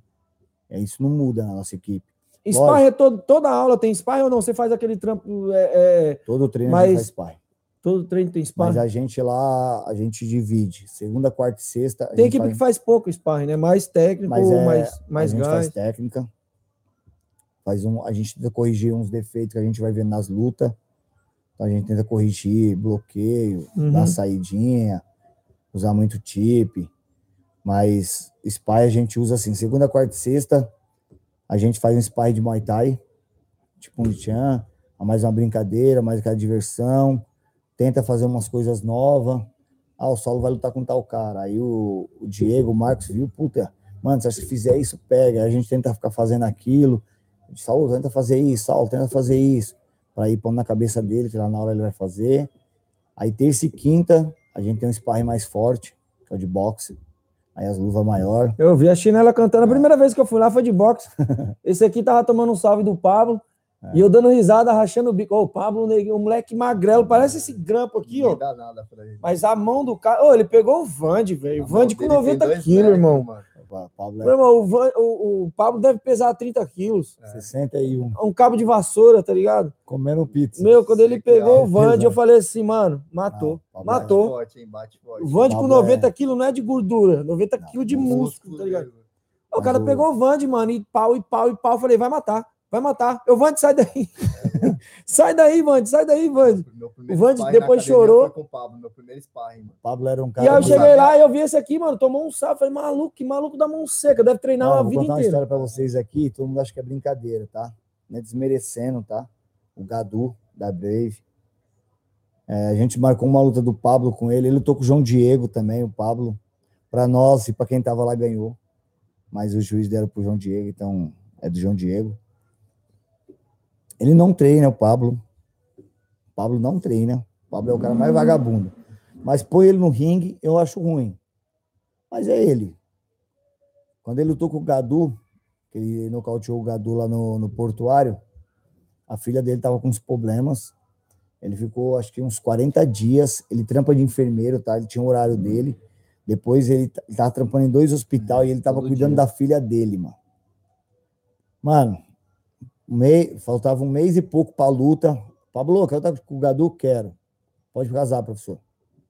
É, isso não muda na nossa equipe. Sparring é todo, toda aula tem sparring ou não? Você faz aquele trampo, é, é, Todo treino Mas- faz sparring. todo treino tem Mas sparring? a gente lá, a gente divide. Segunda, quarta e sexta. Tem equipe faz- que faz pouco sparring, né? Mais técnico, Mas é, mais, mais a gente gás. faz técnica. Faz um, a gente tenta corrigir uns defeitos que a gente vai vendo nas lutas. Então a gente tenta corrigir bloqueio, Uhum. dar saidinha, usar muito tip. Mas spy a gente usa assim, segunda, quarta e sexta, a gente faz um spy de Muay Thai, tipo um chan, mais uma brincadeira, mais aquela diversão, tenta fazer umas coisas novas. Ah, o Saulo vai lutar com tal cara. Aí o, o Diego, o Marcos viu, puta, mano, se fizer isso, pega. Aí a gente tenta ficar fazendo aquilo. Saulo, tenta fazer isso, Saulo, tenta fazer isso. Para ir pondo na cabeça dele, que lá na hora ele vai fazer. Aí terça e quinta, a gente tem um sparring mais forte, que é o de boxe. Aí as luvas maior. Eu vi a chinela cantando. É. A primeira vez que eu fui lá foi de boxe. Esse aqui tava tomando um salve do Pablo. É. E eu dando risada, rachando o bico. Ô, o Pablo, um moleque magrelo, parece esse grampo aqui, ó. Não dá nada pra ele. Mas a mão do cara. Ô, ele pegou o Vande, velho. O Vande com dele tem 90 dois quilos, irmão. mano. O Pablo é irmão, o, Van- o- o Pablo deve pesar 30 quilos. 61, Um cabo de vassoura, tá ligado? comendo pizza. Meu, quando ele pegou é, o Vande, eu falei assim, mano, matou. Não, Pablo Bate Matou. forte, hein? Bate forte. O Vande com Pablo é- 90 quilos não é de gordura, 90 Não, quilos de músculo, tá ligado? mesmo. O cara pegou o Vande, mano, e pau, e pau, e pau. Eu falei, vai matar, vai matar. Eu, Vande, sai daí. sai daí, Vande, sai daí, Vande. O Vande depois chorou. Foi com o Pablo, meu primeiro sparring, mano. Pablo era um E cara. aí eu cheguei lá e eu vi esse aqui, mano, tomou um salve. Falei, maluco, que maluco da mão seca, deve treinar Não, a vou vida contar uma inteira. história pra vocês aqui, todo mundo acha que é brincadeira, tá? Não é desmerecendo, tá? O Gadu, da Brave. É, a gente marcou uma luta do Pablo com ele, ele lutou com o João Diego também, o Pablo. Pra nós e pra quem tava lá ganhou. Mas o juiz deram pro João Diego, então é do João Diego. Ele não treina, o Pablo. O Pablo não treina. O Pablo é o cara mais vagabundo. Mas põe ele no ringue, eu acho ruim. Mas é ele. Quando ele lutou com o Gadu, que ele nocauteou o Gadu lá no, no portuário, a filha dele tava com uns problemas. Ele ficou, acho que uns 40 dias. Ele trampa de enfermeiro, tá? Ele tinha o horário dele. Depois ele, t- ele tava trampando em dois hospitais e ele tava Todo cuidando dia. da filha dele, mano. Mano, mei- faltava um mês e pouco pra luta. Pablo, quero estar com o Gadu? Quero. Pode casar, professor.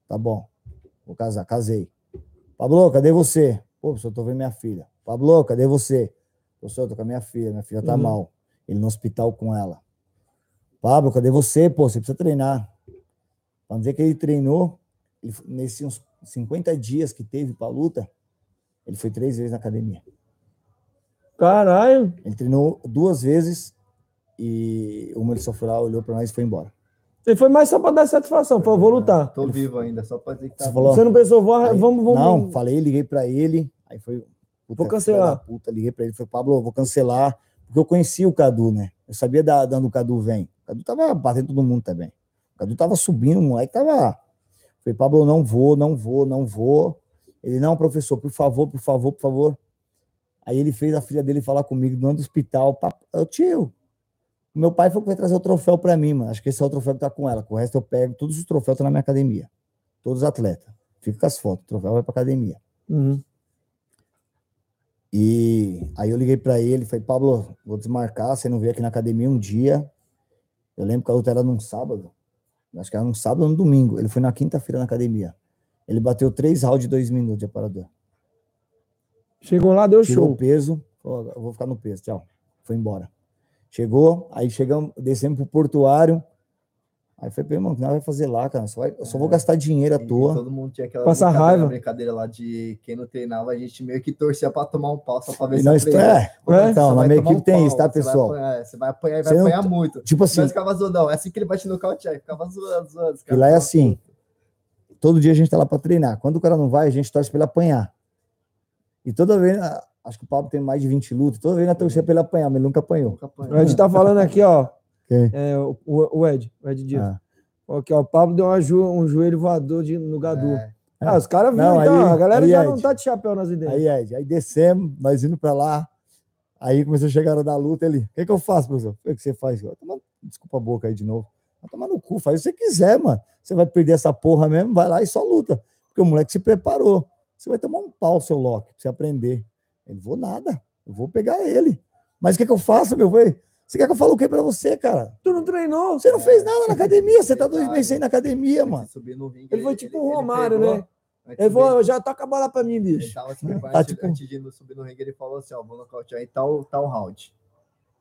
Tá bom. Vou casar. Casei. Pablo, cadê você? Pô, professor, tô vendo minha filha. Pablo, cadê você? Professor, tô com a minha filha. Minha filha tá Uhum. mal. Ele no hospital com ela. Pablo, cadê você? Pô, você precisa treinar. Vamos dizer que ele treinou, ele, nesses uns 50 dias que teve pra luta, ele foi três vezes na academia. Caralho. Ele treinou duas vezes e uma ele só foi lá, olhou pra nós e foi embora. Você foi mais só pra dar satisfação. Falou, vou lutar. Tô vivo ainda, só pra dizer que tá Você falou, Você não pensou, vou, Aí- vamos, vamos. Não, falei, liguei pra ele, aí foi. puta, Vou cancelar. Puta, liguei pra ele, falei, Pablo, vou cancelar, porque eu conhecia o Cadu, né? Eu sabia da, da onde o Cadu vem. O Cadu tava batendo todo mundo também. O Cadu tava subindo, o moleque tava. Falei, Pablo, não vou, não vou, não vou. Ele, não, professor, por favor, por favor, por favor. Aí ele fez a filha dele falar comigo no do hospital. "Pap- Eu, tio, meu pai foi que vai trazer o troféu pra mim, mano. Acho que esse é o troféu que tá com ela. Com o resto eu pego, todos os troféus estão na minha academia. Todos os atletas. Fica com as fotos, o troféu vai pra academia. Uhum. E aí eu liguei pra ele, falei, Pablo, vou desmarcar, você não veio aqui na academia um dia. Eu lembro que a luta era num sábado. Acho que era num sábado ou no domingo. Ele foi na quinta-feira na academia. Ele bateu três rounds de dois minutos de aparador. Chegou lá, deu Tirou o show. peso, falou, eu vou ficar no peso, tchau. Foi embora. Chegou, aí chegamos, descemos pro portuário. Aí foi, irmão, o que nós vai fazer lá, cara? Só vai- eu só vou gastar dinheiro à E toa. Todo mundo tinha aquela Passar brincadeira, raiva. brincadeira lá de quem não treinava, a gente meio que torcia pra tomar um pau só pra ver E se nós, treina. é, É, então, na minha equipe tem pau, isso, tá, você vai pessoal? apanhar, Você vai apanhar e vai Você não- apanhar muito. Tipo assim, Nós ficava zoando, é assim que ele vai te nocautear, e ficava zoando, zoando. E lá é assim. todo dia a gente tá lá para treinar. Quando o cara não vai, a gente torce para ele apanhar. E toda vez, ah, acho que o Pablo tem mais de 20 lutas, toda vez na torcida para ele apanhar, mas ele nunca apanhou. Nunca apanhou. O Ed tá falando aqui, ó. Quem? É, o, o Ed, o Ed Dias. Ah. Aqui, ó. O Pablo deu uma jo- um joelho voador de, no Gadu. É, Ah, os caras viram, Não, então. aí- a galera aí, já Ed. não tá de chapéu nas ideias. Aí, Ed, aí descemos, nós indo para lá. Aí começou a chegar a hora da luta, ele, o que, que eu faço, professor? O que, que você faz? Eu, "Toma- Desculpa a boca aí de novo. Vai tomar no cu, faz o que você quiser, mano. Você vai perder essa porra mesmo, vai lá e só luta. Porque o moleque se preparou. Você vai tomar um pau, seu Loki, pra você aprender. Ele, vou nada, eu vou pegar ele. Mas o que, que eu faço, meu velho? Você quer que eu fale o que pra você, cara? Tu não treinou? Você não fez nada na academia, você tá dois meses sem na academia, mano. ringue, Ele foi tipo o ele Romário, pegou, né? Ele de- falou, já toca a bola pra mim, Ele bicho. tava se preparando Tá, tipo- antes de subir no ringue, ele falou assim, ó, vou nocautear em tal, tal round.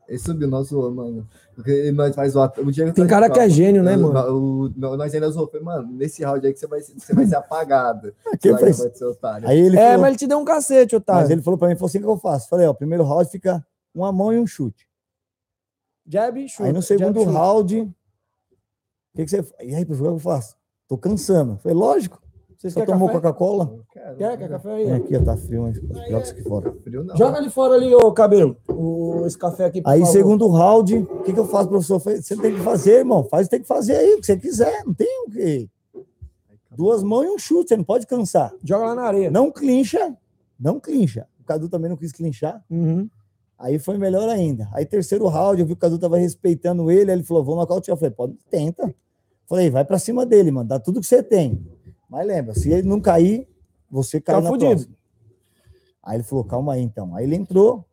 Ele subiu, nós zoou, mano. Porque nós vai zoar. O Diego Tem tá cara que é gênio, né, O- mano? o- o- nós ainda zoou. Falei, mano, nesse round aí que você vai, você vai ser apagado. Vai- ser otário. Aí ele É, falou, mas ele te deu um cacete, mas otário. ele falou pra mim, falou assim, o que eu faço? Falei, ó, primeiro round fica uma mão e um chute. Jab e chute. Aí no segundo round, o que, que você. E aí, professor, o que eu faço? Tô cansando. Falei, lógico. Vocês Só tomou? Coca-Cola? Quer, quer café aí? Ó? aqui, tá frio, mas joga isso aqui fora. Frio não. Joga ali fora ali, ô cabelo. O, esse café aqui, Aí, favor. segundo round, o que, que eu faço, professor? Você tem que fazer, irmão. Faz tem que fazer aí, o que você quiser. Não tem o quê. Duas mãos e um chute, você não pode cansar. Joga lá na areia. Não clincha, não clincha. O Cadu também não quis clinchar. Uhum. Aí foi melhor ainda. Aí, terceiro round, eu vi que o Cadu tava respeitando ele. Aí ele falou: vou nocautear. Eu falei: pode, tenta. Falei: vai pra cima dele, mano. Dá tudo que você tem. Mas lembra, se ele não cair, você cai Tá na fudido. próxima. Aí ele falou: calma aí, então. Aí ele entrou.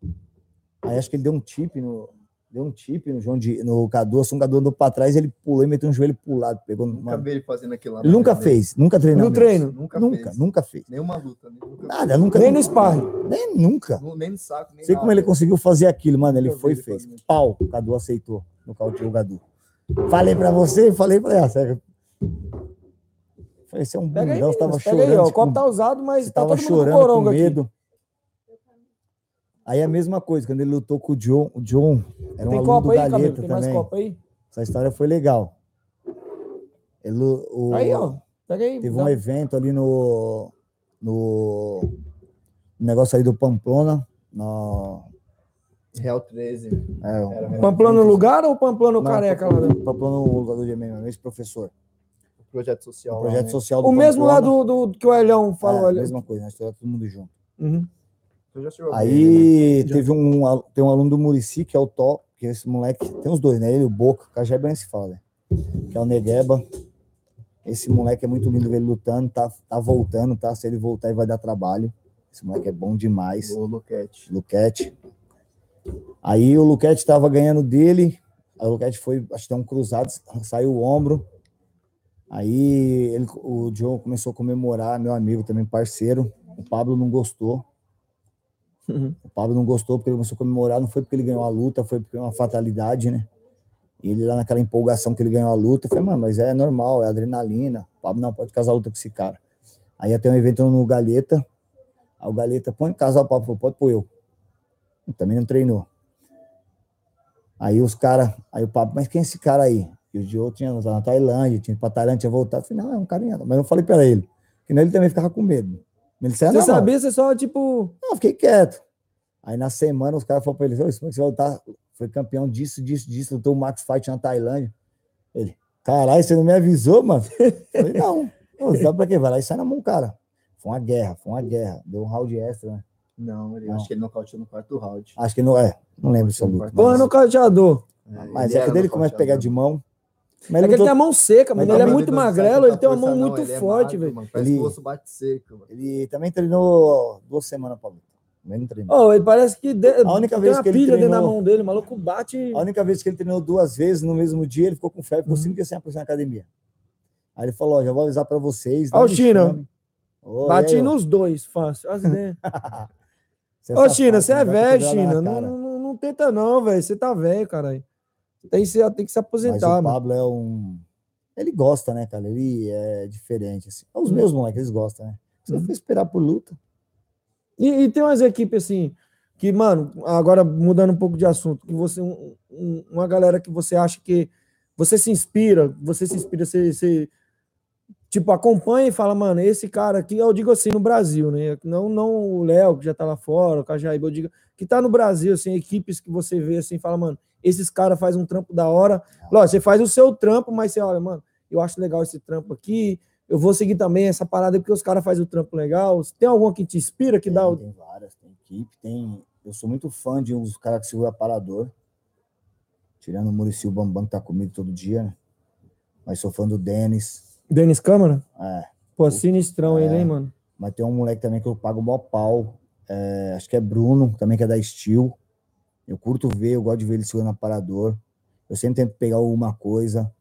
Aí acho que ele deu um tip no, deu um tip no João de, no Cadu, assim, o Cadu andou pra trás, ele pulou e meteu um joelho pro lado, pegou Nunca uma... vi ele fazendo aquilo lá. Ele nunca né? fez, nunca treinou. No treino. Nunca, Nunca, fez. nunca fez. Nenhuma luta. nem- Nunca Nada, nunca. Nem no sparring. Nem nunca. No- Nem no saco, nem Sei como ele conseguiu fazer aquilo, mano. Ele Nunca foi e fez. fazendo. Pau, o Cadu aceitou. Nocauteou o Cadu. Falei pra você, falei pra ela. Falei, você é um Pega aí, bundão, você tava pega chorando. aí, ó. O tipo, copo tá usado, mas tá tava mundo com chorando com coronga aqui. medo. Aí a mesma coisa, quando ele lutou com o John, o John era um Tem aluno copo do aí, Camilo? Tem mais também. copo aí? Essa história foi legal. Ele, o, Aí, ó. Pega aí. Teve dá- um evento ali no, no no negócio aí do Pamplona. No, Real 13. é, o- Pamplona no 13, lugar ou Pamplona no careca lá? Pamplona, o lutador de MMA, esse professor. Projeto social. O lá, projeto né? social do O mesmo lá do, do que o Elhão falou. É, ali. mesma coisa, nós estamos todo mundo junto. Uhum. Tu já chegou a ver Aí Já. teve um, tem um aluno do Murici, que é o Tó, que esse moleque, tem os dois, né? Ele e o Boca, o Cajé bem se fala, né? Que é o Negueba. Esse moleque é muito lindo ver ele lutando, tá, tá voltando, tá? Se ele voltar, ele vai dar trabalho. Esse moleque é bom demais. O Luquete. Luquete. Aí o Luquete tava ganhando dele, aí o Luquete foi, acho que tem um cruzado, saiu o ombro. Aí ele, o John começou a comemorar, meu amigo também, parceiro. O Pablo não gostou. Uhum. O Pablo não gostou porque ele começou a comemorar, não foi porque ele ganhou a luta, foi porque é uma fatalidade, né? E ele lá naquela empolgação que ele ganhou a luta, eu falei, mano, mas é normal, é adrenalina. O Pablo não pode casar a luta com esse cara. Aí ia ter um evento no Galeta, aí o Galeta põe casar o Pablo, falou, pode pôr eu. Ele também não treinou. Aí os caras, aí o Pablo, mas quem é esse cara aí? E o Diogo tinha lá na Tailândia, tinha ido pra Tailândia, tinha voltado. Eu falei, não, é um carinha. Mas eu falei pra ele, que ele também ficava com medo. Ele disse, "É Você normal." sabia, você só, tipo. Não, eu fiquei quieto. Aí na semana os caras falaram pra ele: "Ô, Simão, você vai lutar, foi campeão disso, disso, disso, lutou o Max Fight na Tailândia. Ele, caralho, você não me avisou, mano? Eu falei, não. Pô, sabe pra quê? Vai lá e sai na mão, cara. Foi uma guerra, foi uma guerra. Deu um round extra, né? Não, ele, Não. acho que ele nocauteou no quarto round. Acho que não é. Não lembro se é luta. Pô, Mas, no cadeador. mas ele é que dele começa a pegar de nocauteador. mão. Mas É que ele lutou- tem a mão seca, Mas mano. Ele é também muito Ele magrelo, ele tem uma mão muito não, ele é forte, velho. Parece Ele- que o osso bate seco, mano. Ele também treinou duas semanas pra luta. Treinou. Oh, ele parece que de... A única tem vez uma que ele pilha dentro da treinou- mão dele, o maluco bate. A única vez que ele treinou duas vezes no mesmo dia, ele ficou com febre, ficou Uhum. cinco dias sem aparecer na academia. Aí ele falou: ó, já vou avisar pra vocês. Ó, o China. e aí, ó, nos dois, fácil. As ideias. é Ô, China, você é pra velho, China. Não, não, não tenta, não, velho. Você tá velho, caralho. Tem que, se, tem que se Mas aposentar, o mano. Pablo é um. Ele gosta, né, cara? Ele é diferente. Assim. Os Uhum. meus moleques, eles gostam, né? Você Uhum. foi esperar por luta. E, e tem umas equipes assim, que, mano, agora mudando um pouco de assunto, que você, um- um- uma galera que você acha que você se inspira, você se inspira, você, você, tipo, acompanha e fala, mano, esse cara aqui, eu digo assim, no Brasil, né? Não, não o Léo, que já tá lá fora, o Cajaíba, eu digo, que tá no Brasil, assim, equipes que você vê assim, fala, mano, esses caras fazem um trampo da hora. Lógico, você faz o seu trampo, mas você olha, mano, eu acho legal esse trampo aqui, eu vou seguir também essa parada porque os caras fazem o trampo legal. Tem alguma que te inspira, que dá Tem, o. tem várias, tem equipe, tem. Eu sou muito fã de uns caras que segura parador. Tirando o Murici o Bambam, que tá comigo todo dia, né? Mas sou fã do Denis. Denis Câmara? É. Pô, sinistrão ele, É. hein, mano? Mas tem um moleque também que eu pago mó pau. é, acho que é Bruno, também que é da Steel. Eu curto ver, eu gosto de ver ele segurando aparador. Eu sempre tento pegar alguma coisa.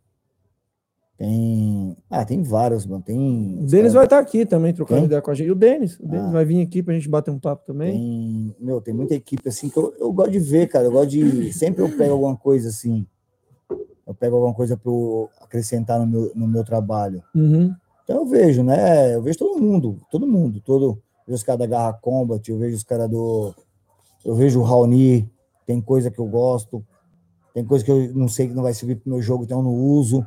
Tem. Ah, tem vários, mano. Tem. O Denis vai estar aqui também, trocando Quem? ideia com a gente. E o Denis, o Denis Ah. vai vir aqui pra gente bater um papo também. Tem, meu, tem muita equipe assim que eu, eu gosto de ver, cara. Eu gosto de. Sempre eu pego alguma coisa assim. Eu pego alguma coisa para acrescentar no meu, no meu trabalho. Uhum. Então eu vejo, né? Eu vejo todo mundo, todo mundo, todo. Eu vejo os caras da Garra Combat, eu vejo os caras do. Eu vejo o Raoni, tem coisa que eu gosto, tem coisa que eu não sei que não vai servir pro meu jogo, então eu não uso.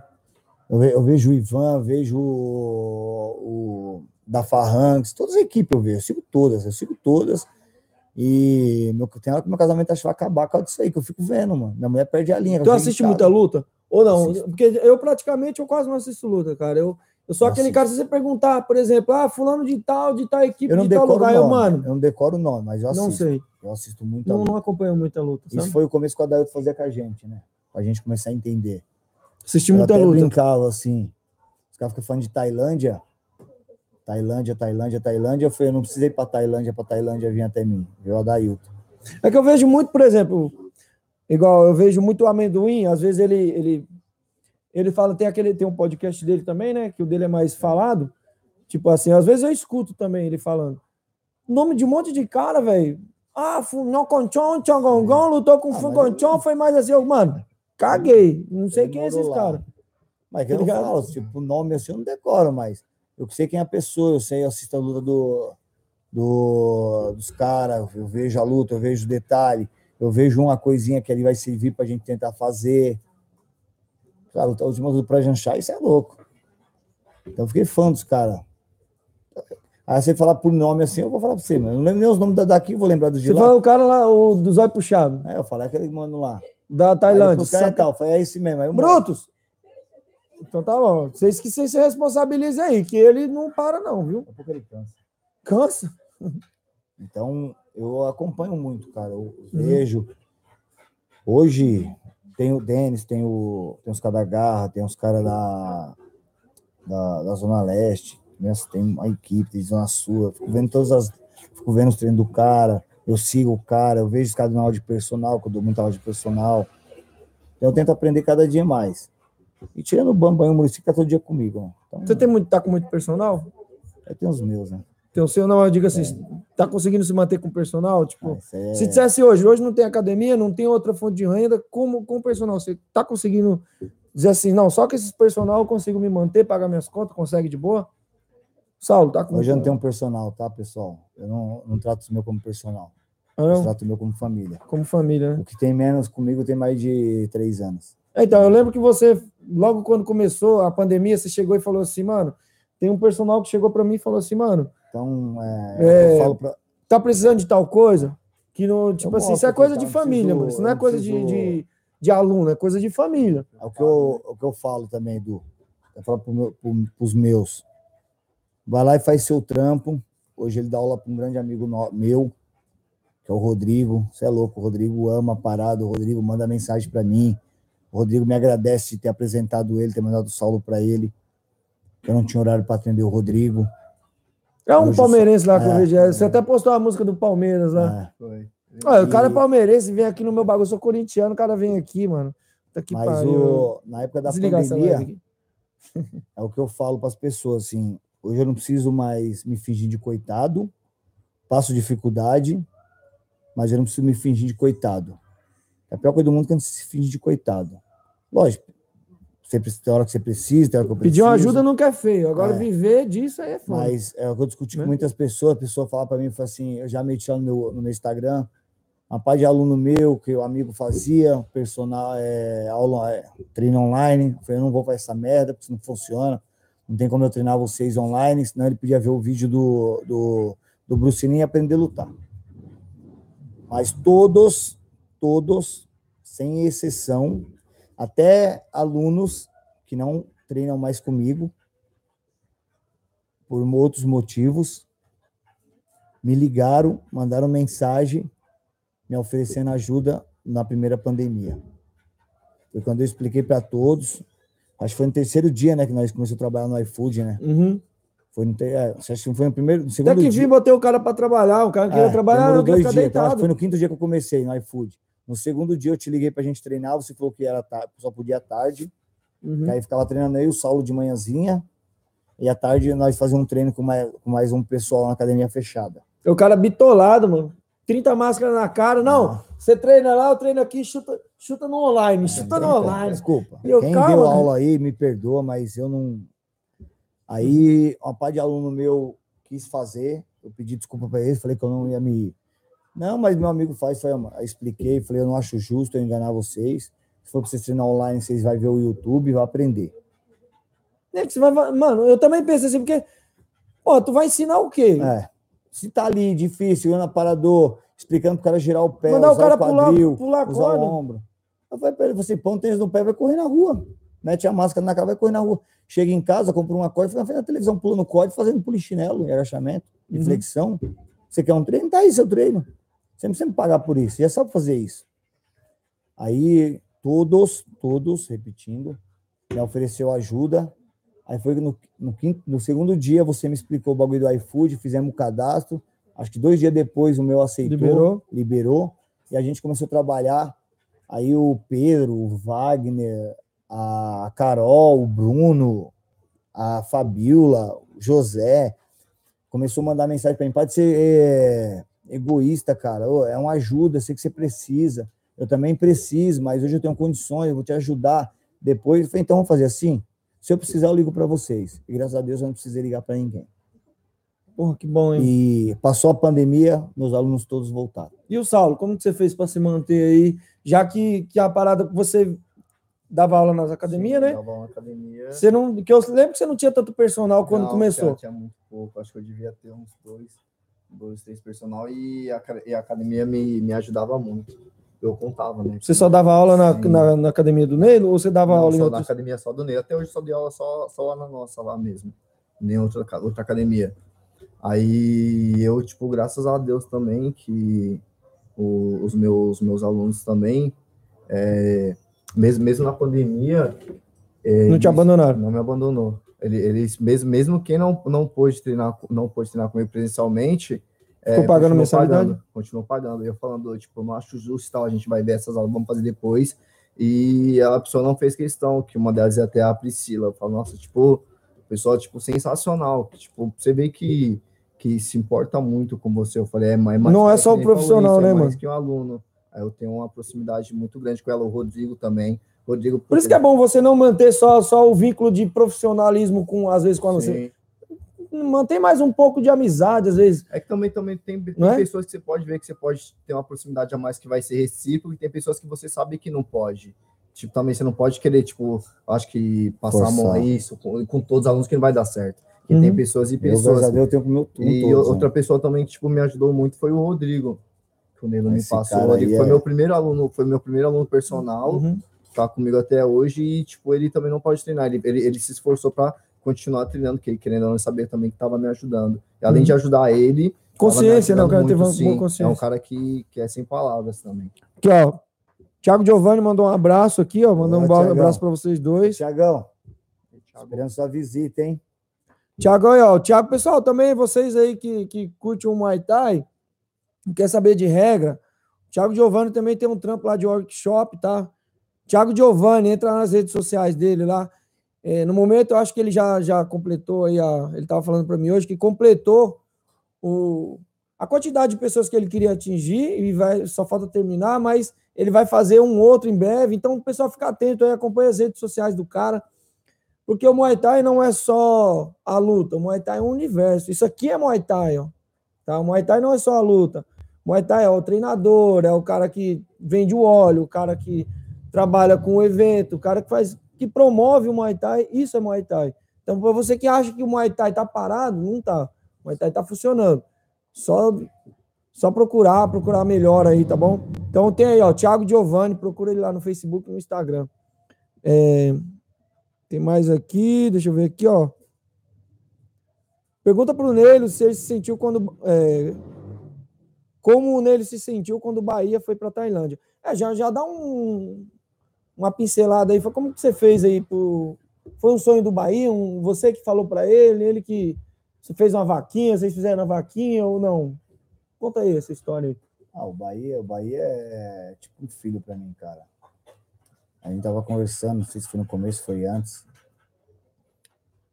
Eu, ve- eu vejo o Ivan, vejo o, o da Farranks, todas as equipes eu vejo, eu sigo todas, eu sigo todas. E meu, tem hora que meu casamento acho que vai acabar por causa disso aí, que eu fico vendo, mano. Minha mulher perde a linha. Tu assiste muita luta? Ou não? Assisto. Porque eu praticamente eu quase não assisto luta, cara. Eu, eu sou Eu aquele cara, se você perguntar, por exemplo, ah, fulano de tal, de tal equipe, Eu não de tal decoro o lugar, nome, eu, mano, eu não decoro o nome, mas eu assisto. não sei. Eu assisto muito Não, não acompanho muita luta, sabe? Isso foi o começo que o Adailto fazia com a gente, né? Pra gente começar a entender. Assisti Eu muita até luta. brincava assim. Os caras ficam falando de Tailândia. Tailândia, Tailândia, Tailândia. Eu falei, eu não precisei ir pra Tailândia, pra Tailândia vir até mim. Viu o Adailto. É que eu vejo muito, por exemplo, Igual eu vejo muito amendoim, às vezes ele, ele, ele fala, tem aquele, tem um podcast dele também, né? Que o dele é mais falado. Tipo assim, às vezes eu escuto também ele falando. Nome de um monte de cara, velho. Ah, Funoconchon, Chongongon, lutou com Ah, mas Fuconchon, foi mais assim, eu, mano, caguei. Não sei quem é esses caras. Mas que eu Tá não ligado? falo, tipo, o nome assim eu não decoro, mas eu sei quem é a pessoa, eu sei, eu assisto a luta do, do, dos caras, eu vejo a luta, eu vejo o detalhe, eu vejo uma coisinha que ali vai servir pra gente tentar fazer. Cara, a última luta pra Janchar, isso é louco. Então eu fiquei fã dos caras. Aí você falar por nome assim, eu vou falar pra você, mas eu não lembro nem os nomes da- daqui, vou lembrar do de Você lá. fala o cara lá, o do zóio puxado, Aí eu falo, é aquele mano lá. da Aí Tailândia. os caras Santa- tal, foi é esse mesmo. Aí Brutos! Então tá bom. Vocês que vocês se responsabilizem aí, que ele não para, não, viu? Daqui a pouco ele cansa. Cansa. Então, eu acompanho muito, cara. Eu vejo. Hoje tem o Denis, tem, o, tem os caras da Garra, tem os caras da, da, da Zona Leste, né? tem uma equipe de Zona Sul. Fico vendo todas as. Fico vendo os treinos do cara, eu sigo o cara, eu vejo os caras na aula de personal, que eu dou muita aula de personal. Então, eu tento aprender cada dia mais. E tirando o Bambam e o Muricy, que tá todo dia comigo. né? Então, Você tem muito, tá com muito personal? eu tenho os meus, né? Tem o seu, não, eu digo assim, tá conseguindo se manter com personal? Tipo, Ah, é- se dissesse hoje, hoje não tem academia, não tem outra fonte de renda, como com personal? Você tá conseguindo dizer assim, não, só com esses personal eu consigo me manter, pagar minhas contas, consegue de boa? Saulo, tá com Hoje eu não tenho um personal, tá, pessoal? Eu não, não trato o meu como personal. Ah, Eu trato o meu como família. Como família, né? O que tem menos comigo tem mais de três anos. Então, eu lembro que você, logo quando começou a pandemia, você chegou e falou assim, mano, tem um personal que chegou para mim e falou assim, mano, Então, é, É, eu falo pra. tá precisando de tal coisa? Que não, tipo Eu assim, isso é coisa de família, preciso- mano. Isso não é coisa de, preciso- de, de aluno, é coisa de família. É o que eu, o que eu falo também, Edu. Eu falo pro meu, pros meus. Vai lá e faz seu trampo. Hoje ele dá aula para um grande amigo meu, que é o Rodrigo. Você é louco, o Rodrigo ama a parada, o Rodrigo manda mensagem para mim. O Rodrigo me agradece de ter apresentado ele, ter mandado o Saulo para ele. Eu não tinha horário para atender o Rodrigo. É um Hoje palmeirense lá que eu é, vejo. Você até postou a música do Palmeiras lá. É, Foi. Olha, o cara é palmeirense, vem aqui no meu bagulho. Eu sou corintiano, o cara vem aqui, mano. Tá que mas o, na época da Desligar essa pandemia, aqui. É o que eu falo para as pessoas, assim, hoje eu não preciso mais me fingir de coitado, passo dificuldade, mas eu não preciso me fingir de coitado. É a pior coisa do mundo quando você se finge de coitado. Lógico, você tem hora que você precisa, tem hora que eu preciso. Pedir uma ajuda nunca é feio. Agora É. viver disso aí é foda. Mas é o que eu discuti Né? com muitas pessoas, a pessoa fala para mim, fala assim, eu já meti lá no meu, no meu Instagram, uma parte de aluno meu, que o amigo fazia, personal, é, aula, é, treino online, eu falei, eu não vou fazer essa merda, porque isso não funciona, não tem como eu treinar vocês online, senão ele podia ver o vídeo do, do, do Bruce Lee e aprender a lutar. Mas todos, todos, sem exceção, até alunos que não treinam mais comigo, por outros motivos, me ligaram, mandaram mensagem me oferecendo ajuda na primeira pandemia. Foi quando eu expliquei para todos, acho que foi no terceiro dia, né, que nós começamos a trabalhar no iFood, né? Uhum. Foi no, é, acho que foi no primeiro, no Até segundo que dia. vim, botei o cara pra trabalhar. O cara queria É, trabalhar, não queria ficar dias. Deitado. foi no quinto dia que eu comecei no iFood. No segundo dia eu te liguei pra gente treinar, você falou que era tarde, só podia à tarde. Uhum. Aí ficava treinando aí o Saulo de manhãzinha. E à tarde nós fazíamos um treino com mais, com mais um pessoal na academia fechada. O cara bitolado, mano. 30 máscaras na cara. Não, você treina lá, eu treino aqui, chuta, chuta no online, chuta no online. Desculpa. Eu, Quem calma, deu aula aí, me perdoa, mas eu não. Aí, uma parte de aluno meu quis fazer, eu pedi desculpa para ele, falei que eu não ia me. Não, mas meu amigo faz, foi, eu expliquei, falei, eu não acho justo eu enganar vocês. Se for para vocês treinar online, vocês vão ver o YouTube e vão aprender. É você vai- Mano, eu também penso assim, porque. Pô, tu vai ensinar o quê? É. Se tá ali difícil, no aparador, explicando pro cara girar o pé, Mandar o usar cara o pular- quadril, pular a usar o corda. ombro. Eu falei pra ele, você põe o tênis no pé, vai correr na rua. Mete a máscara na cara, vai correr na rua. Chega em casa, compra uma corda, fica na frente da televisão, pula no código, fazendo polichinelo, agachamento, Uhum. flexão. Você quer um treino? Tá aí seu treino. Você não precisa pagar por isso, já sabe fazer isso. Aí, todos, todos, repetindo, me ofereceu ajuda. Aí foi no, no, quinto, no segundo dia, você me explicou o bagulho do iFood, fizemos o cadastro. Acho que dois dias depois o meu aceitou, Liberou. liberou, e a gente começou a trabalhar Aí o Pedro, o Wagner, a Carol, o Bruno, a Fabiola, o José, começou a mandar mensagem para mim, pode ser é, egoísta, cara, Ô, é uma ajuda, sei que você precisa, eu também preciso, mas hoje eu tenho condições, eu vou te ajudar. Depois, falei, então vamos fazer assim? Se eu precisar, eu ligo para vocês. E graças a Deus eu não precisei ligar para ninguém. Porra, que bom, hein? E passou a pandemia, meus alunos todos voltaram. E o Saulo, como que você fez para se manter aí? Já que, que a parada que você dava aula nas academias, né? Dava uma academia. Você não, que eu lembro que você não tinha tanto personal quando Não, começou. Tinha, tinha muito pouco. Acho que eu devia ter uns dois, dois, três personal e a, e a academia me, me ajudava muito. Eu contava, né? Você só dava aula na, na, na academia do Neilo ou você dava Não, aula em só na academia só do Ney. Até hoje só dei aula só, só lá na nossa, lá mesmo. Nem outra, outra academia. Aí eu, tipo, graças a Deus também, que o- os meus, meus alunos também, é, mesmo, mesmo na pandemia. é, Não te abandonaram. Não me abandonou. Ele- Eles, mesmo, mesmo quem não, não pôde treinar, não pôde treinar comigo presencialmente. é, Ficou pagando continuou mensalidade? Pagando, continuou pagando. Eu falando, tipo, não acho justo tal, a gente vai ver essas aulas, vamos fazer depois. E a pessoa não fez questão, que uma delas é até a Priscila. Eu falo, nossa, tipo, pessoal, tipo, sensacional. Tipo, você vê que, que se importa muito com você. Eu falei, é mais. Não é só o profissional, né, é mais mano? que um aluno. Aí eu tenho uma proximidade muito grande com ela, o Rodrigo também. Rodrigo, Por isso que é bom você não manter só, só o vínculo de profissionalismo com, às vezes, com a você. Sim. Mantém mais um pouco de amizade, às vezes. É que também, também tem, tem é? pessoas que você pode ver que você pode ter uma proximidade a mais que vai ser recíproco, e tem pessoas que você sabe que não pode. Tipo, também você não pode querer, tipo, acho que passar a mão a Forçar. isso com, com todos os alunos que não vai dar certo. Que Uhum. tem pessoas e pessoas. Deus, eu tenho meu. E todos, né? outra pessoa também que tipo, me ajudou muito foi o Rodrigo. Que o Nilo me passou. O Rodrigo aí foi é- meu primeiro aluno, foi meu primeiro aluno personal, Uhum. Tá comigo até hoje, e tipo, ele também não pode treinar. Ele, ele, ele se esforçou para continuar treinando, que ele querendo ou não saber também que estava me ajudando. E além Uhum. de ajudar ele, tava Consciência, né? O cara teve uma boa consciência. É um cara que, que é sem palavras também. Aqui, ó. Thiago Giovanni mandou um abraço aqui, ó. Mandou um Thiagão. abraço para vocês dois. Tiagão, esperando sua visita, hein? Thiago, aí, ó. Thiago, pessoal, também vocês aí que, que curtem o Muay Thai, não quer saber de regra, Thiago Giovanni também tem um trampo lá de workshop, tá? Thiago Giovanni, entra nas redes sociais dele lá. É, no momento, eu acho que ele já, já completou aí, a, ele estava falando para mim hoje, que completou o, a quantidade de pessoas que ele queria atingir e vai, só falta terminar, mas ele vai fazer um outro em breve. Então, o pessoal fica atento aí, acompanha as redes sociais do cara. Porque o Muay Thai não é só a luta, o Muay Thai é um universo. Isso aqui é Muay Thai, ó. Tá? O Muay Thai não é só a luta. O Muay Thai é o treinador, é o cara que vende o óleo, o cara que trabalha com o evento, o cara que faz, que promove o Muay Thai, isso é Muay Thai. Então, para você que acha que o Muay Thai tá parado, não tá. O Muay Thai tá funcionando. Só só procurar, procurar melhor aí, tá bom? Então tem aí, ó, Thiago Giovanni, procura ele lá no Facebook e no Instagram. É, tem mais aqui, deixa eu ver aqui, ó. Pergunta pro Nelo se ele se sentiu quando. é, como o Nelo se sentiu quando o Bahia foi para Tailândia. É, já, já dá um, uma pincelada aí. Foi Como que você fez aí? Pro, foi um sonho do Bahia? Um, você que falou para ele, ele que. Você fez uma vaquinha, vocês fizeram a vaquinha ou não? Conta aí essa história aí. Ah, o Bahia, o Bahia é tipo um filho para mim, cara. A gente tava conversando, não sei se foi no começo, foi antes.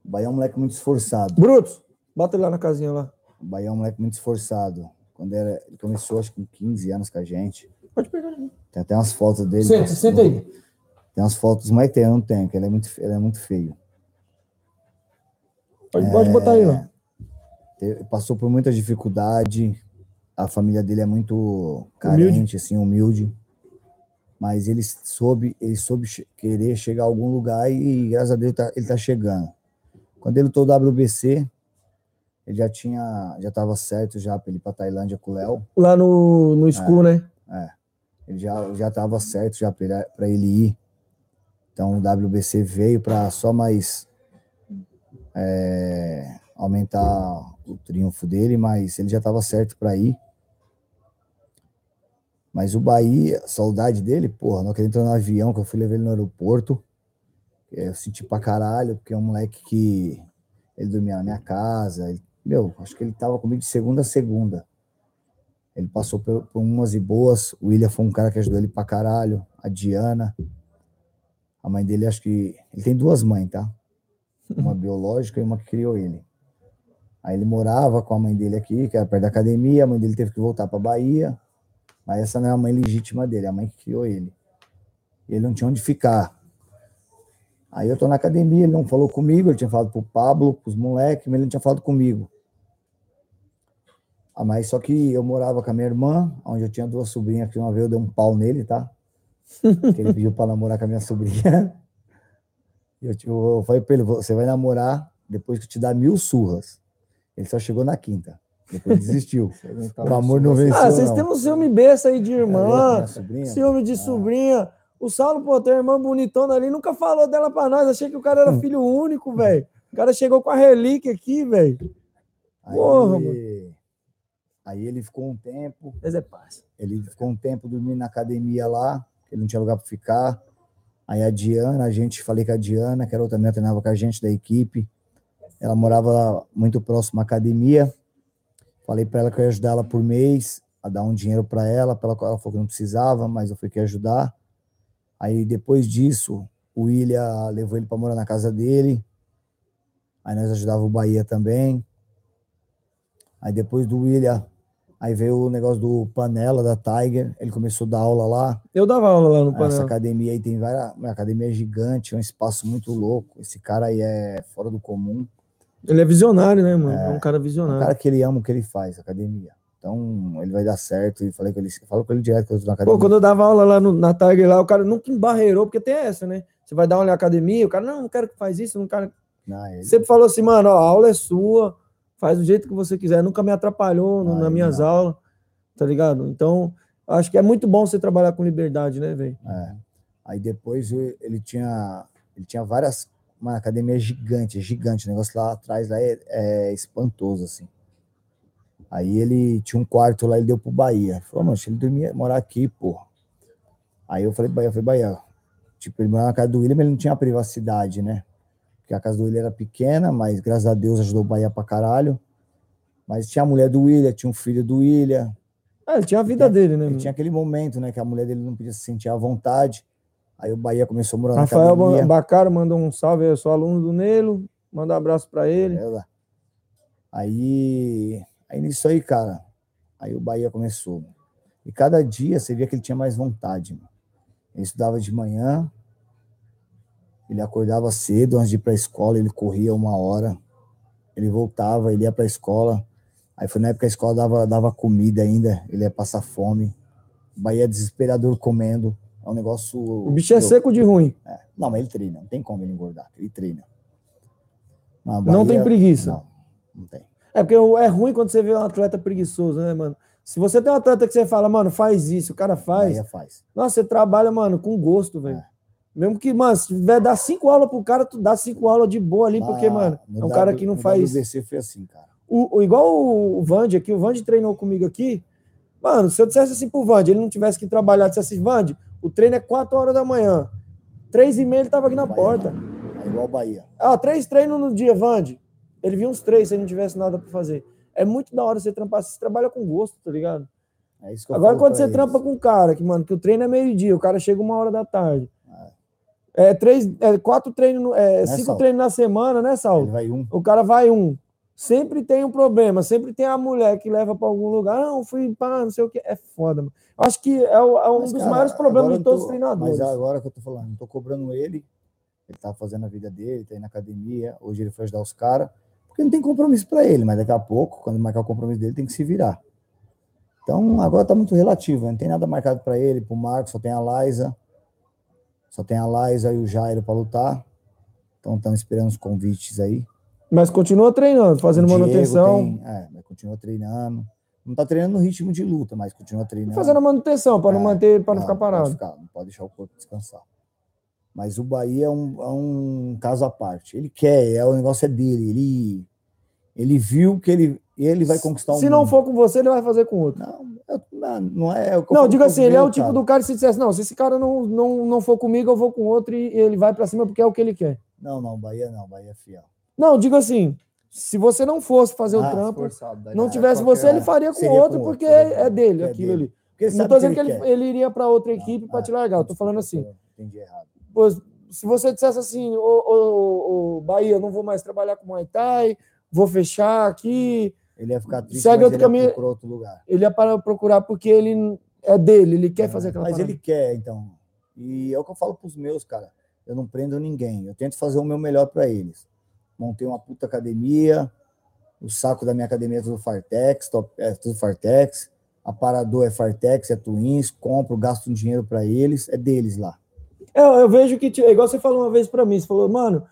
O Bahia é um moleque muito esforçado. Brutus, bota ele lá na casinha lá. O Bahia é um moleque muito esforçado. Quando era, ele começou, acho que com 15 anos com a gente. Pode pegar aí. Tem até umas fotos dele. Senta, senta aí. Tem umas fotos, mas tem, eu não tenho, que ele é muito, ele é muito feio. Pode, pode botar aí, ó. Ele passou por muita dificuldade. A família dele é muito carente, assim, humilde. Mas ele soube, ele soube querer chegar a algum lugar e, graças a Deus, tá- ele tá chegando. Quando ele lutou o WBC, ele já tinha, já estava certo já para ele ir para Tailândia com o Léo. Lá no, no school, né? Ele já já estava certo já para ele ir. Então o WBC veio para só mais é, aumentar o triunfo dele, mas ele já estava certo para ir. Mas o Bahia, saudade dele, porra, hora que ele entrou no avião, que eu fui levar ele no aeroporto, é, eu senti pra caralho, porque é um moleque que ele dormia na minha casa. ele- meu, acho que ele tava comigo de segunda a segunda. Ele passou por, por umas e boas. O William foi um cara que ajudou ele pra caralho. a Diana. A mãe dele, acho que. Ele tem duas mães, tá? Uma biológica e uma que criou ele. Aí ele morava com a mãe dele aqui, que era perto da academia. A mãe dele teve que voltar para Bahia. Mas essa não é a mãe legítima dele, é a mãe que criou ele. Ele não tinha onde ficar. Aí eu tô na academia, ele não falou comigo, ele tinha falado pro Pablo, pros moleques, mas ele não tinha falado comigo. Ah, mas só que eu morava com a minha irmã, onde eu tinha duas sobrinhas, que uma vez eu dei um pau nele, tá? Ele pediu para namorar com a minha sobrinha. Eu, eu falei para ele, você vai namorar depois que eu te dar mil surras. Ele só chegou na quinta. Depois desistiu. o amor não venceu. Ah, vocês não. têm um ciúme besta aí de irmã, ciúme de sobrinha. O Saulo, pô, tem uma irmã bonitona ali, nunca falou dela pra nós. Achei que o cara era filho único, velho. O cara chegou com a relíquia aqui, velho. Aí, Porra, aí ele ficou um tempo, Mas é paz. ele ficou um tempo dormindo na academia lá, ele não tinha lugar para ficar. Aí a Diana, a gente, falei com a Diana, que era outra menina treinava com a gente da equipe. Ela morava muito próximo à academia. Falei para ela que eu ia ajudar ela por mês, a dar um dinheiro para ela, pra ela, ela falou que não precisava, mas eu fui que ajudar. Aí depois disso, o William levou ele para morar na casa dele. Aí nós ajudava o Bahia também. Aí depois do William, aí veio o negócio do Panela da Tiger, ele começou a dar aula lá. Eu dava aula lá no Essa panel. academia aí tem várias, a academia é gigante, é um espaço muito louco. Esse cara aí é fora do comum. Ele é visionário, né, mano? É um cara É um visionário. cara que ele ama o que ele faz, academia. Então, ele vai dar certo. E falei com ele, falo com ele direto que eu na academia. Pô, quando eu dava aula lá no- na Tiger, lá, o cara nunca embarreirou, porque tem essa, né? Você vai dar aula na academia, o cara, não, não quero que faz isso, não quero. Não, ele- Sempre falou assim, mano, ó, a aula é sua, faz do jeito que você quiser, nunca me atrapalhou Ah, nas minhas não. aulas, tá ligado? Então, acho que é muito bom você trabalhar com liberdade, né, velho? É. Aí depois ele tinha, ele tinha várias, uma academia gigante, gigante, o negócio lá atrás lá é, é espantoso assim. Aí ele tinha um quarto lá, ele deu pro Bahia. Ele Falou, mano, se ele dormia, morar aqui, porra. Aí eu falei, Bahia, eu falei, Bahia, tipo, ele morava na casa do William, mas ele não tinha privacidade, né? Porque a casa do William era pequena, mas graças a Deus ajudou o Bahia pra caralho. Mas tinha a mulher do William, tinha um filho do William, É, ele tinha a vida Ele dele, né? tinha aquele momento, né, que a mulher dele não podia se sentir à vontade. Aí o Bahia começou a morar na Rafael. Bacaro mandou um salve, eu sou aluno do Nelo, manda um abraço pra ele. É lá. Aí, aí nisso aí, cara, aí o Bahia começou. E cada dia você via que ele tinha mais vontade. Mano. Ele estudava de manhã, ele acordava cedo antes de ir para a escola, ele corria uma hora, ele voltava, ele ia para a escola. Aí foi na época que a escola dava, dava comida ainda, ele ia passar fome. Bahia desesperador comendo. É um negócio. O bicho é seco de ruim. é. Não, mas ele treina, não tem como ele engordar, ele treina. O Não tem preguiça. Não, não tem. É porque é ruim quando você vê um atleta preguiçoso, né, mano? Se você tem um atleta que você fala, mano, faz isso, o cara faz. Bahia faz. Nossa, você trabalha, mano, com gosto, velho. É. Mesmo que, mano, se tiver dar cinco aulas pro cara, tu dá cinco aulas de boa ali, porque, Ah, mano, no é um cara que não faz. WBC foi assim, cara. O, o- igual o, o Vande aqui, o Vande treinou comigo aqui. Mano, se eu dissesse assim pro Vande, ele não tivesse que trabalhar, dissesse assim, Vande, o treino é 4 horas da manhã. Três e meia ele tava aqui na Bahia porta. É igual Bahia. Ah, três treinos no dia, Vande. Ele viu uns três se ele não tivesse nada pra fazer. É muito da hora você trampar, você trabalha com gosto, tá ligado? É isso que eu Agora, quando você eles. trampa com um cara, que, mano, que o treino é meio-dia, o cara chega uma hora da tarde. É, três, é, quatro treinos, no- é, cinco Saulo? treinos na semana, né, Saulo? vai um. O cara vai um. Sempre tem um problema, sempre tem a mulher que leva pra algum lugar. Não, fui pá, não sei o que. É foda, mano. Acho que é, o- é um Mas, dos cara, maiores problemas de todos tô- os treinadores. Mas agora que eu tô falando, não tô cobrando ele. Ele tá fazendo a vida dele, tá indo na academia. Hoje ele foi ajudar os caras. Porque não tem compromisso pra ele, mas daqui a pouco, quando marcar o compromisso dele, tem que se virar. Então, agora tá muito relativo, né? não tem nada marcado pra ele, pro Marcos, só tem a Liza. Só tem a Liza e o Jairo pra lutar. Então, estamos esperando os convites aí. Mas continua treinando, fazendo Diego manutenção. tem- é, mas continua treinando. Não tá treinando no ritmo de luta, mas continua treinando. Fazendo manutenção, para não É, manter, para não Não, ficar parado. Pode ficar, não pode deixar o corpo descansar. Mas o Bahia é um, é um caso à parte. Ele quer, é, o negócio é dele. Ele, ele viu que ele, ele vai conquistar o Se não for com você, ele vai fazer com outro. Não, não, não é. o que eu Não, diga assim, ele é o tipo cara. do cara que se dissesse, não, se esse cara não, não, não for comigo, eu vou com outro e ele vai pra cima porque é o que ele quer. Não, não, Bahia não, Bahia é fiel. Não, diga assim, se você não fosse fazer o Ah, trampo, Forçado, não é tivesse você, ele faria com com outro outro, porque seria com é dele, É aquilo dele. ali. Porque Porque ele Não tô dizendo que ele, quer. ele iria para outra equipe para Ah, te largar. Eu tô falando assim. Entendi errado. Pô, se você dissesse assim, ô, ô, ô, Bahia, não vou mais trabalhar com Muay Thai, vou fechar aqui, Ele ia ficar triste, Segue outro ia caminho. procurar outro lugar. ele ia para procurar porque ele é dele, ele quer fazer aquela Mas parada. ele quer, então. E é o que eu falo pros meus, cara. Eu não prendo ninguém. Eu tento fazer o meu melhor para eles. Montei uma puta academia. O saco da minha academia é tudo Fartex, top- é tudo Fartex. Aparador é Fartex, é Twins. Compro, gasto um dinheiro para eles. É deles lá. É, eu vejo que, tipo, igual você falou uma vez para mim, você falou, mano,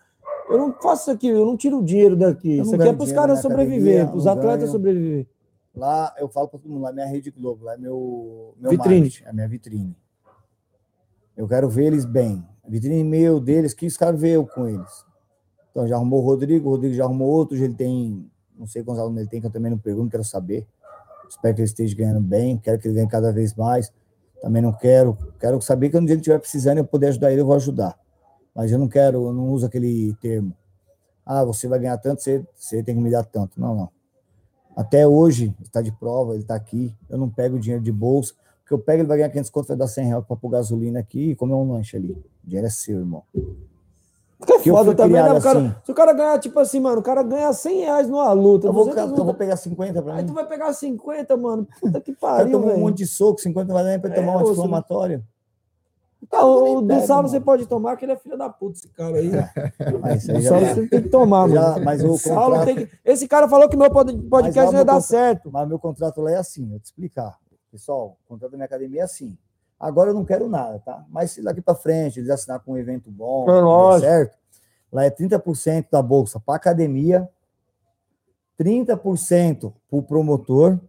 eu não faço isso aqui, eu não tiro o dinheiro daqui. Isso aqui é para os caras na sobreviver, para os atletas ganho. sobreviver. Lá eu falo para todo mundo, lá é minha Rede Globo, lá é meu, meu Vitrine. marketing, é minha vitrine. Eu quero ver eles bem. A vitrine meu deles, que os caras veem com eles. Então já arrumou o Rodrigo, o Rodrigo já arrumou outros, ele tem, não sei quantos alunos ele tem, que eu também não pergunto, quero saber. Espero que ele esteja ganhando bem, quero que ele ganhe cada vez mais. Também não quero, quero saber que quando ele estiver precisando eu puder ajudar ele, eu vou ajudar. Mas eu não quero, eu não uso aquele termo. Ah, você vai ganhar tanto, você, você tem que me dar tanto. Não, não. Até hoje, está de prova, ele está aqui. Eu não pego dinheiro de bolsa. O que eu pego, ele vai ganhar 500 conto, vai dar 100 reais para pôr gasolina aqui e comer um lanche ali. O dinheiro é seu, irmão. Que é foda também, né? O cara, assim. Se o cara ganhar, tipo assim, mano, o cara ganha 100 reais numa luta. Eu vou, 200 eu vou pegar 50 para Aí mim. tu vai pegar 50, mano. Puta que O pariu, tomou um velho. monte de soco, 50 não vai dar nem para É, tomar um ô, Ah, o nem do Saulo você pode tomar, que ele é filho da puta, esse cara aí. Mas isso O aí já, Saulo você tem que tomar, já- mano. mas o Saulo contrato, tem que... Esse cara falou que meu pod- podcast não ia meu dar contra- certo. mas meu contrato lá é assim, eu vou te explicar. Pessoal, o contrato da minha academia é assim. Agora eu não quero nada, tá? Mas se daqui para frente eles assinar com um evento bom, É certo? Lá é 30% da bolsa para academia, 30% para o promotor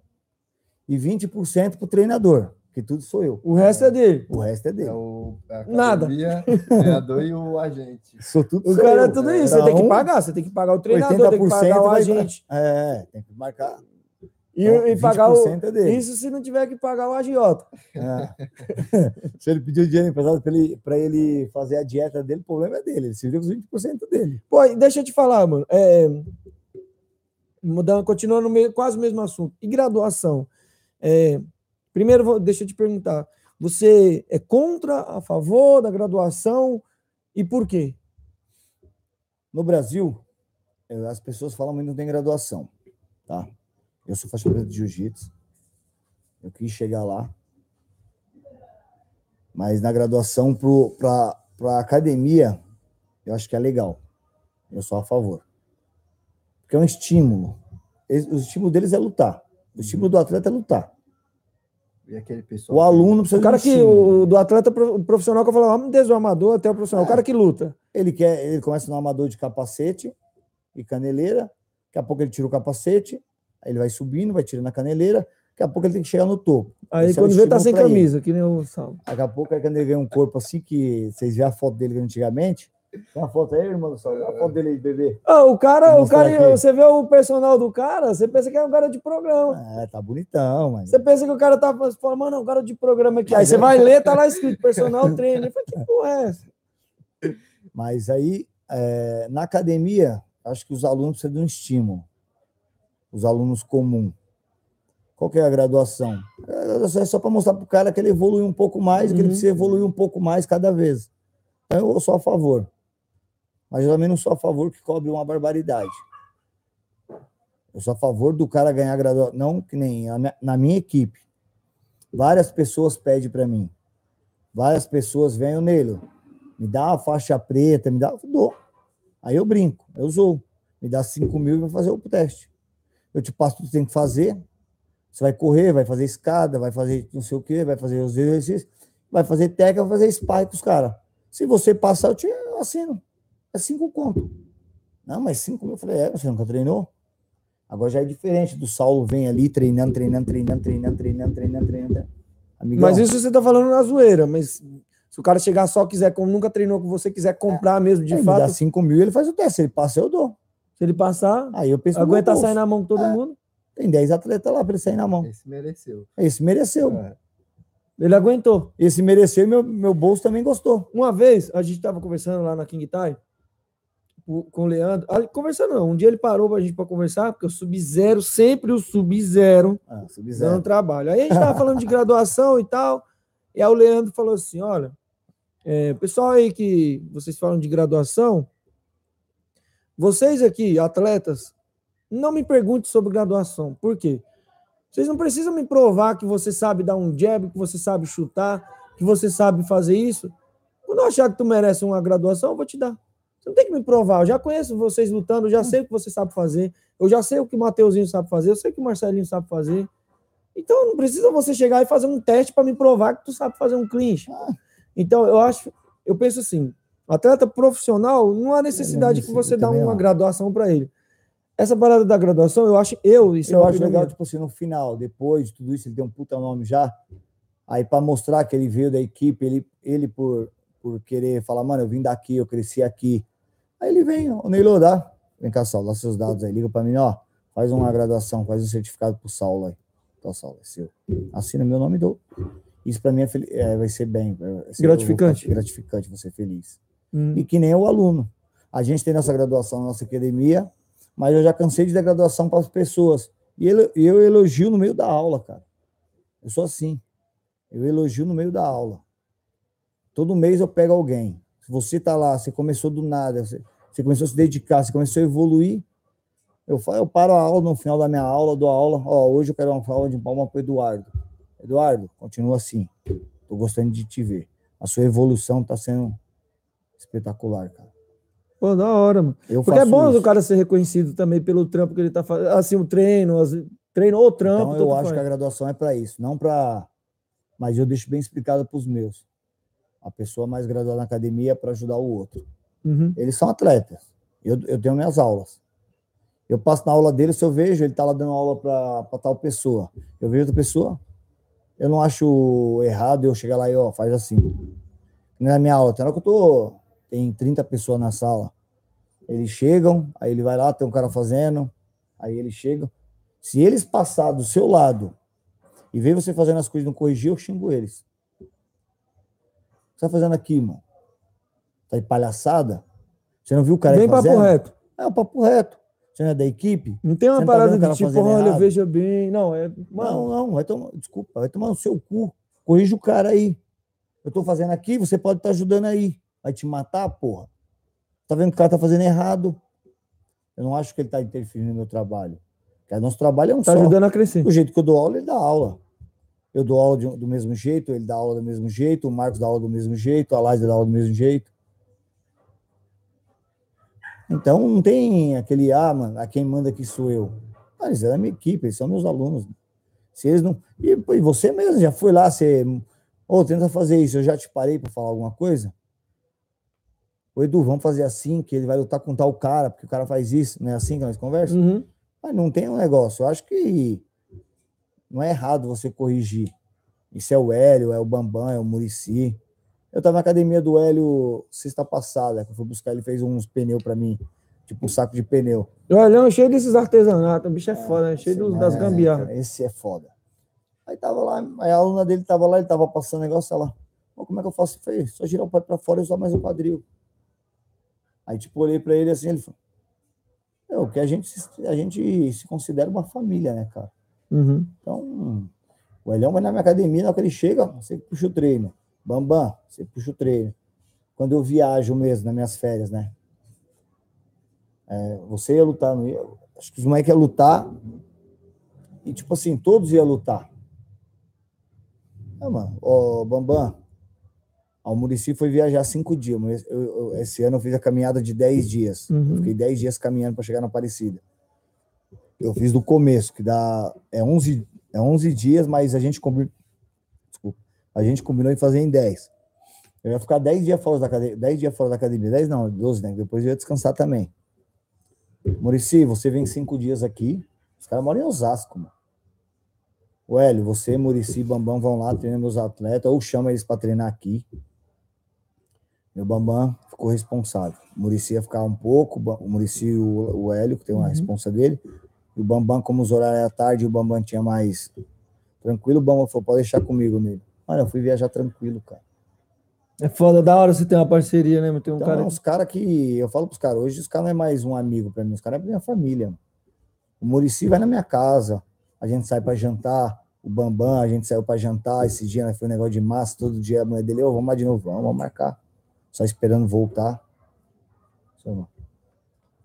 e 20% para o treinador, que tudo sou eu. O resto é dele. O resto é dele. É o a Nada. treinador e o agente. Sou tudo O sou cara é eu. tudo isso. Você tem que Então, pagar. Você tem que pagar o treinador, tem que 80% pagar o vai- agente. É, tem que marcar. E, Então, e pagar o. 20% é dele. Isso se não tiver que pagar o agiota. É. Se ele pediu dinheiro emprestado para ele, pra ele fazer a dieta dele, o problema é dele. Ele se viu com os 20% dele. Pô, e deixa eu te falar, mano. É, mudando, continuando meio, quase o mesmo assunto. E graduação? É, primeiro, deixa eu te perguntar. Você é contra, a favor da graduação e por quê? No Brasil, eh, as pessoas falam que não tem graduação. Tá? Eu sou faixa preta de jiu-jitsu. Eu quis chegar lá. Mas na graduação para a academia, eu acho que é legal. Eu sou a favor. Porque é um estímulo. O estímulo deles é lutar. O estímulo do atleta é lutar. E aquele pessoal. O aluno precisa O cara que, o, do atleta pro- profissional que eu falo, desde o amador até o profissional, o cara que luta. Ele quer, ele começa no amador de capacete e caneleira, daqui a pouco ele tira o capacete, aí ele vai subindo, vai tirando a caneleira, daqui a pouco ele tem que chegar no topo. Aí Esse é quando vê, tá sem pra ele. camisa, que nem o Saulo. Daqui a pouco, aí quando ele ganha um corpo assim, que vocês viram a foto dele antigamente, tem uma foto aí, irmão Olha a foto dele bebê. Ah, o cara, o cara, aqui. você vê o personal do cara, você pensa que é um cara de programa. É, tá bonitão, mas... Você pensa que o cara tá falando, mano, é um cara de programa aqui. Aí você vai ler, tá lá escrito personal trainer. Eu falei, que porra é essa? Mas aí, é, na academia, acho que os alunos precisam de um estímulo. Os alunos comuns. Qual que é a graduação? A graduação é só para mostrar para o cara que ele evolui um pouco mais, que ele Uhum. precisa evoluir um pouco mais cada vez. Então, eu sou a favor. Mas eu também não sou a favor que cobre uma barbaridade. Eu sou a favor do cara ganhar graduação. Não que nem a na minha equipe. Várias pessoas pedem para mim. Várias pessoas vêm nele. Me dá uma faixa preta, me dá. Dou. Aí eu brinco, eu zoo. Me dá 5 mil e vai fazer o teste. Eu te passo tudo que tem que fazer. Você vai correr, vai fazer escada, vai fazer não sei o quê, vai fazer os exercícios, vai fazer técnica, vai fazer spy com os caras. Se você passar, eu te assino. É cinco conto. Não, mas cinco mil. Eu falei, é, você nunca treinou? Agora já é diferente do Saulo vem ali treinando, treinando, treinando, treinando, treinando, treinando, treinando. Amigão, Mas isso você tá falando na zoeira, mas se o cara chegar só quiser, como nunca treinou com você, quiser comprar mesmo de ele me fato, dá se cinco mil, ele faz o teste. Se ele passa, eu dou. ele passar, Aí eu penso bolso. sair na mão com todo É. mundo, Tem 10 atletas lá para ele sair na mão. Esse mereceu. Esse mereceu. É. ele aguentou. Esse mereceu e meu, meu bolso também gostou. Uma vez, a gente tava conversando lá na King Tai, com o Leandro. Ah, Conversando não, um dia ele parou pra gente pra conversar, porque o Sub-Zero, sempre o Sub-Zero Ah, dando Sub-Zero. trabalho. Aí a gente tava falando de graduação e tal, e aí o Leandro falou assim, olha, é, pessoal aí que vocês falam de graduação, vocês aqui, atletas, não me perguntem sobre graduação. Por quê? Vocês não precisam me provar que você sabe dar um jab, que você sabe chutar, que você sabe fazer isso. Quando eu achar que tu merece uma graduação, eu vou te dar. Você não tem que me provar. Eu já conheço vocês lutando, eu já sei o que você sabe fazer. Eu já sei o que o Mateuzinho sabe fazer, eu sei o que o Marcelinho sabe fazer. Então não precisa você chegar e fazer um teste para me provar que tu sabe fazer um clinch. Então eu acho, eu penso assim, atleta profissional não há necessidade Eu que você eu também uma acho. graduação para ele. Essa parada da graduação, eu acho, eu, isso é Eu uma acho legal, tipo assim, no final, depois de tudo isso, ele tem um puta nome já. Aí, para mostrar que ele veio da equipe, ele, ele por, por querer falar, mano, eu vim daqui, eu cresci aqui. Aí ele vem, o Neilo dá. Vem cá, Saulo, dá seus dados aí, liga para mim, ó. Faz uma graduação, faz um certificado pro Saulo aí. Então, Saulo, é seu. Assina meu nome e dou. Isso para mim é, é, vai ser bem. vai ser- Gratificante. eu Gratificante, você feliz. Hum. E que nem o aluno. A gente tem nossa graduação na nossa academia, mas eu já cansei de dar graduação para as pessoas. E ele- e eu elogio no meio da aula, cara. Eu sou assim. Eu elogio no meio da aula. Todo mês eu pego alguém. Se você tá lá, você começou do nada, você, você começou a se dedicar, você começou a evoluir, eu, fa- eu paro a aula no final da minha aula, dou aula. Ó, hoje eu quero uma aula de palma para Eduardo. Eduardo, continua assim. Tô gostando de te ver. A sua evolução tá sendo espetacular, cara. Pô, da hora, mano. Eu Porque é bom isso. o cara ser reconhecido também pelo trampo que ele tá fazendo. Assim, o treino, as- treino ou trampo. Então eu acho que a graduação é para isso, não para. Mas eu deixo bem explicado para os meus. A pessoa mais graduada na academia é para ajudar o outro. Uhum. Eles são atletas. Eu, eu tenho minhas aulas. Eu passo na aula dele, se eu vejo ele tá lá dando aula para tal pessoa, eu vejo outra pessoa, eu não acho errado eu chegar lá e ó, faz assim. Na minha aula, tem hora que eu tô, tem 30 pessoas na sala. Eles chegam, aí ele vai lá, tem um cara fazendo, aí eles chegam. Se eles passar do seu lado e ver você fazendo as coisas e não corrigir, eu xingo eles. O que você tá fazendo aqui, irmão? Tá de palhaçada? Você não viu o cara Bem papo reto. É o papo reto. Você não é da equipe? Não tem uma não tá parada cara de tipo, olha, errado? veja bem. Não, é. Não, Mano, não, vai tomar, desculpa, vai tomar no seu cu. Corrija o cara aí. Eu tô fazendo aqui, você pode estar ajudando aí. Vai te matar, porra. Tá vendo que o cara tá fazendo errado? Eu não acho que ele tá interferindo no meu trabalho. Porque nosso trabalho é um tá só. ajudando a crescer. Do jeito que eu dou aula, ele dá aula. Eu dou aula de- do mesmo jeito, ele dá aula do mesmo jeito, o Marcos dá aula do mesmo jeito, a Laís dá aula do mesmo jeito. Então não tem aquele, ah, mano, a quem manda aqui sou eu. Ah, eles é da minha equipe, eles são meus alunos. Se eles não. E, e você mesmo já foi lá, você. Ô, tenta fazer isso, eu já te parei para falar alguma coisa? Ô, Edu, vamos fazer assim, que ele vai lutar com tal cara, porque o cara faz isso, não é assim que nós conversamos? Uhum. Mas não tem um negócio. Eu acho que não é errado você corrigir. Isso é o Hélio, é o Bambam, é o Murici. Eu estava na academia do Hélio sexta passada, que eu fui buscar, ele fez uns pneus para mim, tipo um saco de pneu. O Olhão é cheio desses artesanatos, o bicho é foda, né? Cheio dos- das É, gambiarras. Esse é foda. Aí tava lá, aí a aluna dele tava lá, ele tava passando negócio, ela, "Ô, como é que eu faço? Eu falei, só girar o pé para fora e usar mais o quadril. Aí tipo, olhei para ele assim, ele falou, é, que a gente, se- a gente se considera uma família, né, cara? Uhum. Então, o Elhão vai na minha academia, na hora que ele chega, você puxa o treino. Bambam, você puxa o treino. Quando eu viajo mesmo, nas minhas férias, né? É, você ia lutar, não ia? Acho que os moleques iam lutar. E, tipo assim, todos iam lutar. Ah, mano, ó, Bambam, o Murici foi viajar cinco dias. eu- eu- esse ano eu fiz a caminhada de dez dias. Uhum. Fiquei dez dias caminhando para chegar na Aparecida. Eu fiz do começo, que dá é 11, é 11 dias, mas a gente a gente combinou em fazer em 10. Eu ia ficar 10 dias fora da academia, 10 dias fora da academia, 10 não, 12, né? Depois eu ia descansar também. Murici, você vem cinco dias aqui, os caras moram em Osasco, mano. O Hélio, você, Murici e Bambam vão lá, treinam meus atletas, ou chama eles para treinar aqui. Meu Bambam ficou responsável. O Murici ia ficar um pouco, o Murici e o, o Hélio, que tem uma Uhum. responsa dele. E o Bambam, como os horários era tarde, o Bambam tinha mais tranquilo, o Bambam falou, pode deixar comigo nele. Mano, eu fui viajar tranquilo, cara. É foda, da hora você ter uma parceria, né? Tem um Então, cara. uns caras que. Eu falo pros caras, hoje os caras não é mais um amigo pra mim, os caras é minha família. O Murici vai na minha casa, a gente sai pra jantar. O Bambam, a gente saiu pra jantar. Esse dia né, foi um negócio de massa, todo dia a mulher dele, ô, vamos lá de novo, vamos, vamos marcar. Só esperando voltar. Só-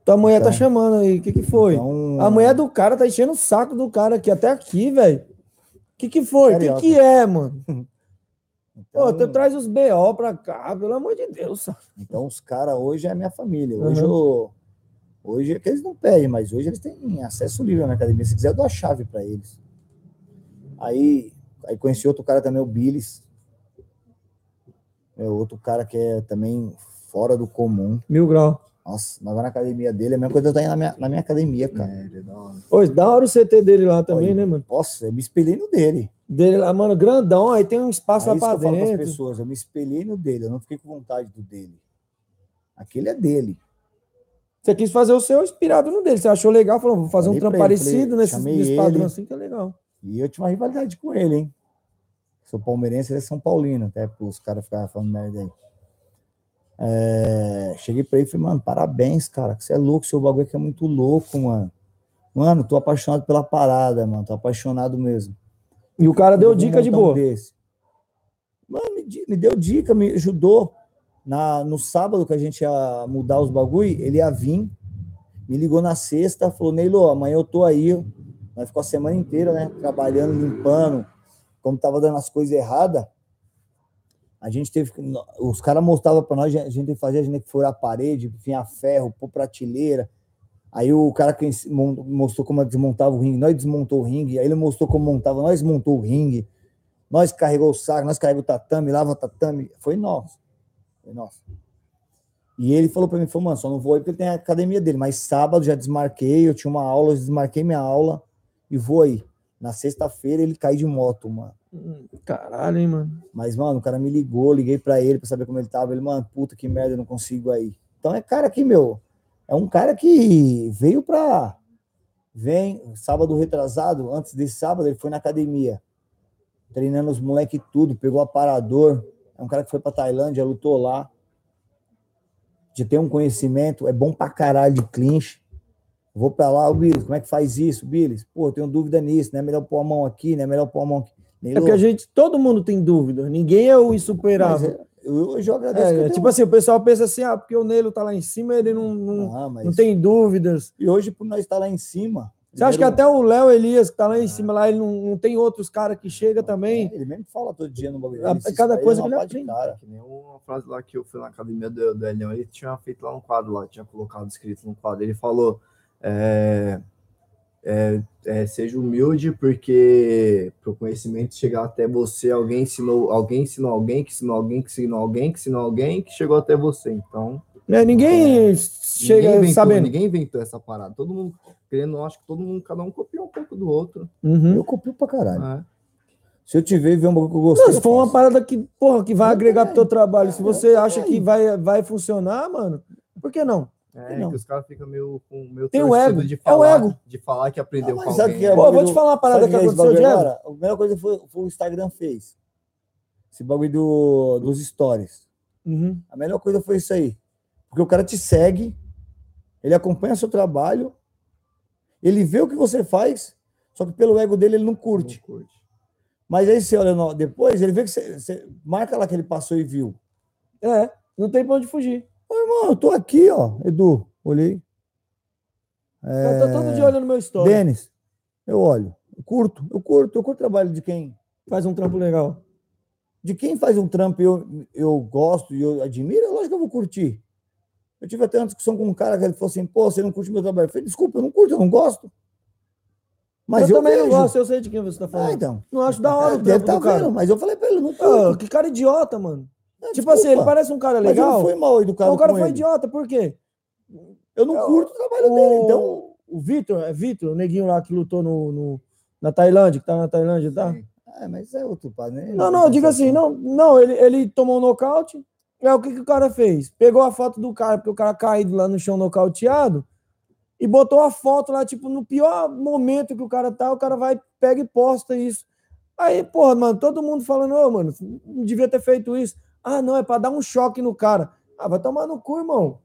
Tua mulher tá Então- chamando aí. O que que foi? Então, A mulher do cara tá enchendo o saco do cara aqui, até aqui, velho. O que que foi? O que que é, mano? Pô, então- tu traz os BO pra cá, pelo amor de Deus. Então, os caras hoje é minha família. Hoje, Uhum. eu, hoje é que eles não pedem, mas hoje eles têm acesso livre na academia. Se quiser, eu dou a chave para eles. Aí, aí conheci outro cara também, o Billis. É outro cara que é também fora do comum. Mil grau. Nossa, nós vamos na academia dele, é a mesma coisa que eu tô indo na minha, na minha academia, cara. É, ele é da hora. Pois, da hora o CT dele lá também, Olha, né, mano? Nossa, eu me espelhei no dele. Dele lá, mano, grandão, aí tem um É espaço isso lá que pra eu falo para as dentro. pessoas. Eu me espelhei no dele, eu não fiquei com vontade do dele. Aquele é dele. Você quis fazer o seu inspirado no dele. Você achou legal, falou, vou fazer um Falei trampo pra ele, parecido falei, nesse, nesse padrão assim, que é legal. E eu tinha uma rivalidade com ele, hein? Sou palmeirense, ele é São Paulino, até para os caras ficarem falando merda aí. É, cheguei pra ele e falei, mano, parabéns, cara, que você é louco, seu bagulho aqui é muito louco, mano. Mano, tô apaixonado pela parada, mano, tô apaixonado mesmo. E o cara deu dica de boa. desse. Mano, me, me deu dica, me ajudou. Na, no sábado que a gente ia mudar os bagulho, ele ia vir, me ligou na sexta, falou, Neilo, amanhã eu tô aí. Nós ficou a semana inteira, né? Trabalhando, limpando. Como tava dando as coisas erradas, a gente teve. Os caras mostravam para nós, a gente fazer, a gente que furar a parede, enfiar ferro, pôr prateleira. Aí o cara que mostrou como desmontava o ringue, nós desmontou o ringue, aí ele mostrou como montava, nós montou o ringue, nós carregou o saco, nós carregou o tatame, lava o tatame, foi nosso. Foi nosso. E ele falou para mim, falou, mano, só não vou aí porque tem a academia dele, mas sábado já desmarquei, eu tinha uma aula, eu desmarquei minha aula e vou aí. Na sexta-feira ele cai de moto, mano. Caralho, hein, mano. Mas, mano, o cara me ligou, liguei pra ele pra saber como ele tava. Ele, mano, puta que merda, eu não consigo aí. Então é cara que, meu, é um cara que veio pra. Vem, sábado retrasado, antes desse sábado, ele foi na academia, treinando os moleques tudo, pegou aparador. É um cara que foi pra Tailândia, lutou lá. De ter um conhecimento, é bom pra caralho de clinch. Vou pra lá, o Billis, como é que faz isso, Billis? Pô, eu tenho dúvida nisso, não é melhor pôr a mão aqui, não é melhor pôr a mão aqui. É porque a gente, todo mundo tem dúvida. Ninguém é o insuperável. é- eu, hoje eu agradeço. É, que eu é, tipo assim, o pessoal pensa assim, ah, porque o Nelo tá lá em cima, ele não, não, Ah, mas- não tem dúvidas. E hoje, por nós estar lá em cima. Você acha que primeiro- até o Léo Elias, que tá lá em cima, lá, ele não, não tem outros caras que chega também? É, Ele mesmo fala todo dia no bagulho. Cada coisa numa que ele aprende. cara. Que nem uma frase lá que eu fui na academia do, do Elião, ele tinha feito lá um quadro lá, tinha colocado escrito no quadro. Ele falou: é, é, é, seja humilde, porque para o conhecimento chegar até você, alguém ensinou, alguém ensinou alguém, que ensinou alguém, que ensinou alguém, que ensinou alguém, que chegou até você. Então, Né, Ninguém chega ninguém inventou, sabendo. ninguém inventou essa parada. Todo mundo, querendo, acho que todo mundo, cada um copiou um pouco do outro. Uhum. Eu copio pra caralho. né? Se eu te ver e ver um bagulho que eu gostei. Não, se for uma parada que, porra, que vai agregar pro teu trabalho, se Eu você acha também. que vai, vai funcionar, mano, por que não? É, Não. que os caras ficam meio com meio Tem o ego, de é o falar, ego. de falar que aprendeu Ah, mas com sabe alguém. que é Pô, eu vou te falar uma parada que é aconteceu, Diego. agora? A primeira coisa foi, foi o Instagram fez. Esse bagulho do, dos stories. Uhum. A melhor coisa foi isso aí. Porque o cara te segue, ele acompanha seu trabalho, ele vê o que você faz, só que pelo ego dele ele não curte. Não curte. Mas aí você olha depois, ele vê que você, você marca lá que ele passou e viu. É, não tem pra onde fugir. Ô, irmão, eu tô aqui, ó, Edu, olhei. Eu tô todo dia olhando meu story. Denis, eu olho, eu curto, eu curto, eu curto o trabalho de quem? Faz um trampo legal. De quem faz um trampo e eu, eu gosto e eu admiro, é lógico que eu vou curtir. Eu tive até uma discussão com um cara que ele falou assim, pô, você não curte meu trabalho. Eu falei, desculpa, eu não curto, eu não gosto. Mas eu, eu, também não vejo. gosto, eu sei de quem você tá Ah, falando. então. Não acho da hora o Deve trampo tá do cara. vendo, mas eu falei pra ele, não Ah, curto. que cara idiota, mano. Não, tipo assim, ele desculpa, parece um cara mas eu legal. não fui mal educado Mas o cara foi ele. idiota, por quê? Eu não É, curto o trabalho dele, então... O, o Vitor, é Vitor, o neguinho lá que lutou no, no- na Tailândia, que tá na Tailândia, tá? É, mas é outro pá, né? Não, não, diga assim, não, não, ele, ele tomou um nocaute. É o que, que o cara fez? Pegou a foto do cara, porque o cara caído lá no chão nocauteado, e botou a foto lá, tipo, no pior momento que o cara tá, o cara vai, pega e posta isso. Aí, porra, mano, todo mundo falando, ô, mano, não devia ter feito isso. Ah, não, é para dar um choque no cara. Ah, vai tomar no cu, irmão.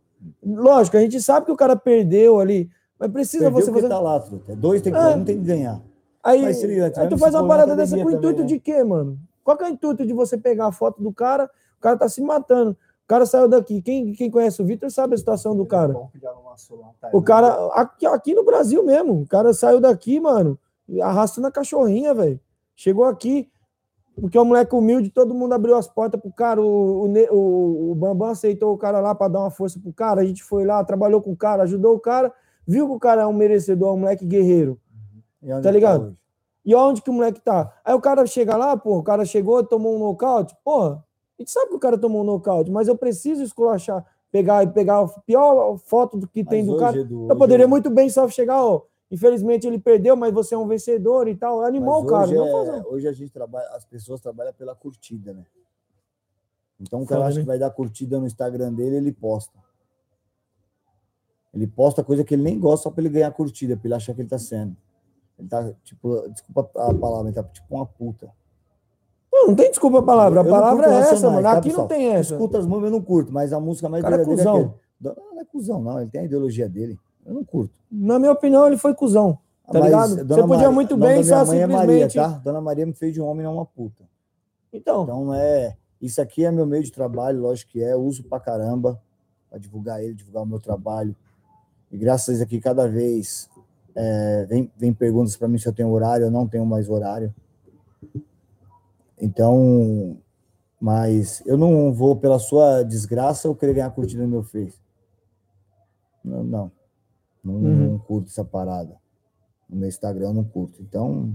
Lógico, a gente sabe que o cara perdeu ali, mas precisa Perdeu você fazer. tá lá, truta. Dois tem que, É. um tem que ganhar. Aí, Mas ele tiver aí tu faz uma parada dessa com o intuito também, de quê, mano? Qual que é o intuito de você pegar a foto do cara? O cara tá se matando. O cara saiu daqui. Quem, quem conhece o Vitor sabe a situação do cara. O cara, aqui, aqui no Brasil mesmo, o cara saiu daqui, mano, arrastando a cachorrinha, velho. Chegou aqui, porque é um moleque humilde, todo mundo abriu as portas pro cara. O, o, o, o Bambam aceitou o cara lá pra dar uma força pro cara. A gente foi lá, trabalhou com o cara, ajudou o cara, viu que o cara é um merecedor, é um moleque guerreiro. E onde Tá ligado? hoje? E onde que o moleque tá? Aí o cara chega lá, pô, o cara chegou, tomou um nocaute. Porra, a gente sabe que o cara tomou um nocaute, mas eu preciso esculachar, pegar, pegar a pior foto do que tem Mas do hoje, cara. Edu, Eu hoje poderia é- muito bem só chegar, ó. Infelizmente ele perdeu, mas você é um vencedor e tal. Animou Mas o cara. é- hoje a gente trabalha, as pessoas trabalham pela curtida, né? Então o cara Foda, acha né? que vai dar curtida no Instagram dele, ele posta. Ele posta coisa que ele nem gosta só pra ele ganhar curtida, pra ele achar que ele tá sendo. Ele tá, tipo, desculpa a palavra, ele tá tipo uma puta. Não, não tem desculpa a palavra. A Eu palavra é essa, mano. tá, Aqui pessoal? não tem essa. Escuta as músicas, eu não curto, mas a música mais cara é verdadeira cuzão. aquele. Não, não é cuzão, não. Ele tem a ideologia dele. Eu não curto. Na minha opinião, ele foi cuzão. Tá Mas, ligado? Dona Você podia Maria- muito bem só mãe é simplesmente. Maria, tá? Dona Maria me fez de um homem, não uma puta. Então, Então é. Isso aqui é meu meio de trabalho, lógico que é. Uso pra caramba para divulgar ele, divulgar o meu trabalho. E graças a aqui, cada vez é, vem, vem perguntas para mim se eu tenho horário, eu não tenho mais horário. Então, mas eu não vou pela sua desgraça ou querer ganhar curtida no meu Face. Não, não. Não, Uhum. não curto essa parada. No meu Instagram eu não curto. Então,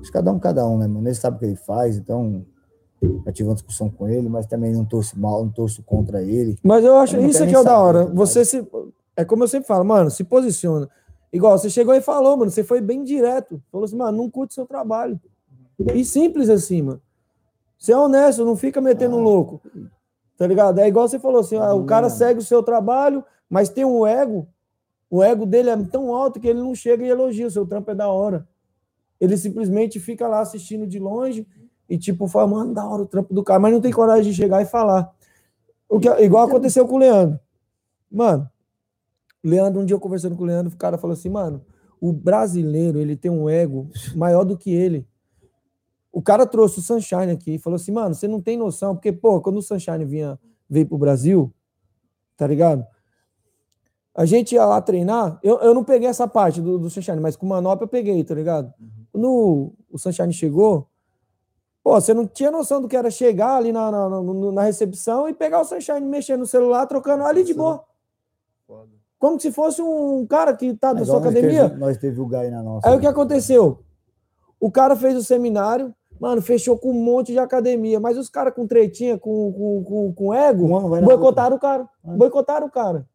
acho que cada um, cada um, né, mano? Ele sabe o que ele faz, então eu tive uma discussão com ele, mas também não torço mal, não torço contra ele. Mas eu acho Eu isso aqui é o da hora. tá Você se. É como eu sempre falo, mano, se posiciona. Igual, você chegou e falou, mano, você foi bem direto. Falou assim, mano, não curte seu trabalho. E simples assim, mano. Você é honesto, não fica metendo Ah. louco. Tá ligado? É igual você falou assim, ah, o cara segue o seu trabalho, mas tem um ego. O ego dele é tão alto que ele não chega e elogia. O seu trampo é da hora. Ele simplesmente fica lá assistindo de longe e, tipo, fala, mano, da hora o trampo do cara, mas não tem coragem de chegar e falar. O que, igual aconteceu com o Leandro. Mano, Leandro, um dia eu conversando com o Leandro, o cara falou assim, mano, o brasileiro, ele tem um ego maior do que ele. O cara trouxe o Sunshine aqui e falou assim, mano, você não tem noção, porque, pô, quando o Sunshine vinha, veio pro Brasil, tá ligado? A gente ia lá treinar, eu, eu não peguei essa parte do, do Sunshine, mas com o Manop eu peguei, tá ligado? Quando o Sunshine chegou, pô, você não tinha noção do que era chegar ali na, na, na- na recepção e pegar o Sunshine, mexer no celular, trocando ali de boa. Como se fosse um cara que tá da sua academia. Teve, nós teve o Gai na nossa. Aí o que aconteceu? O cara fez o seminário, mano, fechou com um monte de academia, mas os caras com tretinha, com, com, com, com ego, na boicotaram o cara. Ah. Boicotaram o cara.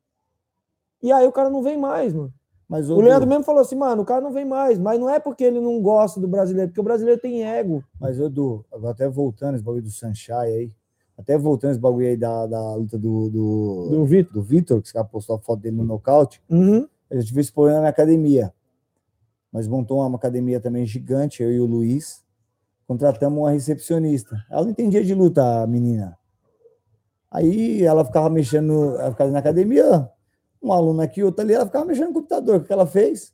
E aí o cara não vem mais, mano. Mas O Leandro mesmo falou assim, mano, o cara não vem mais, mas não é porque ele não gosta do brasileiro, porque o brasileiro tem ego. Mas, Edu, até voltando esse bagulho do Sunshine aí, até voltando esse bagulho aí da, da luta do, do, Do Vitor. do Vitor, que esse cara postou a foto dele no nocaute, Uhum. a gente viu esse problema na academia. Nós montamos uma academia também gigante, eu e o Luiz, contratamos uma recepcionista. Ela não entendia de luta, a menina. Aí ela ficava mexendo, ela ficava na academia, um aluno aqui, outro ali, ela ficava mexendo no computador. O que ela fez?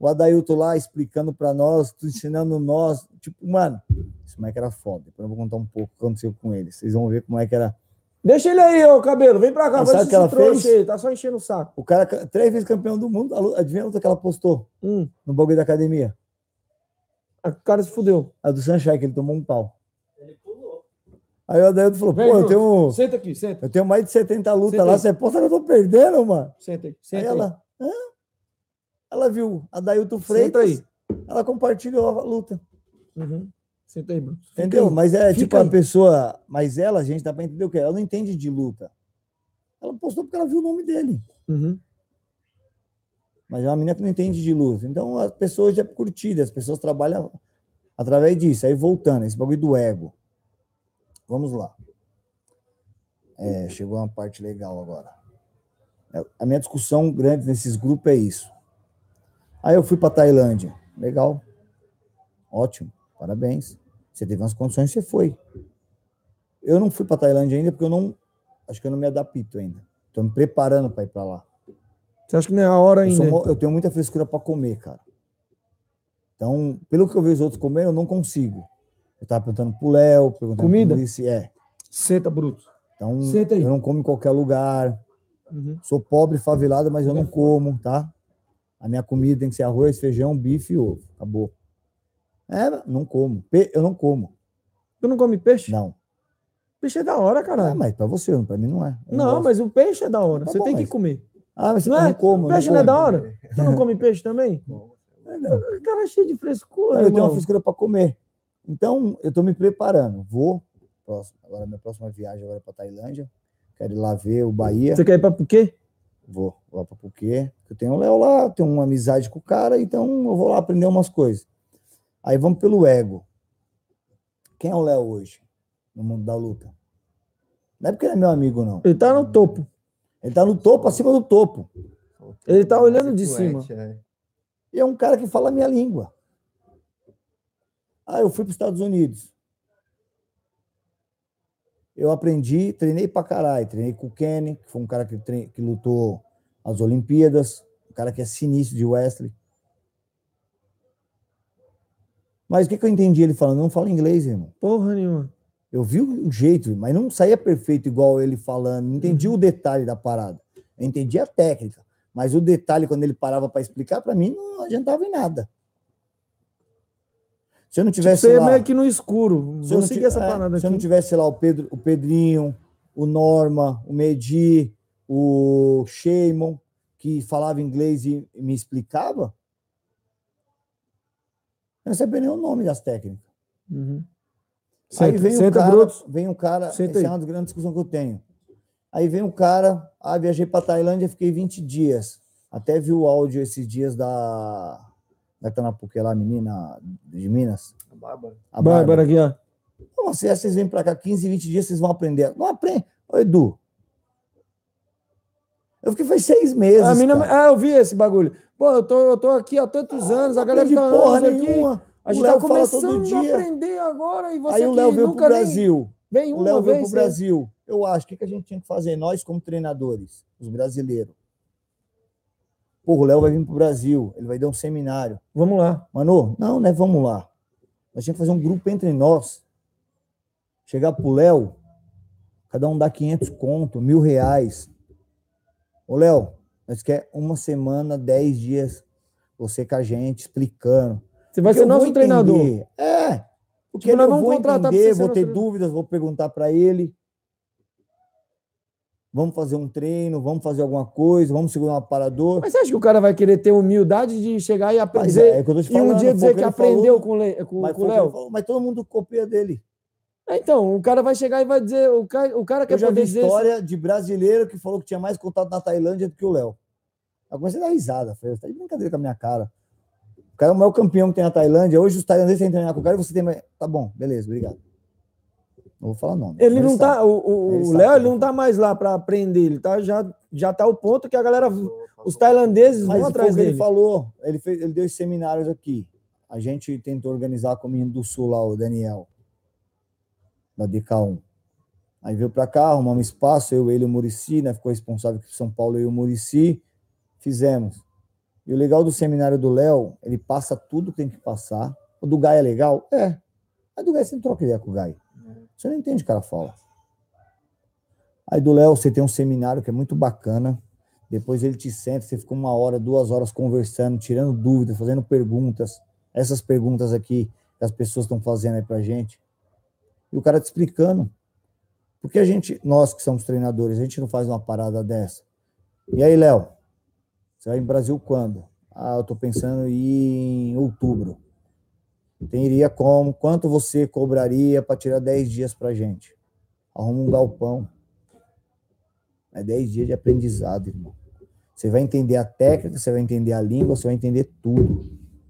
O Adailton lá explicando para nós, ensinando nós. Tipo, mano, esse moleque era foda. Depois eu vou contar um pouco o que aconteceu com ele. Vocês vão ver como é que era. Deixa ele aí, ô cabelo, vem pra cá, vai que ela fez? aí, tá só enchendo o saco. O cara, três vezes campeão do mundo, a adivinha a luta que ela postou Hum, no bagulho da academia? o cara se fudeu. A do Sunshine, que ele tomou um pau. Aí o Adailton falou, Vem, pô, eu tenho, Senta aqui, senta. eu tenho mais de 70 lutas Senta lá, aí. você posta que eu tô perdendo, mano. Senta aí, Aí senta aí. ela, Hã? ela viu a Dailton Senta Freitas, aí. ela compartilhou a luta. Uhum. Senta aí, Bruno. Fica Entendeu? aí. Mas é Fica tipo aí. a pessoa. Mas ela, gente, dá pra entender o que? Ela não entende de luta. Ela postou porque ela viu o nome dele. Uhum. Mas é uma menina que não entende de luta. Então as pessoas já curtidas, as pessoas trabalham através disso. Aí voltando, esse bagulho do ego. Vamos lá. É, chegou uma parte legal agora. É, A minha discussão grande nesses grupos é isso. Aí eu fui para Tailândia. Legal. Ótimo. Parabéns. Você teve umas condições, você foi. eu não fui para Tailândia ainda porque eu não acho que eu não me adapto ainda. Estou me preparando para ir para lá. Você acha que não é a hora Eu, ainda? sou mo- eu tenho muita frescura para comer, cara. Então, pelo que eu vejo os outros comer, eu não consigo. Eu tava perguntando pro Léo, perguntando Comida? pro é. Senta, Bruto. Então, Senta eu não como em qualquer lugar. Uhum. Sou pobre, favelado, mas eu não como, tá? A minha comida tem que ser arroz, feijão, bife e ovo. Acabou. É, não como. Pe- Eu não como. Tu não come peixe? Não. Peixe é da hora, caralho. mas pra você, pra mim não é. Eu não, gosto. mas o peixe é da hora. Tá você bom, tem que mas- comer. Ah, mas Não eu é? não como. Peixe não é como. da hora? Tu não come peixe também? É, não. O cara é cheio de frescura, eu tenho uma irmão. frescura para comer. Então, eu estou me preparando. Vou, próximo, agora minha próxima viagem agora é para Tailândia. Quero ir lá ver o Bahia. Você quer ir pra quê? Vou lá para Phuket. Eu tenho o Léo lá, tenho uma amizade com o cara, então eu vou lá aprender umas coisas. Aí vamos pelo ego. Quem é o Léo hoje no mundo da luta? Não é porque ele é meu amigo, não. Ele tá no topo. Ele tá no topo, acima do topo. Ele tá olhando de Influente, é. E é um cara que fala a minha língua. Ah, eu fui para os Estados Unidos. Eu aprendi, treinei pra caralho. Treinei com o Kenny, que foi um cara que, tre- que lutou as Olimpíadas, um cara que é sinistro de Wesley. Mas o que, que eu entendi ele falando? Não fala inglês, irmão. Porra nenhuma. Eu vi o jeito, mas não saía perfeito igual ele falando. Não entendi o detalhe da parada. Eu entendi a técnica, mas o detalhe, quando ele parava para explicar, para mim não adiantava em nada. Se eu não Tipo, tivesse você é lá, meio que no escuro. se eu não essa é, se eu não tivesse lá o Pedro, o Pedrinho, o Norma, o Medi, o Sheimon, que falava inglês e me explicava, eu não sabia nem o nome das técnicas. Uhum. Aí Senta, vem um senta, cara, Brutus. vem um cara, Senta essa é aí. uma das grandes discussões que eu tenho. Aí vem um cara, ah, viajei para Tailândia, fiquei 20 dias. Até vi o áudio esses dias da da que tá na PUC lá, menina de Minas, A Bárbara. a Bárbara Bárbara. aqui, ó. Pô, se vocês vêm para cá 15, 20 dias, vocês vão aprender. Não aprende. Ô, Edu. Eu fiquei faz seis meses. A cara. ah, eu vi esse bagulho. Pô, eu tô, eu tô aqui há tantos anos, a galera tá porra anos aqui. nenhuma. A O gente tá começando a aprender agora e você Aí o Léo veio pro Brasil. vem O uma Léo veio pro né? Brasil. Eu acho, o que, que a gente tinha que fazer? Nós, como treinadores, os brasileiros. Porra, o Léo vai vir pro Brasil, ele vai dar um seminário. Vamos lá. Mano, não, né? Vamos lá. Nós tínhamos que fazer um grupo entre nós. Chegar pro Léo, cada um dá 500 conto, mil reais. Ô, Léo, nós quer uma semana, 10 dias, você com a gente, explicando. Você vai Porque ser nosso treinador. entender. É. Porque Tipo, nós eu vamos vou contratar entender, vou ter dúvidas, vou perguntar para ele. Vamos fazer um treino, vamos fazer alguma coisa, vamos segurar um aparador. Mas você acha que o cara vai querer ter humildade de chegar e Mas aprender é, é e um dia dizer que, aprendeu falou, com o mas Léo? falou, Mas todo mundo copia dele. É, Então, o cara vai chegar e vai dizer, o cara, o cara quer Eu já vi poder dizer... história de brasileiro que falou que tinha mais contato na Tailândia do que o Léo. Eu comecei a dar risada. Falei, tá de brincadeira com a minha cara. O cara é o maior campeão que tem na Tailândia. Hoje os tailandeses têm que treinar com o cara e você tem mais. Tá bom, beleza, obrigado. Não vou falar nome. Ele não sabe. tá, o- o Léo, ele não tá mais lá para aprender, ele tá já já tá o ponto que a galera os tailandeses Mas vão atrás que ele dele. falou. Ele, fez, ele deu seminários aqui. A gente tentou organizar com o menino do Sul lá, o Daniel, da DK1. Aí veio para cá, arrumamos espaço, eu, ele e o Murici, né? Ficou responsável em São Paulo, eu e o Murici. Fizemos. E o legal do seminário do Léo, ele passa tudo que tem que passar. O do Gai é legal? É. Mas do Gai você não troca ideia com o Gai. Você não entende o que cara fala. Aí do Léo, você tem um seminário que é muito bacana. Depois ele te senta, você fica uma hora, duas horas conversando, tirando dúvidas, fazendo perguntas. Essas perguntas aqui que as pessoas estão fazendo aí pra gente. E o cara te explicando. Porque a gente, nós que somos treinadores, a gente não faz uma parada dessa. E aí, Léo? Você vai em Brasil quando? Ah, eu tô pensando em outubro. Teria como? Quanto você cobraria para tirar 10 dias pra gente? Arruma um galpão. É 10 dias de aprendizado, irmão. Você vai entender a técnica, você vai entender a língua, você vai entender tudo.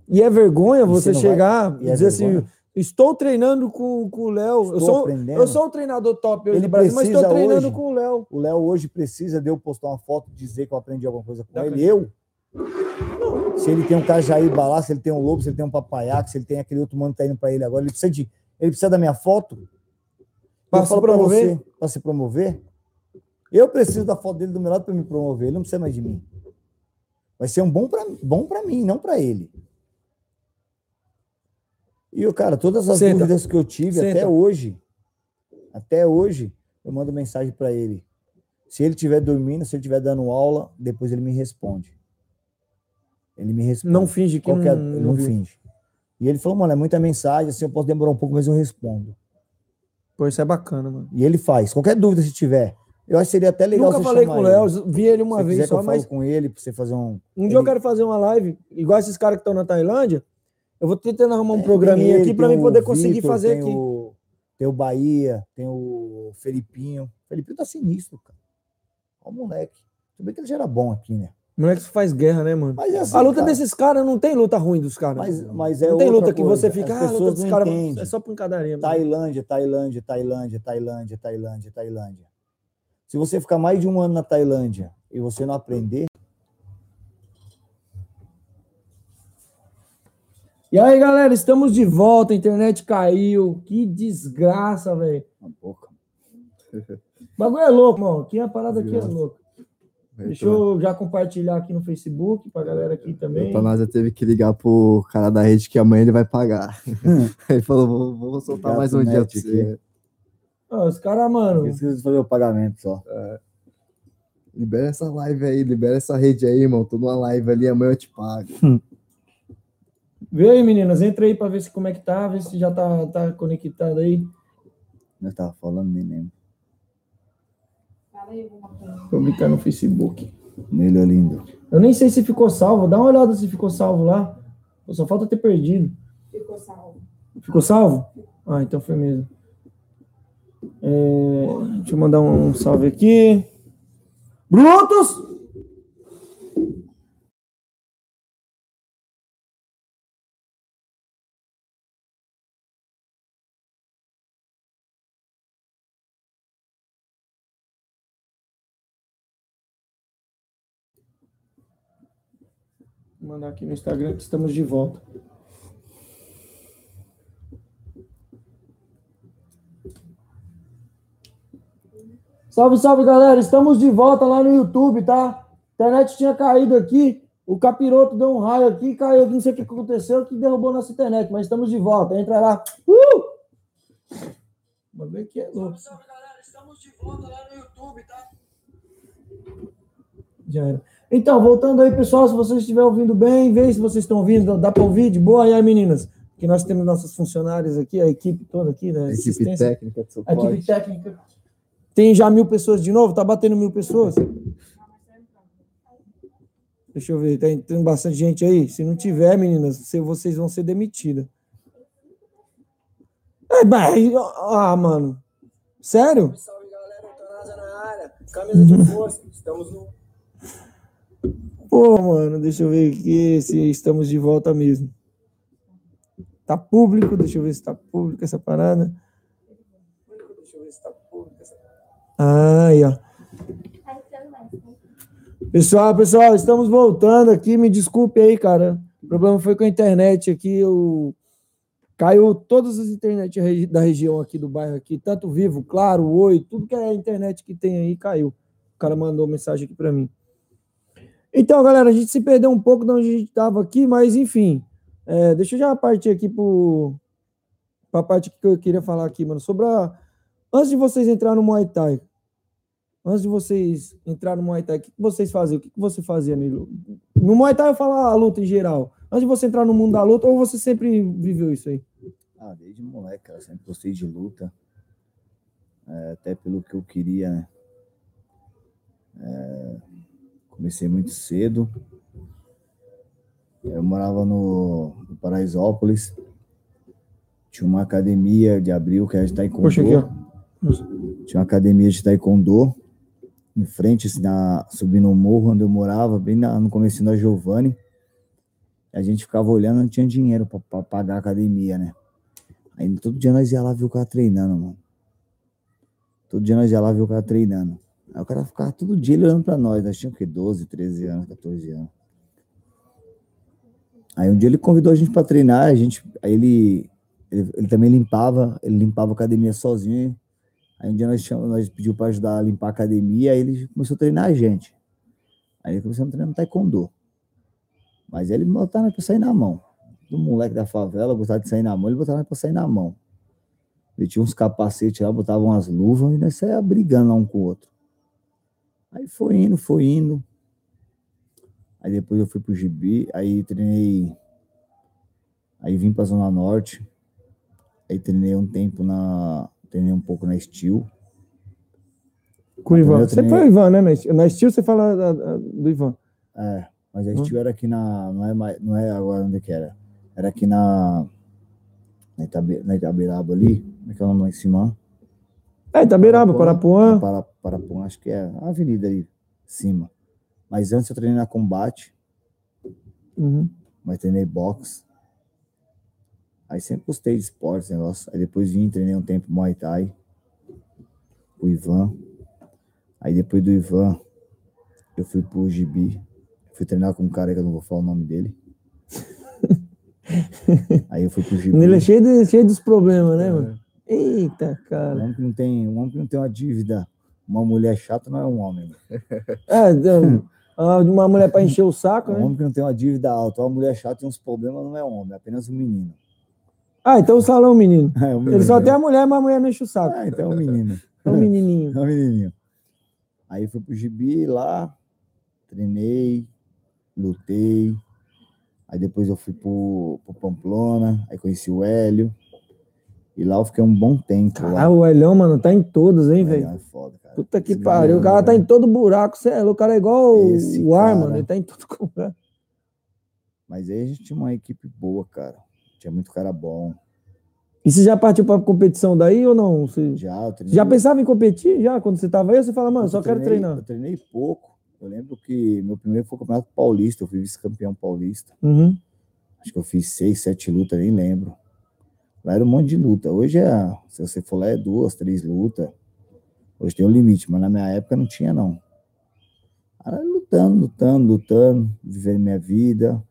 E é vergonha E você você chegar vai- e e é dizer assim, vergonha. estou treinando com, com o Léo, eu sou, aprendendo. eu sou o treinador top hoje Ele Brasil, mas estou treinando hoje- com o Léo. O Léo hoje precisa de eu postar uma foto e dizer que eu aprendi alguma coisa com Dá ele. Eu? Se ele tem um Cajaíba lá, se ele tem um lobo, se ele tem um papaiaco, se ele tem aquele outro mano que tá indo para ele agora, ele precisa de. Ele precisa da minha foto. Pra eu se promover? pra se promover, eu preciso da foto dele do meu lado para me promover, ele não precisa mais de mim. Vai ser um bom para bom pra mim, não para ele. E eu, cara, todas as Senta. dúvidas que eu tive Senta. até hoje, até hoje, eu mando mensagem para ele. Se ele estiver dormindo, se ele estiver dando aula, depois ele me responde. Ele me responde. Não finge que Qualquer, não, ele não finge. E ele falou, mano, é muita mensagem, assim, eu posso demorar um pouco, mas eu respondo. Pô, isso é bacana, mano. E ele faz. Qualquer dúvida se tiver. Eu acho que seria até legal Nunca falei com o ele. Léo, vi ele uma vez só, eu mas com ele pra você fazer um. um dia eu ele- quero fazer uma live, igual esses caras que estão na Tailândia. Eu vou tentando arrumar um Tem programinha ele, aqui tem mim poder conseguir Vitor, fazer tem aqui. O, tem o Bahia, tem o Felipinho. O Felipinho tá sinistro, cara. Olha o moleque. Tudo bem que ele já era bom aqui, né? O moleque faz guerra, né, mano? É assim, a luta cara, desses caras não tem luta ruim dos caras. Mas, mas é não tem luta que coisa. você fica, As ah, a luta dos não caras é só pancadaria. mano. Tailândia, Tailândia, Tailândia, Tailândia, Tailândia, Tailândia. Se você ficar mais de um ano na Tailândia e você não aprender, E aí, galera, estamos de volta. A internet caiu. Que desgraça, velho. uma boca. O bagulho é louco, mano. Aqui a parada aqui é louca. Deixa eu já compartilhar aqui no Facebook pra galera aqui também. O nós teve que ligar pro cara da rede que amanhã ele vai pagar. ele falou, vou, vou soltar Gato mais um dia pra net você. Ah, os caras, mano. Preciso fazer o pagamento só. Libera essa live aí, libera essa rede aí, irmão. Tô numa live ali, amanhã eu te pago. Vê aí, meninas. Entra aí pra ver se como é que tá. Ver se já tá, tá conectado aí. Eu tava falando, nem lembro. Publicar no Facebook. Nele é lindo. Eu nem sei se ficou salvo. Dá uma olhada se ficou salvo lá. Pô, Só falta ter perdido. Ficou salvo. Ficou salvo? Ah, então foi mesmo. É, deixa eu mandar um salve aqui. Brutos! Vou mandar aqui no Instagram que estamos de volta. Salve, salve, galera. Estamos de volta lá no YouTube, tá? A internet tinha caído aqui. O capiroto deu um raio aqui, caiu aqui, não sei o que aconteceu, que derrubou nossa internet, mas estamos de volta. Entra lá. Uh! Ver que é louco. Salve, salve, galera. Estamos de volta lá no YouTube, tá? Já era. Então, voltando aí, pessoal, se vocês estiverem ouvindo bem, vê se vocês estão ouvindo, dá para ouvir de boa. E aí, meninas? Que nós temos nossas funcionárias aqui, a equipe toda aqui, né? Equipe Assistência. técnica de A equipe suporte. técnica. Tem já mil pessoas de novo? Tá batendo mil pessoas? Deixa eu ver, tem, tem bastante gente aí? Se não tiver, meninas, se- vocês vão ser demitidas. É, mas, ah, mano. Sério? Salve, galera. Eutanásia na área. Camisa de força. Estamos no... Pô, mano, deixa eu ver aqui se estamos de volta mesmo. Tá público, deixa eu ver se tá público essa parada. Ah, aí, ó. Pessoal, pessoal, estamos voltando aqui. Me desculpe aí, cara. O problema foi com a internet aqui. Eu... Caiu todas as internet da região aqui do bairro aqui, tanto Vivo, Claro, Oi, tudo que é internet que tem aí caiu. O cara mandou mensagem aqui para mim. Então, galera, a gente se perdeu um pouco de onde a gente estava aqui, mas enfim. É, deixa eu já partir aqui para a parte que eu queria falar aqui, mano. Sobre a. Antes de vocês entrar no Muay Thai, antes de vocês entrar no Muay Thai, o que vocês faziam? O que que você fazia, Nilo? No Muay Thai eu falo a luta em geral. Antes de você entrar no mundo da luta, ou você sempre viveu isso aí? Ah, desde moleque, cara, sempre gostei de luta. É, até pelo que eu queria, né? É, comecei muito cedo. Eu morava no, no Paraisópolis. Tinha uma academia de abril que era de taekwondo. Puxa aqui, ó. Tinha uma academia de taekwondo em frente, assim, na, subindo o morro onde eu morava, bem na- no começo da Giovanni. A gente ficava olhando, não tinha dinheiro para pagar a academia, né? Aí todo dia nós ia lá ver o cara treinando, mano. Todo dia nós ia lá ver o cara treinando. Aí o cara ficava todo dia olhando pra nós. Nós tínhamos o quê? 12, 13 anos, 14 anos. Aí um dia ele convidou a gente pra treinar, a gente, aí ele, ele, ele também limpava, ele limpava a academia sozinho. Aí um dia nós, chamamos, nós pediu para ajudar a limpar a academia, aí ele começou a treinar a gente. Aí ele começou a treinar no taekwondo. Mas ele botava para sair na mão. Do moleque da favela gostava de sair na mão, ele botava para sair na mão. Ele tinha uns capacetes lá, botava umas luvas e nós saía brigando lá um com o outro. Aí foi indo, foi indo. Aí depois eu fui pro Gibi, aí treinei. Aí vim pra Zona Norte. Aí treinei um tempo na. Treinei um pouco na Steel. Com o Ivan. Eu Você treinei- foi o Ivan, né? Na Steel- você fala da- da- do Ivan. É, mas a Hum. Steel era aqui na. Não é, mais, não é agora onde que era. Era aqui na. Na, Itabe, na Itabiraba ali. Como é que é o nome lá em cima? É, Itaberaba, Parapuã. Para, Parapuã, acho que é a avenida ali, em cima. Mas antes eu treinei na Combate, Uhum. mas treinei boxe. Aí sempre gostei de esportes, negócio. Aí depois vim, treinei um tempo Muay Thai. O Ivan. Aí depois do Ivan, eu fui pro Gibi. Fui treinar com um cara que eu não vou falar o nome dele. Aí eu fui pro Gibi. Ele é cheio, de, cheio dos problemas, né, É. mano? Eita, Um cara. homem que não tem, um homem que não tem uma dívida. Uma mulher chata não é um homem. É, então, ah, uma mulher pra encher o saco, Um né? homem que não tem uma dívida alta, uma mulher chata tem uns problemas, não é um homem, é apenas um menino. Ah, então o salão, menino. É um menino. Ele só tem a mulher, mas a mulher não enche o saco. Ah, então é um menino. É um menininho. É um menininho. Aí fui pro Gibi lá, treinei, lutei. Aí depois eu fui pro, pro Pamplona, aí conheci o Hélio. E lá eu fiquei um bom tempo. Ah, o Elhão, mano, tá em todos, hein, velho? É foda, cara. Puta que pariu. O cara tá velho. em todo buraco. Cê é o cara é igual o- Esse o ar, cara. mano. Ele tá em todo buraco. Mas aí a gente tinha uma equipe boa, cara. Tinha muito cara bom. E você já partiu pra competição daí ou não? Você Já, eu treinei- já pensava em competir já quando você tava aí? Ou você fala, mano, Eu só quero treinei- treinar? Eu treinei pouco. Eu lembro que meu primeiro foi o Campeonato Paulista, eu fui vice-campeão paulista. Uhum. Acho que eu fiz seis, sete lutas, nem lembro. Lá era um monte de luta. Hoje é, se você for lá, é duas, três lutas. Hoje tem um limite, mas na minha época não tinha, não. Era lutando, lutando, lutando, vivendo minha vida.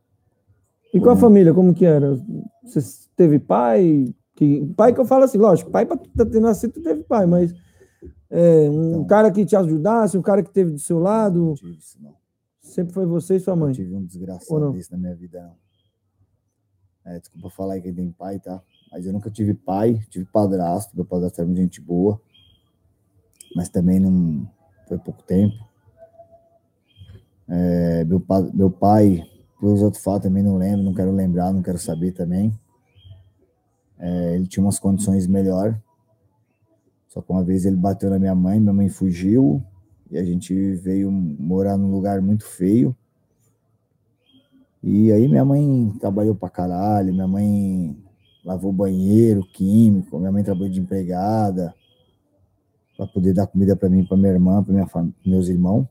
E com a família, como que era? Você teve pai? Que, pai que eu falo assim, lógico, pai pra tu ter nascido, tu teve pai, mas é, um Então. cara que te ajudasse, um cara que teve do seu lado, Não tive isso, não. sempre foi você e sua mãe. tive um desgraçado desse na minha vida, não. É, desculpa falar aí quem tem pai, tá? Mas eu nunca tive pai, tive padrasto, meu padrasto era muito gente boa, mas também não foi pouco tempo. É, meu, meu pai, por outros fatos, também não lembro, não quero lembrar, não quero saber também. É, ele tinha umas condições melhor. Só que uma vez ele bateu na minha mãe, minha mãe fugiu e a gente veio morar num lugar muito feio. E aí minha mãe trabalhou pra caralho, minha mãe lavou banheiro, químico, minha mãe trabalhou de empregada para poder dar comida para mim, para minha irmã, para minha fam- meus irmãos.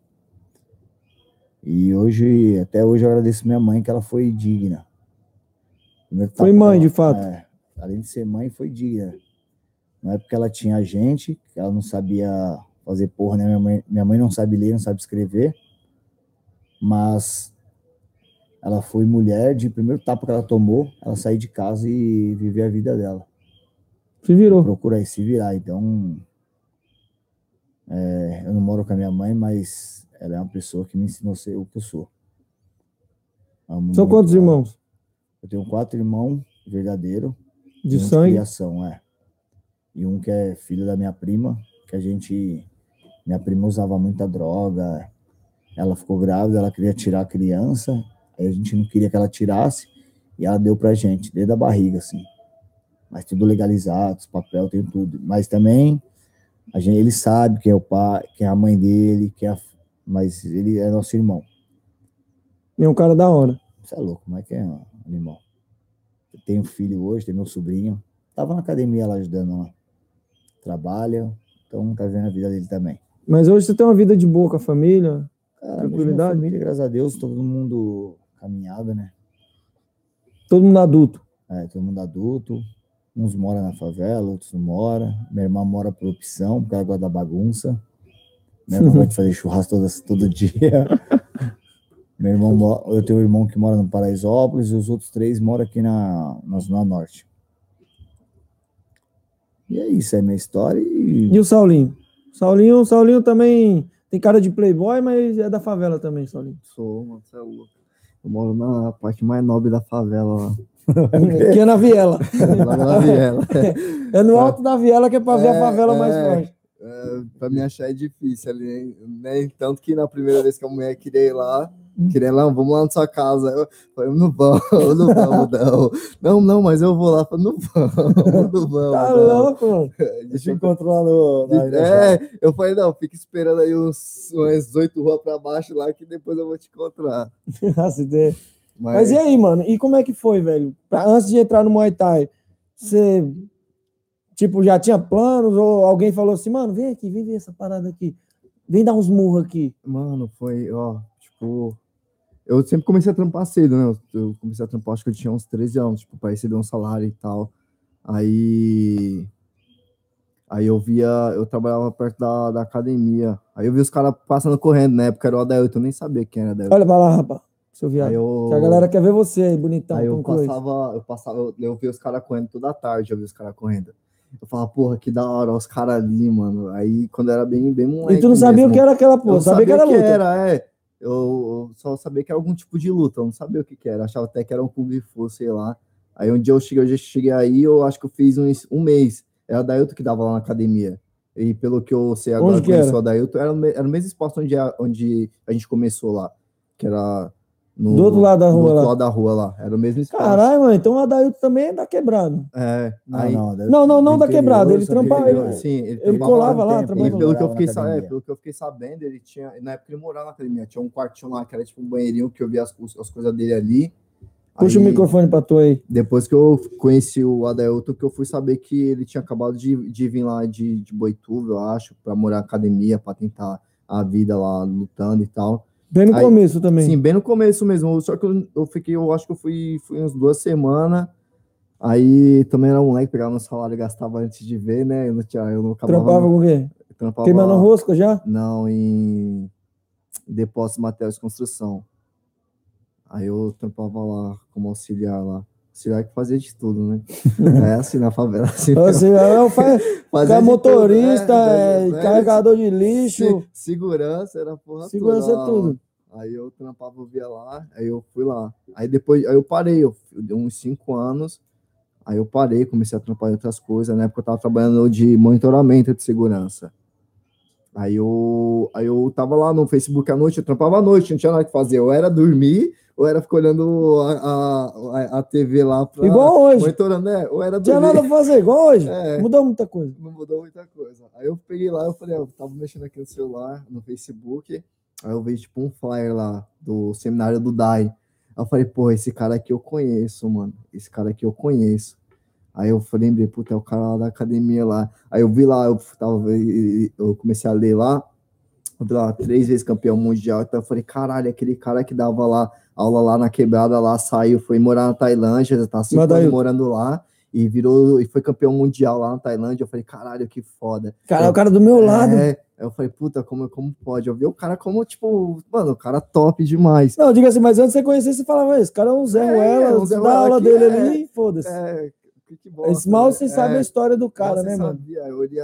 E hoje, até hoje eu agradeço minha mãe que ela foi digna. Primeiro Foi mãe, que de ela- fato. é, além de ser mãe, foi digna. Não é porque ela tinha gente, ela não sabia fazer porra, né? Minha mãe, minha mãe não sabe ler, não sabe escrever, mas ela foi mulher de primeiro tapa que ela tomou, ela sair de casa e viver a vida dela. Se virou. Procura aí se virar. Então, é, eu não moro com a minha mãe, mas ela é uma pessoa que me ensinou a ser o que eu sou. Amo São quantos ela. irmãos? Eu tenho quatro irmãos verdadeiros. De sangue? criação, é. E um que é filho da minha prima, que a gente. Minha prima usava muita droga. Ela ficou grávida, ela queria tirar a criança, a gente não queria que ela tirasse, e ela deu pra gente, desde a barriga, assim. Mas tudo legalizado, os papel, tem tudo. Mas também, a gente, ele sabe quem é o pai, quem é a mãe dele, quem é a, mas ele é nosso irmão. E é um cara da hora. Você é louco, como é que é um animal? Eu tenho filho hoje, tenho meu sobrinho. Tava na academia lá ajudando lá. Trabalha, então tá vendo a vida dele também. Mas hoje você tem uma vida de boa com a família. Cara, Tranquilidade? família, graças a Deus, todo mundo caminhada, né? Todo mundo adulto. É, todo mundo adulto. Uns moram na favela, outros não moram. Minha irmã mora por opção, porque ela gosta da bagunça. Minha irmã gosta de fazer churrasco todas, todo dia. Meu irmão, eu tenho um irmão que mora no Paraisópolis e os outros três moram aqui na, na Zona Norte. E é isso, é minha história. E, E o Saulinho? Saulinho, Saulinho também tem cara de playboy, mas é da favela também, Saulinho. Sou, mano, você é louco. Eu moro na parte mais nobre da favela lá. que é na viela. Lá na viela. É no alto da viela que é pra ver a É, favela mais é. forte. É, pra me achar é difícil ali, né? Tanto que na primeira vez que a mulher queria ir lá, ir lá, vamos lá na sua casa. Eu falei, não vamos, não vamos, não. Não, não, mas eu vou lá. Eu falei, não vamos, não vamos. Tá não. louco, mano. deixa eu encontrar lá no. Na, É, eu falei, não, fica esperando aí uns, umas oito ruas pra baixo lá, que depois eu vou te encontrar. Ideia. Mas, Mas e aí, mano? E como é que foi, velho? Pra- antes de entrar no Muay Thai, você, tipo, já tinha planos? Ou alguém falou assim, mano, vem aqui, vem ver essa parada aqui. Vem dar uns murros aqui. Mano, foi, ó, tipo. Eu sempre comecei a trampar cedo, né? Eu- comecei a trampar, acho que eu tinha uns 13 anos, tipo, pra receber um salário e tal. Aí. Aí eu via, eu trabalhava perto da, da academia. Aí eu vi os caras passando correndo, na época era o Adailton, eu nem sabia quem era Adailton. Olha pra lá, rapaz, seu viado. Eu, Que a galera quer ver você aí, bonitão, aí eu passava, eu passava, eu, eu via os caras correndo toda tarde, eu via os caras correndo. Eu falava, porra, que da hora, os caras ali, mano. Aí quando eu era bem, bem moleque. E tu não sabia mesmo, o que era aquela porra, não sabia que era luta. era, é. Eu, só sabia que era algum tipo de luta, eu não sabia o que, que era. Achava até que era um Kung Fu, sei lá. Aí um dia eu cheguei, eu já cheguei aí, eu acho que eu fiz um, um mês. Era o Dailton que dava lá na academia. E pelo que eu sei agora, Onde conheço era? o Dailton, era, era no mesmo espaço onde a, onde a gente começou lá. Que era. No, Do outro lado da rua do outro lá. lado da rua lá. Era o mesmo espaço. Caralho, mano, então o Adailton também é da quebrado. É, Não, aí, não, Não, não, não da quebrada, interior, ele sabe, trampa- interior. sim, ele, Ele trampava colava lá, tempo, trabalhava E pelo que, eu fiquei, é, pelo que eu fiquei sabendo, ele tinha. Na época ele morava na academia, tinha um quartinho lá que era tipo um banheirinho que eu via as, as coisas dele ali. Puxa Aí, o microfone pra tu aí. Depois que eu conheci o Adailton, que eu fui saber que ele tinha acabado de, de vir lá de, de Boituva, eu acho, pra morar na academia, pra tentar a vida lá lutando e tal. Bem no Aí- começo também. Sim, bem no começo mesmo. Só que eu, eu fiquei, eu acho que eu fui, fui uns duas semanas. Aí também era um moleque, pegava meu salário e gastava antes de ver, né? Eu não tinha, eu não acabava. Trampava com o quê? trampava- Queimando rosca já? Não, em depósito de materiais de construção. Aí eu trampava lá como auxiliar lá. Auxiliar que fazia de tudo, né? é assim na favela. Assim, Assim, eu fa- fazia Cara, de motorista, tudo, é, né? carregador de lixo, Se- segurança era porra segurança toda é tudo. Aí eu trampava, eu via lá, aí eu fui lá. Aí depois, aí eu parei, eu eu dei uns cinco anos, aí eu parei, comecei a trampar em outras coisas. Na época eu tava trabalhando de monitoramento de segurança. Aí eu, aí eu tava lá no Facebook à noite, eu trampava à noite, não tinha nada que fazer. Eu era dormir, ou era ficar olhando a, a, a, TV lá pra... Igual hoje. Monitorando, né? Ou era Não tinha dormir. nada pra fazer, igual hoje. É. Mudou muita coisa. Não mudou muita coisa. Aí eu peguei lá, eu falei, eu tava mexendo aqui no celular, no Facebook, aí eu vi tipo um flyer lá do seminário do DAI. Aí eu falei, pô, esse cara aqui eu conheço, mano. Esse cara aqui eu conheço. Aí eu falei, lembrei, puta, é o cara lá da academia lá. Aí eu vi lá, eu, tava, eu comecei a ler lá, eu vi lá, três vezes campeão mundial. Então eu falei, caralho, aquele cara que dava lá aula lá na quebrada lá, saiu, foi morar na Tailândia, já tá cinco Mas daí- anos morando lá e virou e foi campeão mundial lá na Tailândia. Eu falei, caralho, que foda. Cara, Eu- o cara do meu lado. É, aí eu falei, puta, como, como pode? Eu vi o cara como, tipo, mano, o cara top demais. Não, diga assim, mas antes de você conhecer, você falava, esse cara é um Zé É, Ruela, um Zé dá aula dele é- ali, foda-se. É, que, que Esse mal né? você sabe a É, história do cara, né, mano?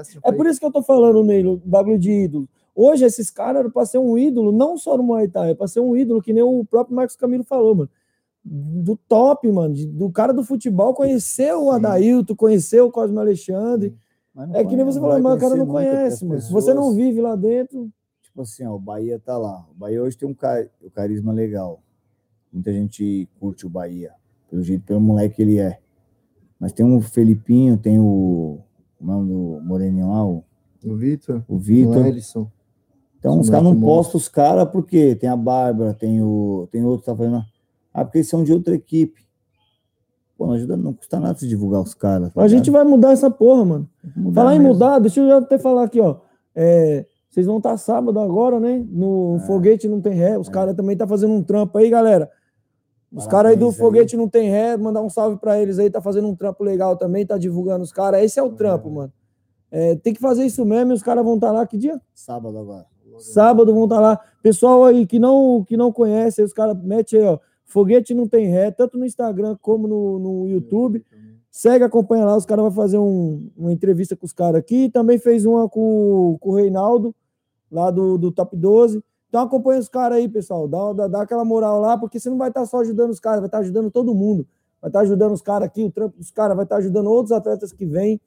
assim, É por isso que eu tô falando, Neilo, bagulho de ídolo. Hoje, esses caras eram pra ser um ídolo, não só no Muay Thai, é pra ser um ídolo, que nem o próprio Marcos Camilo falou, mano. Do top, mano, do cara do futebol, conhecer o Sim. Adailton, conhecer o Cosme Alexandre. É que nem você falou, mas o cara não conhece, mano. Se você não vive lá dentro, Tipo assim, ó, o Bahia tá lá. O Bahia hoje tem um ca- o carisma legal. Muita gente curte o Bahia, pelo jeito, pelo moleque que ele é. Mas tem o Felipinho, tem o, o nome do Moreninho lá, o, o Vitor, o Vitor. Ellison. Então Os caras não monstro. postam os caras porque tem a Bárbara, tem o tem outro que tá fazendo. Ah, porque eles são de outra equipe. Pô, não ajuda, não custa nada se divulgar os caras. tá a gente vai mudar essa porra, mano. ligado? Falar em mesmo. mudar, deixa eu já até falar aqui, ó. É, vocês vão estar sábado agora, né? No É. Foguete Não Tem Ré. Os É. caras também tá fazendo um trampo aí, galera. Os caras aí do aí. Foguete Não Tem Ré, mandar um salve pra eles aí, tá fazendo um trampo legal também, tá divulgando os caras. Esse é o trampo, mano. É, tem que fazer isso mesmo e os caras vão estar lá. Que dia? Sábado agora. Sábado vão estar lá. Pessoal aí que não, que não conhece, os caras metem aí, ó. Foguete Não Tem Ré, tanto no Instagram como no, no YouTube. Segue, acompanha lá, os caras vão fazer um, uma entrevista com os caras aqui. Também fez uma com, com o Reinaldo, lá do, do Top 12. Então acompanha os caras aí, pessoal. Dá, dá, dá, aquela moral lá, porque você não vai estar só ajudando os caras, vai estar ajudando todo mundo. Vai estar ajudando os caras aqui, o trampo dos caras, vai estar ajudando outros atletas que vêm.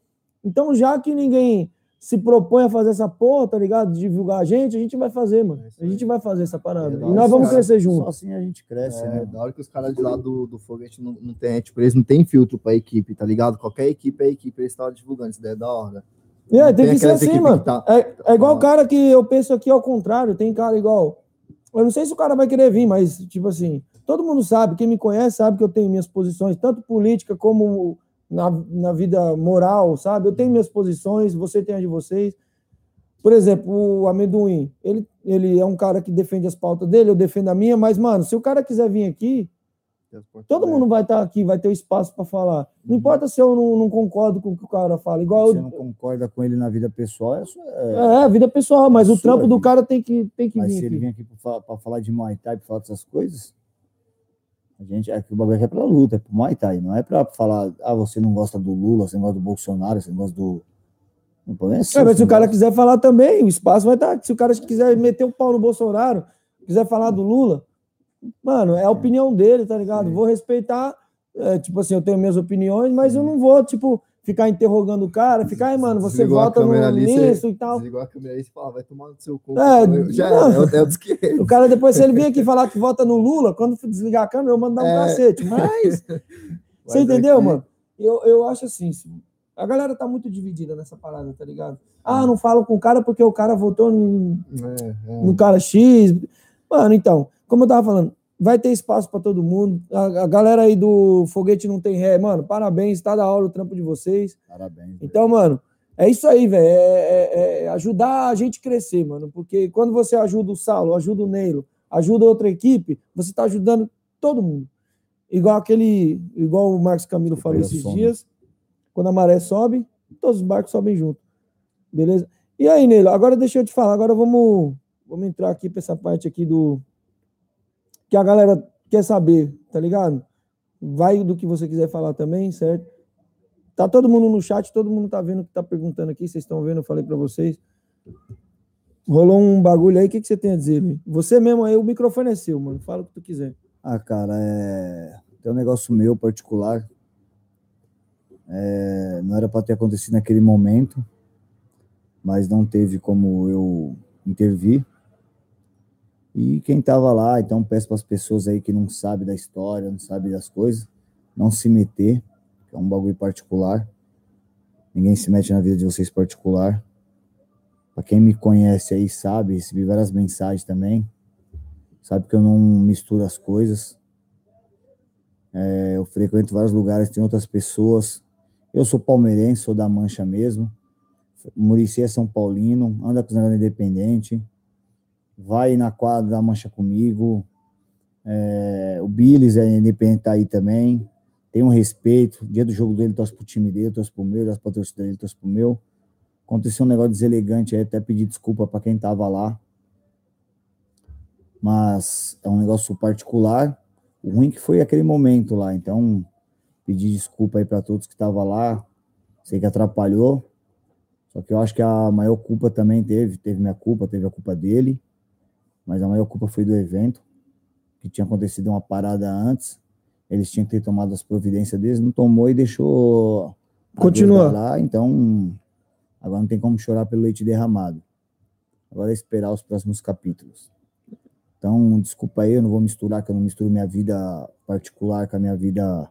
Então, já que ninguém se propõe a fazer essa porra, tá ligado? Divulgar a gente, a gente vai fazer, mano. A gente vai fazer essa parada. É, e nós vamos crescer juntos. Só assim a gente cresce, é, né? Da hora que os caras de lá do, do foguete não, não tem, tipo, eles não tem filtro pra equipe, tá ligado? Qualquer equipe é equipe, eles estão divulgando, isso daí é da hora. É, tem, tem que ser assim, mano. Tá, é, é igual o cara que eu penso aqui ao contrário, tem cara igual. Eu não sei se o cara vai querer vir, mas, tipo assim, todo mundo sabe, quem me conhece sabe que eu tenho minhas posições, tanto política como na, na vida moral, sabe? Eu tenho minhas posições, você tem as de vocês. Por exemplo, o amendoim, ele, ele é um cara que defende as pautas dele, eu defendo a minha, mas, mano, se o cara quiser vir aqui, todo mundo vai estar tá aqui, vai ter espaço para falar. Não uhum. importa se eu não, não, concordo com o que o cara fala. Igual Você eu, não concorda com ele na vida pessoal, é, é, é vida pessoal, mas o trampo do cara tem que, tem que mas vir. se aqui. ele vir aqui para falar de Muay Thai, para falar dessas coisas, a gente, é que o bagulho é para luta, é para Muay Thai, não é para falar, ah, você não gosta do Lula, você não gosta do Bolsonaro, você não gosta do não é, assim, é mas se o cara quiser falar também, o espaço vai estar. Se o cara quiser meter o pau no Bolsonaro, quiser falar do Lula, mano, é a opinião dele, tá ligado? Vou respeitar. É, tipo assim, eu tenho minhas opiniões, mas eu não vou, tipo, ficar interrogando o cara, ficar, aí, mano, você Desligou vota no, nisso e tal. Desligou a câmera aí e fala, vai tomar no seu cu. É, já é, é o O cara, depois, se ele vir aqui falar que vota no Lula, quando desligar a câmera, eu mando dar um é. cacete. Mas, você entendeu, aqui... mano? Eu, eu acho assim, a galera tá muito dividida nessa parada, tá ligado? Ah, é. não falo com o cara porque o cara votou no, é, é. no cara X. Mano, então, como eu tava falando, vai ter espaço para todo mundo. A, a, galera aí do Foguete Não Tem Ré, mano, parabéns, tá da hora o trampo de vocês. Parabéns. Então, mano, é isso aí, velho. É, é, é, ajudar a gente crescer, mano. Porque quando você ajuda o Saulo, ajuda o Neilo, ajuda outra equipe, você tá ajudando todo mundo. Igual aquele, igual o Marcos Camilo falou esses dias quando a maré sobe, todos os barcos sobem junto. Beleza? E aí, Neila, agora deixa eu te falar, agora vamos, vamos entrar aqui para essa parte aqui do que a galera quer saber, tá ligado? Vai do que você quiser falar também, certo? Tá todo mundo no chat, todo mundo tá vendo o que tá perguntando aqui, vocês estão vendo, eu falei para vocês. Rolou um bagulho aí, o que, que você tem a dizer? Você mesmo aí, o microfone é seu, mano. Fala o que tu quiser. Ah, cara, é. Tem um negócio meu particular é, não era para ter acontecido naquele momento, mas não teve como eu intervir. E quem estava lá, então peço para as pessoas aí que não sabem da história, não sabem das coisas, não se meter, que é um bagulho particular. Ninguém se mete na vida de vocês particular. Para quem me conhece aí sabe, recebi várias mensagens também. Sabe que eu não misturo as coisas. É, eu frequento vários lugares, tem outras pessoas eu sou palmeirense, sou da Mancha mesmo. Murici é São Paulino, anda negócios independente. Vai na quadra da Mancha comigo. É, o Billis é independente tá aí também. Tem um respeito. Dia do jogo dele, torce pro time dele, torce pro meu, torce pra torcida dele, torce pro meu. Aconteceu um negócio deselegante aí, até pedir desculpa para quem tava lá. Mas é um negócio particular. O ruim que foi aquele momento lá. Então, pedir desculpa aí para todos que estavam lá. Sei que atrapalhou. Só que eu acho que a maior culpa também teve, teve minha culpa, teve a culpa dele, mas a maior culpa foi do evento, que tinha acontecido uma parada antes. Eles tinham que ter tomado as providências deles, não tomou e deixou continua lá, então agora não tem como chorar pelo leite derramado. Agora é esperar os próximos capítulos. Então, desculpa aí, eu não vou misturar, que eu não misturo minha vida particular com a minha vida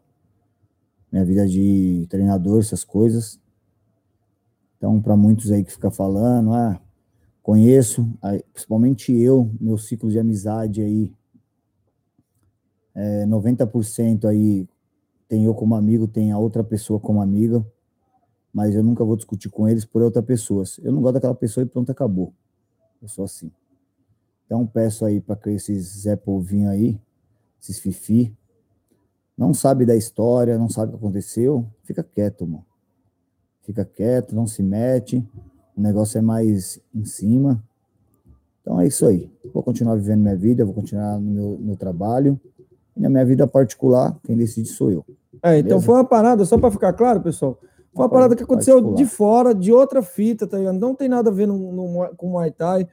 minha vida de treinador, essas coisas. Então, para muitos aí que fica falando, ah, conheço, principalmente eu, meu ciclo de amizade aí, é, 90% aí tem eu como amigo, tem a outra pessoa como amiga, mas eu nunca vou discutir com eles por outra pessoa. Eu não gosto daquela pessoa e pronto, acabou. Eu sou assim. Então peço aí para esses Zé Polvinho aí, esses Fifi, não sabe da história, não sabe o que aconteceu, fica quieto, mano. Fica quieto, não se mete. O negócio é mais em cima. Então é isso aí. Vou continuar vivendo minha vida, vou continuar no meu, meu trabalho. E na minha vida particular, quem decide sou eu. É, então foi uma parada, só pra ficar claro, pessoal. Foi uma parada que aconteceu Particular. de fora, de outra fita, tá ligado? Não tem nada a ver no, no com o Muay Thai.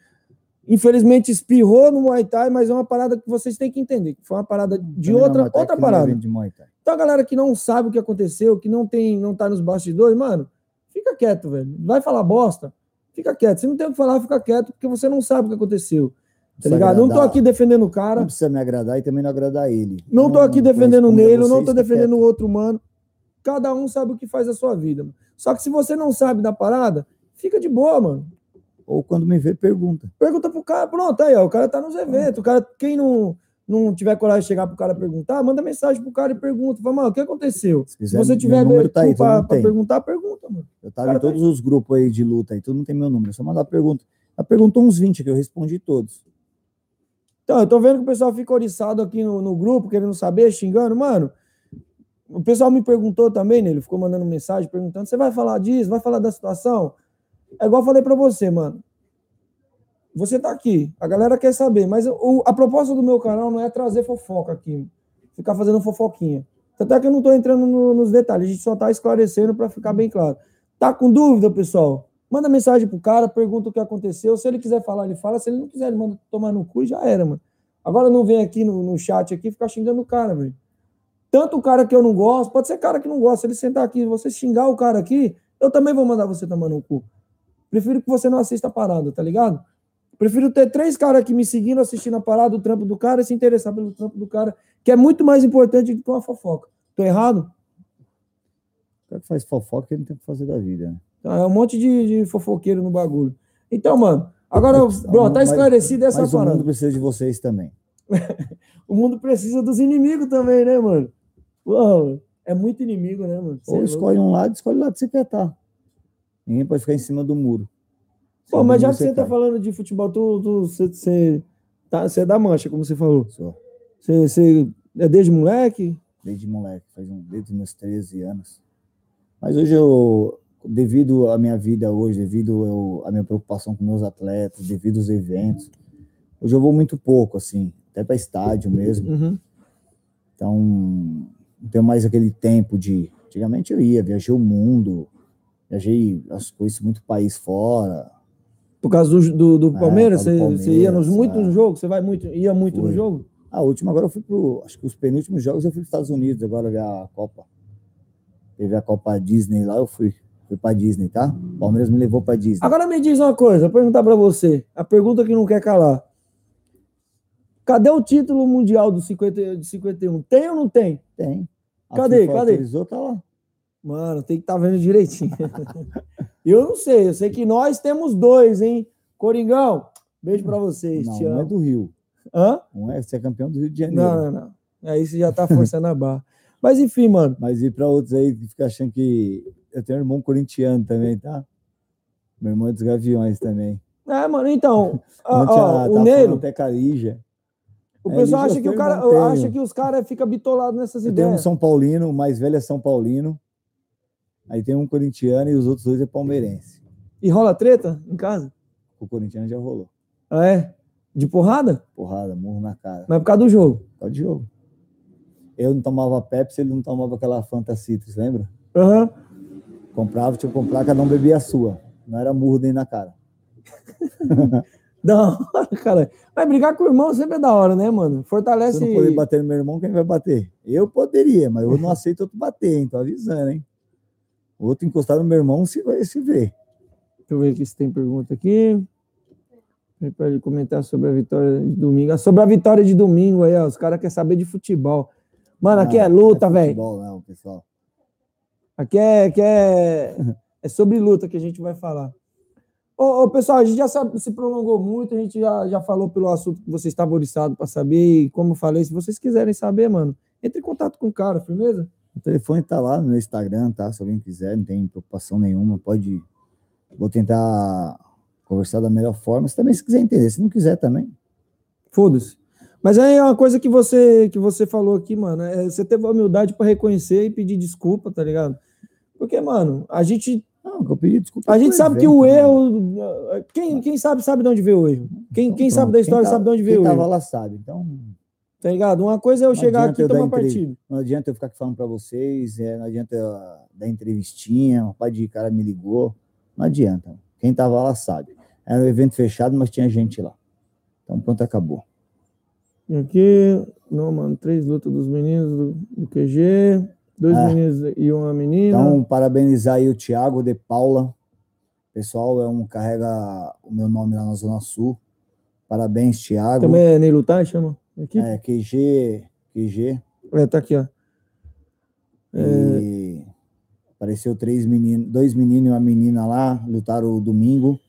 Infelizmente espirrou no Muay Thai, mas é uma parada que vocês têm que entender. que Foi uma parada de Também outra, outra parada. Então a galera que não sabe o que aconteceu, que não tem, não tá nos bastidores, mano, fica quieto, velho. Vai falar bosta, fica quieto. Se não tem o que falar, fica quieto, porque você não sabe o que aconteceu. Tá ligado? Não tô aqui defendendo o cara. Não precisa me agradar e também não agradar ele. Não tô aqui defendendo corresponde a nele, não tô defendendo o outro mano. Cada um sabe o que faz a sua vida. mano. Só que se você não sabe da parada, fica de boa, mano. Ou quando me vê, pergunta. Pergunta pro cara, pronto, aí, ó, o cara tá nos eventos. O cara, quem não, não tiver coragem de chegar pro cara perguntar, manda mensagem pro cara e pergunta. Fala, mano, o que aconteceu? Se Se quiser, você meu tiver número tá aí, pra, pra perguntar, pergunta, mano. Eu tava Cara, em todos os grupos aí de luta aí, todo mundo tem meu número. É só mandar pergunta. Ela perguntou uns 20 que eu respondi todos. Então, eu tô vendo que o pessoal fica oriçado aqui no, no grupo, querendo saber, xingando. Mano, o pessoal me perguntou também, né? Ele ficou mandando mensagem, perguntando: você vai falar disso? Vai falar da situação? É igual eu falei pra você, mano. Você tá aqui, a galera quer saber, mas o- a proposta do meu canal não é trazer fofoca aqui, ficar fazendo fofoquinha. Tanto é que eu não tô entrando no- nos detalhes, a gente só tá esclarecendo pra ficar bem claro. Tá com dúvida, pessoal? Manda mensagem pro cara, pergunta o que aconteceu. Se ele quiser falar, ele fala. Se ele não quiser, ele manda tomar no cu e já era, mano. Agora não vem aqui no, no chat aqui ficar xingando o cara, velho. Tanto o cara que eu não gosto, pode ser cara que não gosta. Ele sentar aqui você xingar o cara aqui, eu também vou mandar você tomar no cu. Prefiro que você não assista a parada, tá ligado? Prefiro ter três caras aqui me seguindo, assistindo a parada, o trampo do cara e se interessar pelo trampo do cara, que é muito mais importante do que uma fofoca. Tô errado? O cara que faz fofoca, ele não tem o que fazer da vida, né? Tá, É um monte de, de fofoqueiro no bagulho. Então, mano, agora, pronto, tá esclarecida essa Mas o parada. mundo precisa de vocês também. O mundo precisa dos inimigos também, né, mano? Pô, é muito inimigo, né, mano? Cê é Ou louco. escolhe um lado, escolhe o lado que você quer estar. Ninguém pode ficar em cima do muro. Pô, mas já que você tá cai. falando de futebol, tu, tu, você, você, tá, você é da mancha, como você falou. Sou. Você, você é desde moleque? desde moleque, faz um, desde meus 13 anos. Mas hoje eu, devido à minha vida hoje, devido eu, à minha preocupação com meus atletas, devido aos eventos, hoje eu vou muito pouco, assim, até para estádio mesmo. Uhum. Então, não tenho mais aquele tempo de. Antigamente eu ia, viajei o mundo, viajei as coisas, muito país fora. Por causa do, do, do É, Palmeiras, por causa você, ia nos muitos é. jogos? Você vai muito, ia muito no jogo? A última, agora eu fui pro. Acho que os penúltimos jogos eu fui para os Estados Unidos, agora ver a Copa. Teve a Copa Disney lá, eu fui. Fui para Disney, tá? O Palmeiras me levou para Disney. Agora me diz uma coisa, vou perguntar pra você. A pergunta que não quer calar. Cadê o título mundial do 50, de 51? Tem ou não tem? Tem. A Cadê? FIFA Cadê? tá lá. Mano, tem que estar vendo direitinho. eu não sei, eu sei que nós temos dois, hein? Coringão, beijo pra vocês. Não, um é do Rio. Hã? Um é ser campeão do Rio de Janeiro. Não, não, não. Aí você já tá forçando a barra. Mas enfim, mano. Mas e para outros aí que ficam achando que. Eu tenho um irmão corintiano também, tá? Meu irmão é dos Gaviões também. É, mano, então. ó, ó, ah, o falando Até Calija. o é, pessoal acha que o cara acha que os caras ficam bitolados nessas Eu tenho um ideias. São Paulino, o mais velho é São Paulino. Aí tem um corintiano e os outros dois é palmeirense. E rola treta em casa? O corintiano já rolou. Ah, é? De porrada? Porrada, murro na cara. Mas por causa do jogo. Tá de jogo. Eu não tomava Pepsi, ele não tomava aquela Fanta Citrus, lembra? Aham. Comprava, tinha que comprar, cada um bebia a sua. Não era murro nem na cara. Da hora, cara. Mas brigar com o irmão sempre é da hora, né, mano? Se Fortalece. eu não poder bater no meu irmão, quem vai bater? Eu poderia, mas eu não aceito outro bater, hein? Tô avisando, hein? O outro encostar no meu irmão se vai se ver. Deixa eu ver aqui se tem pergunta aqui. Para ele comentar sobre a vitória de domingo. Ah, Sobre a vitória de domingo aí, ó. Os caras querem saber de futebol. Mano, aqui é luta, é velho. futebol, Não, pessoal. Aqui é, aqui é, é sobre luta que a gente vai falar. Ô, ô, pessoal, a gente já sabe, se prolongou muito, a gente já, já falou pelo assunto que você estava oriçado para saber. E como eu falei, se vocês quiserem saber, mano, entre em contato com o cara, firmeza? O telefone tá lá no meu Instagram, tá? Se alguém quiser, não tem preocupação nenhuma, pode. Vou tentar conversar da melhor forma. Se também se quiser entender, se não quiser também. Foda-se. Mas aí é uma coisa que você que você falou aqui, mano. é, você teve a humildade para reconhecer e pedir desculpa, tá ligado? Porque, mano, a gente, Não, que eu pedi desculpa. a gente pro sabe que evento, o né? erro. Quem, quem sabe, sabe de onde veio o erro. Quem, Então, quem sabe da história tá- sabe de onde veio Quem o tava erro. lá sabe. Então, Tá ligado? Uma coisa é eu Não chegar aqui e tomar partido. Não adianta eu ficar aqui falando para vocês, é, não adianta eu dar entrevistinha, um pai de cara me ligou. Não adianta. Quem tava lá sabe. Era um evento fechado, mas tinha gente lá. Então pronto, acabou. E Aqui, não, mano, três lutas dos meninos do, do QG, dois Ah. meninos e uma menina. Então, parabenizar aí o Thiago de Paula. Pessoal, é um carrega o meu nome lá na Zona Sul. Parabéns, Thiago. Também é Ney Lutar, chama? Aqui? É, QG, QG. É, tá aqui, ó. É. E apareceu três meninos, dois meninos e uma menina lá, lutaram o domingo.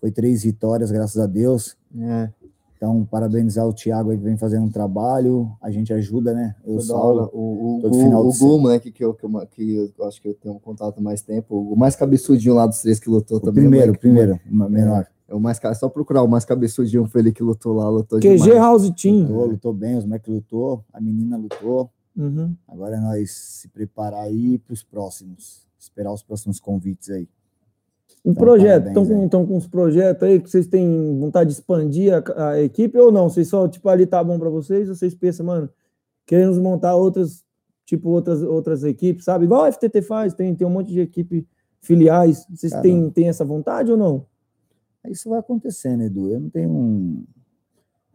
Foi três vitórias, graças a Deus. É, Então, parabenizar o Thiago aí que vem fazendo um trabalho. A gente ajuda, né? Eu salvo. O, o, final o de Gu, moleque, que eu, que, eu, que eu acho que eu tenho um contato mais tempo, o mais cabeçudinho lá dos três que lutou O também. primeiro, moleque, primeiro, o menor. É o mais, é só procurar o mais cabeçudinho foi ele que lutou lá, lutou QG demais. House Team. Lutou, lutou bem, os moleques lutou, a menina lutou. Uhum. Agora é nós se preparar aí para os próximos. Esperar os próximos convites aí. Um Então, projeto, estão com, tão com uns projetos aí que vocês têm vontade de expandir a, a equipe ou não? Vocês só, tipo, ali tá bom pra vocês? Ou vocês pensam, mano, queremos montar outras, tipo, outras, outras equipes, sabe? Igual a FTT faz, tem, tem um monte de equipe filiais. Vocês têm, têm essa vontade ou não? Isso vai acontecendo, Edu. Eu não tenho um.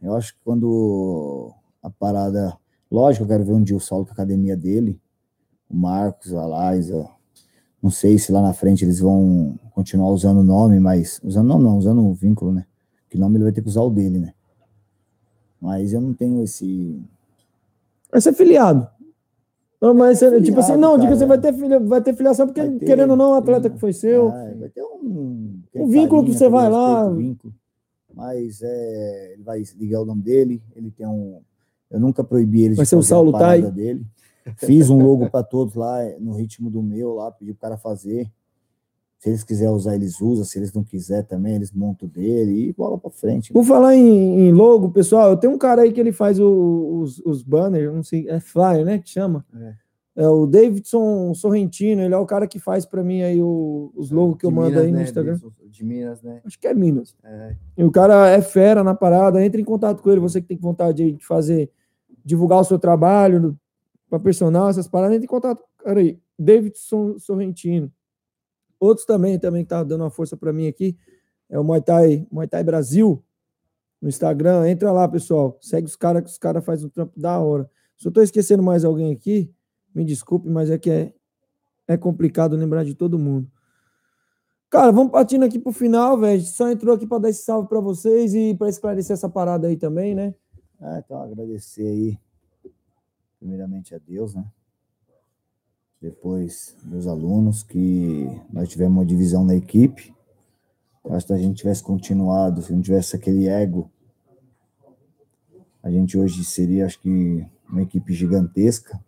Eu acho que quando a parada. Lógico, eu quero ver um dia o Saulo com a academia dele, o Marcos, a Liza. Não sei se lá na frente eles vão continuar usando o nome, mas. Usando não, não, usando o vínculo, né? Que nome ele vai ter que usar o dele, né? Mas eu não tenho esse. Vai ser filiado. Não, mas, você- tipo assim, filiado, não, diga você vai ter, filia, vai ter filiação, porque ter, querendo ou não, o atleta que foi seu. Ah, vai ter um. Um vínculo que você vai lá. vínculo. Mas é, ele vai ligar o nome dele, ele tem um. Eu nunca proibi ele Vai de ser o Saulo Tai. dele. Fiz um logo para todos lá, no ritmo do meu lá, pedi pro cara fazer. Se eles quiserem usar, eles usam. Se eles não quiserem também, eles montam dele e bola para frente. Por falar em, em logo, pessoal, eu tenho um cara aí que ele faz o- os, os banners, não sei, é flyer, né, que chama? É. É o Davidson Sorrentino, ele é o cara que faz para mim aí o- os logos que eu De mando Minas, aí no né, Instagram. De, Minas, né? Acho que é Minas. É, E o cara é fera na parada, entre em contato com ele, você que tem vontade de fazer, divulgar o seu trabalho para personal, essas paradas, entre em contato com o cara aí, Davidson Sorrentino. Outros também, também que tá dando uma força para mim aqui, é o Muay Thai, Muay Thai Brasil, no Instagram, entra lá, pessoal, segue os caras, que os caras fazem um trampo da hora. Se eu tô esquecendo mais alguém aqui, me desculpe, mas é que é, é complicado lembrar de todo mundo. Cara, vamos partindo aqui pro final, velho. Só entrou aqui para dar esse salve para vocês e para esclarecer essa parada aí também, né? Ah, então, agradecer aí, primeiramente a Deus, né? Depois, meus alunos, que nós tivemos uma divisão na equipe. Acho que se a gente tivesse continuado, se não tivesse aquele ego, a gente hoje seria, acho que, uma equipe gigantesca,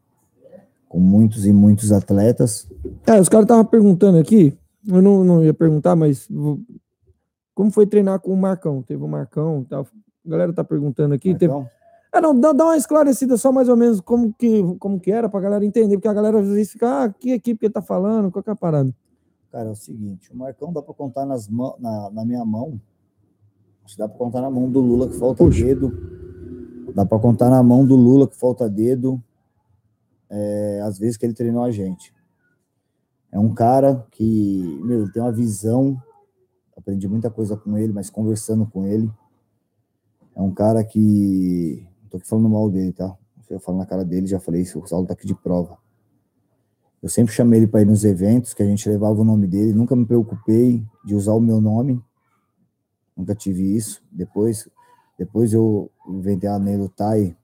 com muitos e muitos atletas. É, os caras estavam perguntando aqui, eu não, não ia perguntar, mas vou- como foi treinar com o Marcão? Teve o Marcão e tal. A galera tá perguntando aqui. Teve... É, não, dá, dá uma esclarecida só mais ou menos como que, como que era pra galera entender, porque a galera às vezes fica, ah, que equipe que ele tá falando, qual que é a parada? Cara, é o seguinte, o Marcão dá para contar nas mão, na, na minha mão. Acho que dá para contar na mão do Lula que falta Puxa. dedo. Dá para contar na mão do Lula que falta dedo. É, às vezes que ele treinou a gente. É um cara que, meu, ele tem uma visão. Aprendi muita coisa com ele, mas conversando com ele. É um cara que. Tô aqui falando mal dele, tá? Eu falo na cara dele, já falei isso, o Saulo tá aqui de prova. Eu sempre chamei ele para ir nos eventos, que a gente levava o nome dele, nunca me preocupei de usar o meu nome. Nunca tive isso. Depois, depois eu inventei a Nelo Tai,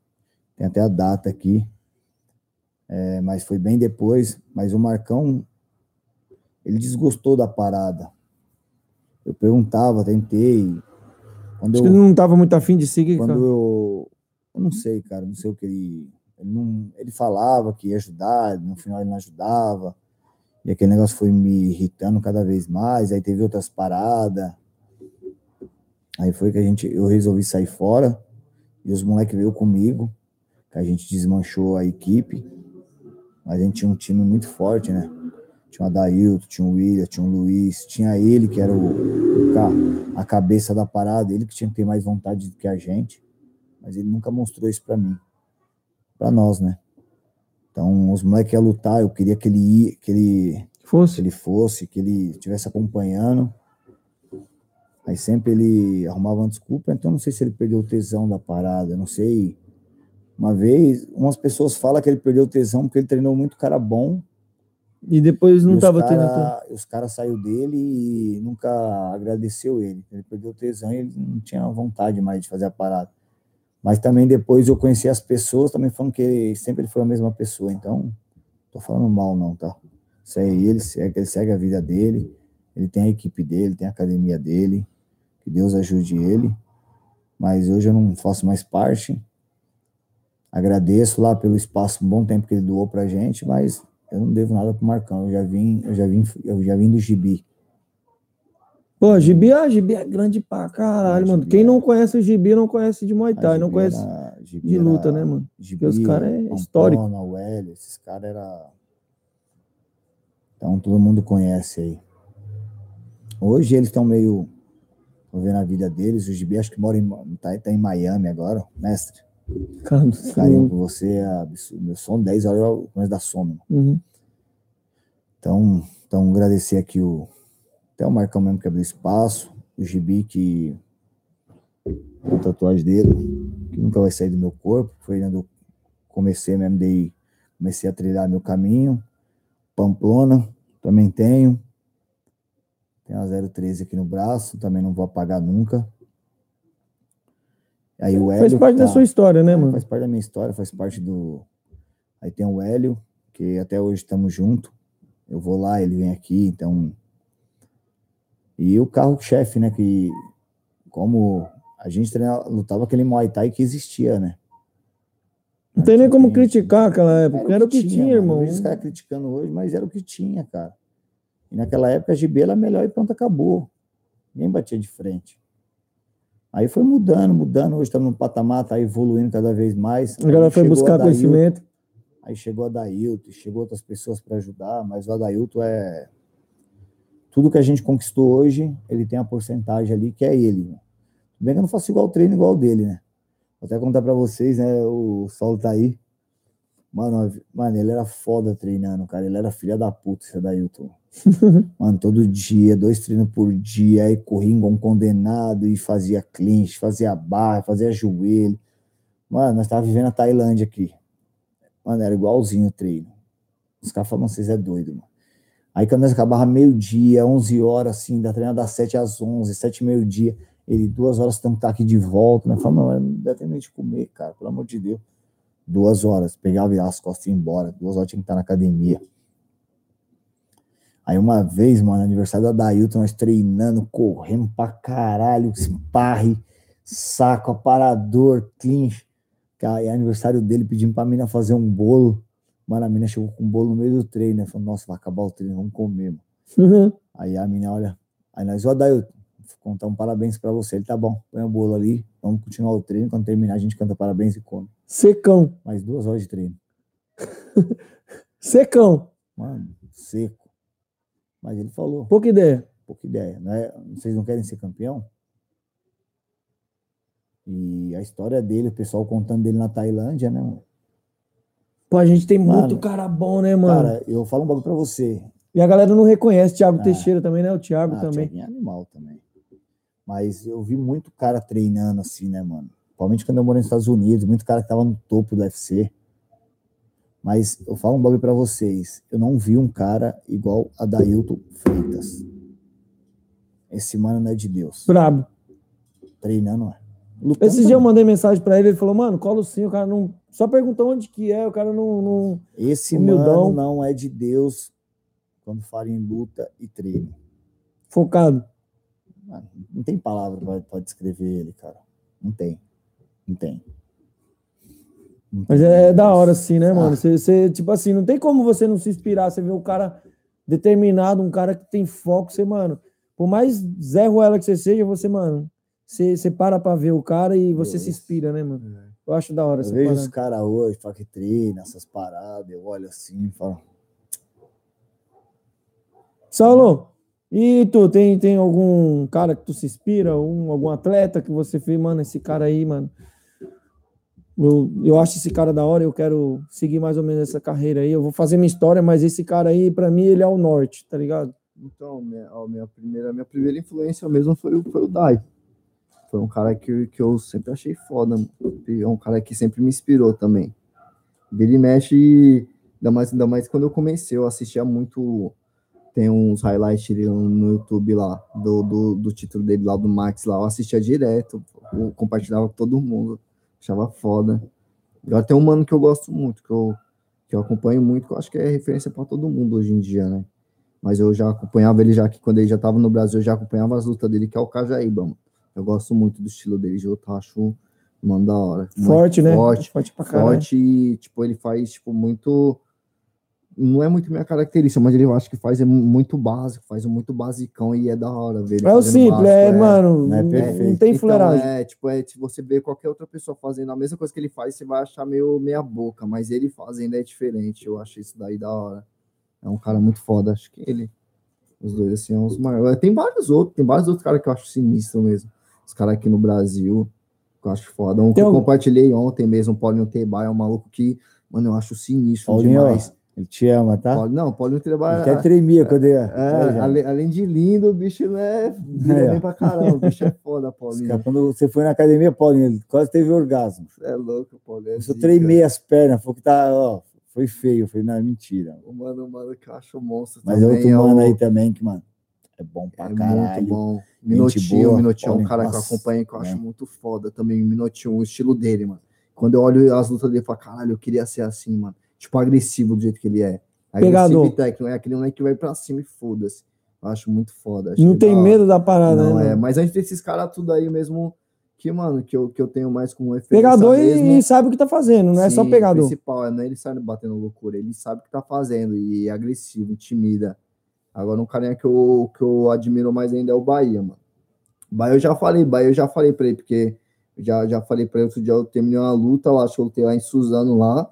tem até a data aqui. É, mas foi bem depois. Mas o Marcão, ele desgostou da parada. Eu perguntava, tentei. Quando Acho eu, que ele não tava muito afim de seguir, quando cara. eu. Eu não sei, cara, não sei o que ele. Ele, não, ele falava que ia ajudar, no final ele não ajudava. E aquele negócio foi me irritando cada vez mais. Aí teve outras paradas. Aí foi que a gente, eu resolvi sair fora. E os moleques veio comigo. Que a gente desmanchou a equipe. A gente tinha um time muito forte, né? Tinha o Adailton, tinha o William, tinha o Luiz, tinha ele que era o, a cabeça da parada, ele que tinha que ter mais vontade do que a gente, mas ele nunca mostrou isso pra mim. para nós, né? Então, os moleques iam lutar, eu queria que ele ia, que ele, que Fosse. ele fosse, que ele estivesse acompanhando. Aí sempre ele arrumava uma desculpa, então não sei se ele perdeu o tesão da parada, não sei. Uma vez, umas pessoas falam que ele perdeu o tesão porque ele treinou muito cara bom. E depois não e os tava cara, tendo. Os caras saiu dele e nunca agradeceu ele. Ele perdeu o tesão e ele não tinha vontade mais de fazer a parada. Mas também depois eu conheci as pessoas também falando que ele, sempre foi a mesma pessoa. Então, tô falando mal não, tá? Isso aí, ele segue, ele segue a vida dele, ele tem a equipe dele, tem a academia dele, que Deus ajude ele. Mas hoje eu não faço mais parte. Agradeço lá pelo espaço, um bom tempo que ele doou pra gente, mas eu não devo nada pro Marcão. Eu já vim, eu já vim, eu já vim do Gibi. Pô, Gibi, ah, Gibi é grande pra caralho, É, mano. Gibi Quem é- não conhece o Gibi não conhece de Muay A Thai, não conhece era- de era- luta, né, mano? Gibi, os cara é Pampona, histórico. O Hélio, esses caras era. Então todo mundo conhece aí. Hoje eles estão meio. Tô vendo a vida deles. O Gibi acho que mora em. Tá, tá em Miami agora, mestre. Cara, Carinho por você é absurdo. Meu sono, 10 horas eu começo da sono. Uhum. Então, então agradecer aqui o. Até o Marcão mesmo que abriu espaço. O Gibi que. A tatuagem dele, que nunca vai sair do meu corpo. Foi quando eu comecei mesmo, daí comecei a trilhar meu caminho. Pamplona, também tenho. Tem a 013 aqui no braço, também não vou apagar nunca. Aí o Hélio. Faz parte da tá- sua história, né, mano? Faz parte da minha história, faz parte do. Aí tem o Hélio, que até hoje estamos junto. Eu vou lá, ele vem aqui, então. E o carro-chefe, né? Que como a gente treinava, lutava aquele Muay Thai que existia, né? Não tem nem como criticar aquela época. Era o que tinha, mano. irmão. Eu vejo os caras criticando hoje, mas era o que tinha, cara. E naquela época a GB era melhor e pronto, acabou. Ninguém batia de frente. Aí foi mudando, mudando. Hoje estamos no patamar, tá evoluindo cada vez mais. A galera Aí foi buscar conhecimento. Aí chegou a Dailton, chegou outras pessoas para ajudar, mas o Adailton é. Tudo que a gente conquistou hoje, ele tem a porcentagem ali que é ele. Né? Tudo bem que eu não faço igual treino igual o dele, né? Vou até contar para vocês, né? O Saulo tá aí. Mano, mano, ele era foda treinando, cara. Ele era filha da puta, esse Adailton. Mano, todo dia, dois treinos por dia, aí corria igual um condenado e fazia clinch, fazia barra, fazia joelho. Mano, nós tava vivendo a Tailândia aqui. Mano, era igualzinho o treino. Os caras falam, vocês é doido, mano. Aí quando nós acabava meio-dia, 11 horas, assim, da treina das 7 às 11, 7 meio-dia, ele duas horas tem que estar aqui de volta, né? Mano, não dá tempo nem de comer, cara, pelo amor de Deus. Duas horas, pegava, as costas e ia embora. Duas horas tinha que estar na academia. Aí uma vez, mano, aniversário da Dailton, nós treinando, correndo pra caralho, sparre, saco, aparador, clinch. Aí aniversário dele pedindo pra mina fazer um bolo. Mano, a mina chegou com um bolo no meio do treino, né? Falou, nossa, vai acabar o treino, vamos comer, mano. Uhum. Aí a mina olha, aí nós, ó, Dailton, vou contar um parabéns pra você. Ele tá bom, põe o bolo ali, vamos continuar o treino. Quando terminar, a gente canta parabéns e come. Secão. Mais duas horas de treino. Secão. Mano, seco. Mas ele falou, Pouca ideia. pouca ideia, né? Vocês não querem ser campeão? E a história dele, o pessoal contando dele na Tailândia, né? mano? Pô, a gente tem Mano, muito cara bom, né, mano? Cara, eu falo um bagulho pra você. E a galera não reconhece. Thiago Ah. Teixeira também, né? O Thiago Ah, também. Thiaguinho é animal também. Mas eu vi muito cara treinando assim, né, mano? Principalmente quando eu morei nos Estados Unidos, muito cara que tava no topo do UFC. Mas eu falo um bagulho pra vocês. Eu não vi um cara igual a Dailton Freitas. Esse mano não é de Deus. Brabo. Treinando, é. Lutando Esse dia eu também. mandei mensagem pra ele, ele falou, mano, colo sim, o cara não. Só perguntou onde que é, o cara não. não... Esse humildão. mano não é de Deus quando fala em luta e treino. Focado. Mano, não tem palavra pra, pra descrever ele, cara. Não tem. Não tem. Não Mas é, é da hora, assim, né, mano? Ah. Você, você, tipo assim, não tem como você não se inspirar. Você vê um cara determinado, um cara que tem foco, você, mano. Por mais Zé Ruela que você seja, você, mano, você, você para pra ver o cara e você se Deus. inspira, né, mano? Eu acho da hora Eu vejo parada. os caras hoje, que treina, essas paradas, eu olho assim e falo, Saulo, e tu, tem, tem algum cara que tu se inspira? Um, algum atleta que você fez, mano, esse cara aí, mano? Eu, eu acho esse cara da hora, eu quero seguir mais ou menos essa carreira aí. Eu vou fazer minha história, mas esse cara aí, pra mim, ele é o norte, tá ligado? Então, minha, ó, minha, primeira, minha primeira influência mesmo foi, o- foi o Dai. Foi um cara que, que eu sempre achei foda. É um cara que sempre me inspirou também. Vira e mexe, ainda mais, ainda mais quando eu comecei, eu assistia muito. Tem uns highlights no YouTube lá, do, do, do título dele lá, do Max lá. Eu assistia direto, eu compartilhava com todo mundo. Achava foda. Agora tem um mano que eu gosto muito, que eu, que eu acompanho muito, que eu acho que é referência para todo mundo hoje em dia, né? Mas eu já acompanhava ele já que quando ele já tava no Brasil, eu já acompanhava as lutas dele, que é o Cajaíba, mano. Eu gosto muito do estilo dele de luta, eu acho, mano, da hora. Forte, né? Forte, Forte pra caralho. forte e, tipo, ele faz, tipo, muito... Não é muito minha característica, mas ele eu acho que faz é muito básico, faz um muito basicão e é da hora ver ele É o simples, básico, é, mano, né, não, perfeito. não tem então, fuleiragem. é, tipo, é, se você vê qualquer outra pessoa fazendo a mesma coisa que ele faz, você vai achar meio meia boca, mas ele fazendo é diferente. Eu acho isso daí da hora. É um cara muito foda, acho que ele. Os dois, assim, são os maiores. Tem vários outros, tem vários outros caras que eu acho sinistro mesmo. Os caras aqui no Brasil, que eu acho foda. Um que eu algum- compartilhei ontem mesmo, o Paulinho Tebá, é um maluco que, mano, eu acho sinistro Paulinho, demais. Ele te ama, tá? Paulo- não, Paulinho Tebá Ele até tremia quando ele. é, além, além de lindo, o bicho não é. É, bem pra caramba, o bicho é foda, Paulinho. caras, Quando você foi na academia, Paulinho, ele quase teve orgasmo. É louco, Paulinho. é Eu só tremei as pernas, falou que tá, ó, foi feio. Eu falei, não, é mentira. O mano, o mano que eu acho monstro Mas é também. outro mano o- aí também que, mano, é bom pra É caralho. muito bom. Minotinho, boa, Minotinho é um cara que eu acompanho que eu acho né? muito foda também. O Minotinho, o estilo dele, mano. Quando eu olho as lutas dele, eu falo, caralho, eu queria ser assim, mano. Tipo, agressivo do jeito que ele é. Agressivo Pegador. e técnico, é aquele moleque que vai pra cima e foda-se. Eu acho muito foda. acho Não que tem hora. medo da parada, Não, né? é. Mas antes desses caras tudo aí mesmo, que, mano, que eu, que eu tenho mais como referência Pegador e, mesmo. e sabe o que tá fazendo, não é só Sim, pegador. O principal é não é ele saindo batendo loucura, ele sabe o que tá fazendo e é agressivo, intimida. Agora, um carinha que eu, que eu admiro mais ainda é o Bahia, mano. Bahia eu já falei, Bahia eu já falei pra ele, porque já, já falei pra ele outro dia, eu terminei uma luta, eu acho que eu lutei lá em Suzano lá.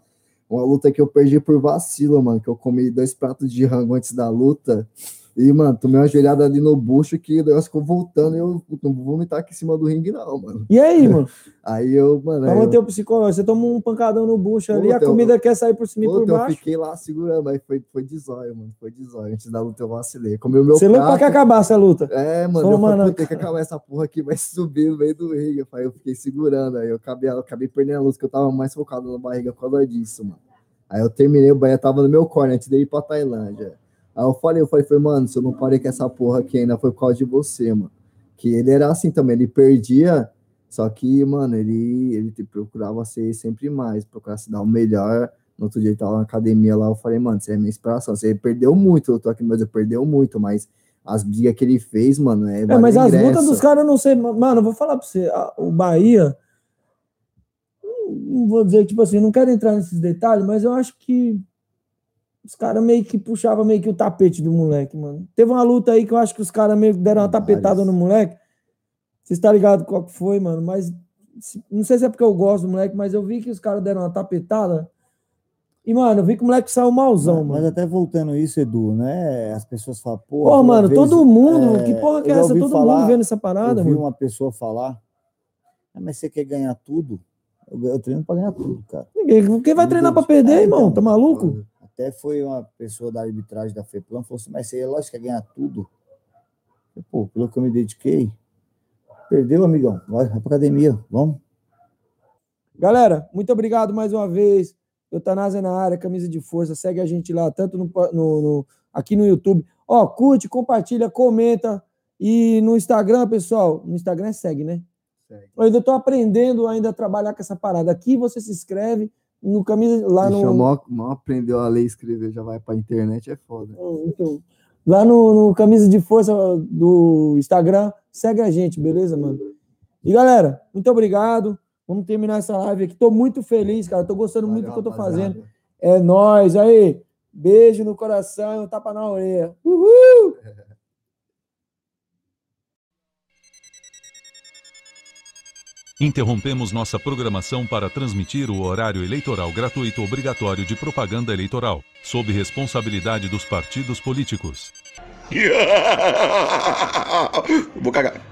Uma luta que eu perdi por vacilo, mano, que eu comi dois pratos de rango antes da luta. E, mano, tomei uma joelhada ali no bucho que o negócio ficou voltando e eu não vou vomitar aqui em cima do ringue, não, mano. E aí, mano? Aí eu, mano. Pra aí eu- manter o psicológico, você toma um pancadão no bucho ali, a Puta, eu- comida quer sair por cima e por Puta, eu baixo. fiquei lá segurando, mas foi, foi de zóio, mano. Foi de zóio. Antes da luta eu vacilei. Comeu meu Você louco pra que prato. acabasse a luta. É, mano, Falou, eu falei, mano, "Pô, tem que acabar essa porra aqui, vai subir no meio do ringue. Falei, eu fiquei segurando, aí eu acabei, eu acabei perdendo a luta, que eu tava mais focado na barriga por causa disso, mano. Aí eu terminei, o Bahia tava no meu corner antes dele ir pra Tailândia. Aí eu falei, eu falei, falei, mano, se eu não parei com essa porra aqui ainda foi por causa de você, mano. Que ele era assim também, ele perdia, só que, mano, ele, ele procurava ser sempre mais, procurar se dar o melhor. No outro dia ele tava na academia lá, eu falei, mano, você é minha inspiração. Você perdeu muito, eu tô aqui no Brasil, perdeu muito, mas as brigas que ele fez, mano, é. É, mas vale as ingresso. lutas dos caras, eu não sei. Mano, eu vou falar pra você. o Bahia. Não vou dizer, tipo assim, não quero entrar nesses detalhes, mas eu acho que os caras meio que puxavam meio que o tapete do moleque, mano. Teve uma luta aí que eu acho que os caras meio que deram uma tapetada no moleque. Você está ligado qual que foi, mano? Mas não sei se é porque eu gosto do moleque, mas eu vi que os caras deram uma tapetada. E, mano, eu vi que o moleque saiu malzão, Mas mano. até voltando isso, Edu, né? As pessoas falam, pô. Pô, mano, vez- todo mundo. é, que porra que é essa? Todo falar- mundo vendo essa parada, Eu vi mano. uma pessoa falar, ah, mas você quer ganhar tudo? Eu, eu treino pra ganhar tudo, cara. Ninguém, quem vai treinar pra perder, É, irmão? então. Tá maluco? Até foi uma pessoa da arbitragem da FEPLAN, falou assim, mas você, lógico, quer ganhar tudo. Eu, Pô, pelo que eu me dediquei, perdeu, amigão. Vai, pra academia, vamos. Galera, muito obrigado mais uma vez. Eutanásia na área, camisa de força. Segue a gente lá, tanto no, no- no- aqui no YouTube. Ó, curte, compartilha, comenta. E no Instagram, pessoal, no Instagram segue, né? Segue. Eu ainda tô aprendendo ainda a trabalhar com essa parada. Aqui você se inscreve no camisa lá Bicho, no, mal, mal aprendeu a ler e escrever, já vai pra internet, é foda. Então, lá no, no Camisa de Força do Instagram, segue a gente, beleza, mano? E galera, muito obrigado. Vamos terminar essa live aqui. Tô muito feliz, cara. Tô gostando muito do que eu tô rapaziada. fazendo. É nóis. Aí, beijo no coração e um tapa na orelha. Uhul! Interrompemos nossa programação para transmitir o horário eleitoral gratuito obrigatório de propaganda eleitoral, sob responsabilidade dos partidos políticos. Vou cagar.